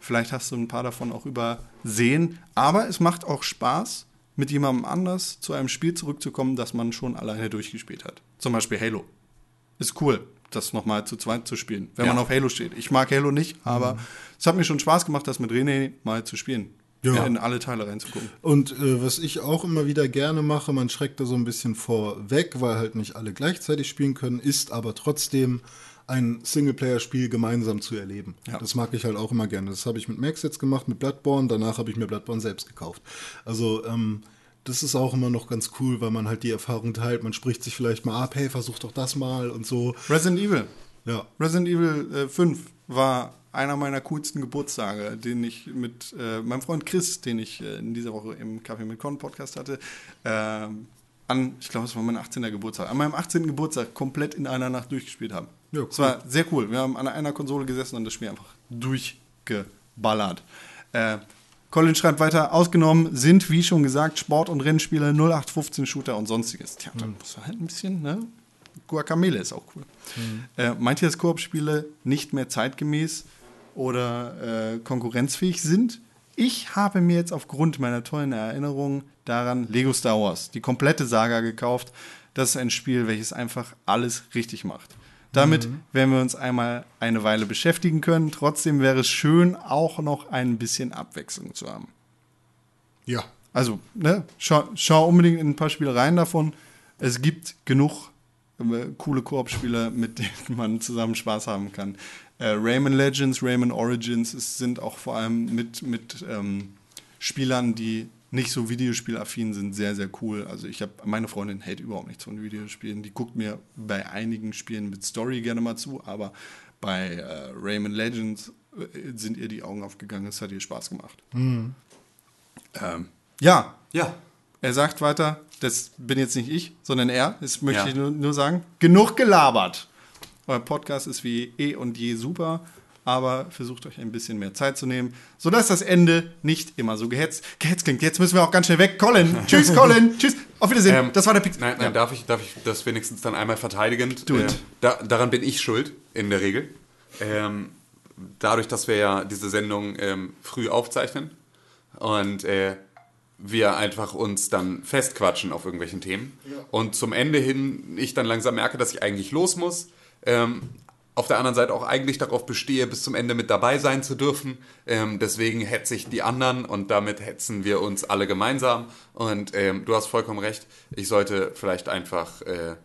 Vielleicht hast du ein paar davon auch übersehen. Aber es macht auch Spaß, mit jemandem anders zu einem Spiel zurückzukommen, das man schon alleine durchgespielt hat. Zum Beispiel Halo. Ist cool, das nochmal zu zweit zu spielen, wenn Ja. man auf Halo steht. Ich mag Halo nicht, aber es hat mir schon Spaß gemacht, das mit René mal zu spielen. Ja. In alle Teile reinzugucken. Und äh, was ich auch immer wieder gerne mache, man schreckt da so ein bisschen vorweg, weil halt nicht alle gleichzeitig spielen können, ist aber trotzdem ein Singleplayer-Spiel gemeinsam zu erleben. Ja. Das mag ich halt auch immer gerne. Das habe ich mit Max jetzt gemacht, mit Bloodborne. Danach habe ich mir Bloodborne selbst gekauft. Also ähm, das ist auch immer noch ganz cool, weil man halt die Erfahrung teilt. Man spricht sich vielleicht mal ab, hey, versuch doch das mal und so. Resident Evil. Ja. Resident Evil äh, 5 war einer meiner coolsten Geburtstage, den ich mit äh, meinem Freund Chris, den ich äh, in dieser Woche im Kaffee mit Con Podcast hatte, ähm, an, ich glaube, es war mein 18. Geburtstag, an meinem 18. Geburtstag komplett in einer Nacht durchgespielt haben. Ja, Es war sehr cool. Wir haben an einer Konsole gesessen und das Spiel einfach durchgeballert. Äh, Colin schreibt weiter, ausgenommen sind, wie schon gesagt, Sport- und Rennspiele, 0815 Shooter und sonstiges. Tja, dann muss man halt ein bisschen, ne? Guacamele ist auch cool. Äh, meint ihr, dass Koop-Spiele nicht mehr zeitgemäß oder äh, konkurrenzfähig sind? Ich habe mir jetzt aufgrund meiner tollen Erinnerung daran Lego Star Wars, die komplette Saga gekauft. Das ist ein Spiel, welches einfach alles richtig macht. Damit werden wir uns einmal eine Weile beschäftigen können. Trotzdem wäre es schön, auch noch ein bisschen Abwechslung zu haben. Ja. Also, ne, schau, schau unbedingt in ein paar Spiele rein davon. Es gibt genug äh, coole Koop-Spiele, mit denen man zusammen Spaß haben kann. Äh, Rayman Legends, Rayman Origins es sind auch vor allem mit, mit ähm, Spielern, die nicht so Videospielaffin sind, sehr, sehr cool. Also ich habe, meine Freundin hält überhaupt nichts von Videospielen. Die guckt mir bei einigen Spielen mit Story gerne mal zu, aber bei äh, Rayman Legends äh, sind ihr die Augen aufgegangen. Es hat ihr Spaß gemacht. Ähm, ja, Ja. er sagt weiter, das bin jetzt nicht ich, sondern er. Das möchte Ja. ich nur, nur sagen. Genug gelabert. Euer Podcast ist wie eh und je super, aber versucht euch ein bisschen mehr Zeit zu nehmen, sodass das Ende nicht immer so gehetzt, gehetzt klingt. Jetzt müssen wir auch ganz schnell weg. Colin, tschüss, Colin, tschüss. Auf Wiedersehen. Ähm, das war der Pix. Nein, nein, darf, ich, darf ich das wenigstens dann einmal verteidigend? Do it. Äh, da, daran bin ich schuld, in der Regel. Ähm, dadurch, dass wir ja diese Sendung ähm, früh aufzeichnen und äh, wir einfach uns dann festquatschen auf irgendwelchen Themen und zum Ende hin ich dann langsam merke, dass ich eigentlich los muss. Ähm, auf der anderen Seite auch eigentlich darauf bestehe, bis zum Ende mit dabei sein zu dürfen. Ähm, deswegen hetze ich die anderen und damit hetzen wir uns alle gemeinsam. Und ähm, du hast vollkommen recht, ich sollte vielleicht einfach äh,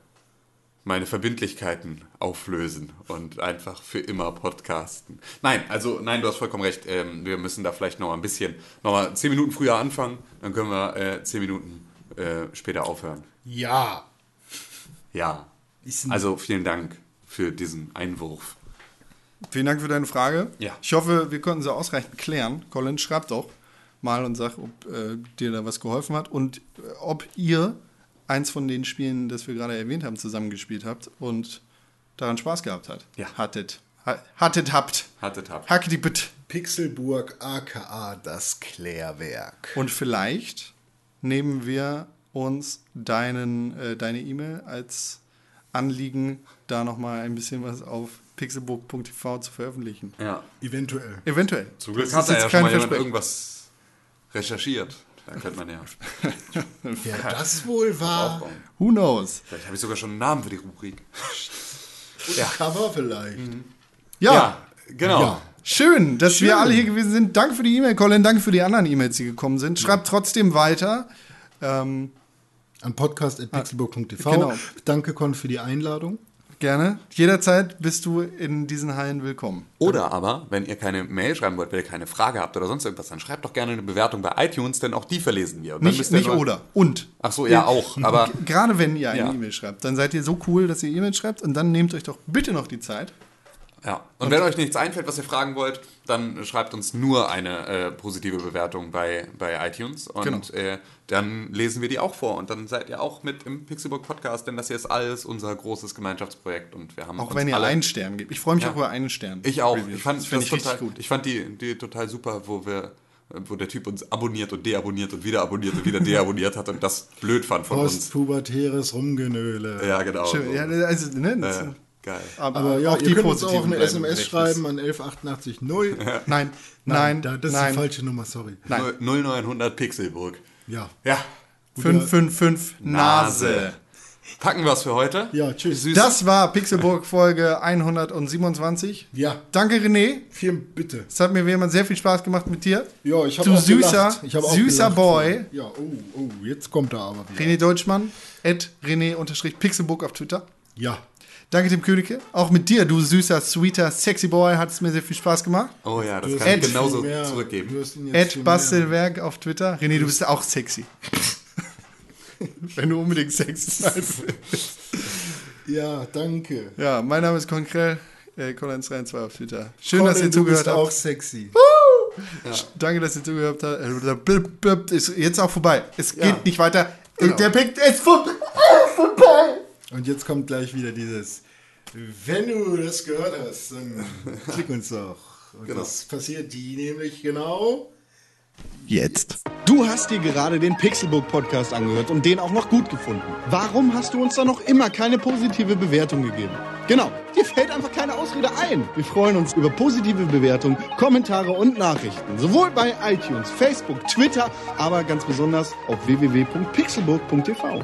meine Verbindlichkeiten auflösen und einfach für immer podcasten. Nein, also nein, du hast vollkommen recht. Ähm, wir müssen da vielleicht noch mal ein bisschen, noch mal zehn Minuten früher anfangen, dann können wir äh, zehn Minuten äh, später aufhören. Ja. Ja. Also vielen Dank für diesen Einwurf. Vielen Dank für deine Frage. Ja. Ich hoffe, wir konnten sie ausreichend klären. Colin, schreib doch mal und sag, ob äh, dir da was geholfen hat und äh, ob ihr eins von den Spielen, das wir gerade erwähnt haben, zusammengespielt habt und daran Spaß gehabt hat. Ja. Hattet. Ha hattet, habt. Hattet habt. Hackety bitt. Pixelburg aka das Klärwerk. Und vielleicht nehmen wir uns deinen, äh, deine E-Mail als Anliegen, da nochmal ein bisschen was auf pixelbook.tv zu veröffentlichen. Ja. Eventuell. Eventuell. Zum Glück Das hat da jetzt ja schon mal jemand irgendwas recherchiert. Da könnte man ja Wer das wohl war? Who knows? Vielleicht habe ich sogar schon einen Namen für die Rubrik. Ja. Cover vielleicht. Ja, genau. Ja. schön, dass wir alle hier gewesen sind. Danke für die E-Mail, Colin. Danke für die anderen E-Mails, die gekommen sind. Schreibt trotzdem weiter. Ähm, An podcast.pixelburg.tv. Genau. Danke, Con, für die Einladung. gerne. Jederzeit bist du in diesen Hallen willkommen. Oder aber, wenn ihr keine Mail schreiben wollt, wenn ihr keine Frage habt oder sonst irgendwas, dann schreibt doch gerne eine Bewertung bei iTunes, denn auch die verlesen wir. Und dann Nicht, müsst ihr nicht nur- oder. Und. Ach so, ja, auch. Aber Gerade wenn ihr eine Ja. E-Mail schreibt, dann seid ihr so cool, dass ihr E-Mail schreibt und dann nehmt euch doch bitte noch die Zeit. Ja. Und, wenn euch nichts einfällt, was ihr fragen wollt, dann schreibt uns nur eine äh, positive Bewertung bei, bei iTunes und Genau. äh, dann lesen wir die auch vor und dann seid ihr auch mit im Pixelbook Podcast, denn das hier ist alles unser großes Gemeinschaftsprojekt und wir haben Auch wenn ihr alle einen Stern gebt. Ich freue mich Ja. auch über einen Stern. Ich auch. Reviews. Ich fand das, das ich total, gut. Ich fand die, die total super, wo wir wo der Typ uns abonniert und deabonniert und wieder abonniert und wieder deabonniert hat und das blöd fand von uns. Postpubertäres Rumgenöle. Ja, genau. Schön. Ja, also, ne, das, geil. aber, Aber ja, auch ihr die könnt uns auch eine bleiben SMS schreiben an 11880. Nein, nein, da, das ist nein. die falsche Nummer, sorry. Nein. 0900 Pixelburg. Ja. Ja. 555 Nase. Nase. Packen wir es für heute. Ja, tschüss. Süß. Das war Pixelburg Folge 127. Ja, Danke, René. vielen bitte. Es hat mir wie immer sehr viel Spaß gemacht mit dir. Ja, ich habe auch süßer, gelacht. Ich hab auch süßer gelacht. Boy. Ja, oh, oh, jetzt kommt er aber wieder. René Deutschmann, at René-Pixelburg auf Twitter. Ja, Danke Tim Königke. Auch mit dir, du süßer, sweeter, sexy Boy, hat es mir sehr viel Spaß gemacht. Oh ja, das du kann ich genauso mehr- zurückgeben. Du Ed. Bastelwerk auf Twitter. René, du bist auch sexy. Wenn du unbedingt sexy sein willst. Ja, danke. Ja, mein Name ist Konkrell. Äh, Colin312 auf Twitter. Schön, dass Colin, ihr du zugehört bist habt. auch sexy. Danke, dass ihr zugehört habt. Äh, Ist jetzt auch vorbei. Es geht Ja. nicht weiter. Genau. Der Pick ist vorbei. Und jetzt kommt gleich wieder dieses, wenn du das gehört hast, dann klick uns doch. Und Genau. das passiert die nämlich genau. Jetzt. Du hast dir gerade den Pixelbook Podcast angehört und den auch noch gut gefunden. Warum hast du uns da noch immer keine positive Bewertung gegeben? Genau, dir fällt einfach keine Ausrede ein. Wir freuen uns über positive Bewertungen, Kommentare und Nachrichten. Sowohl bei iTunes, Facebook, Twitter, aber ganz besonders auf www.pixelburg.tv.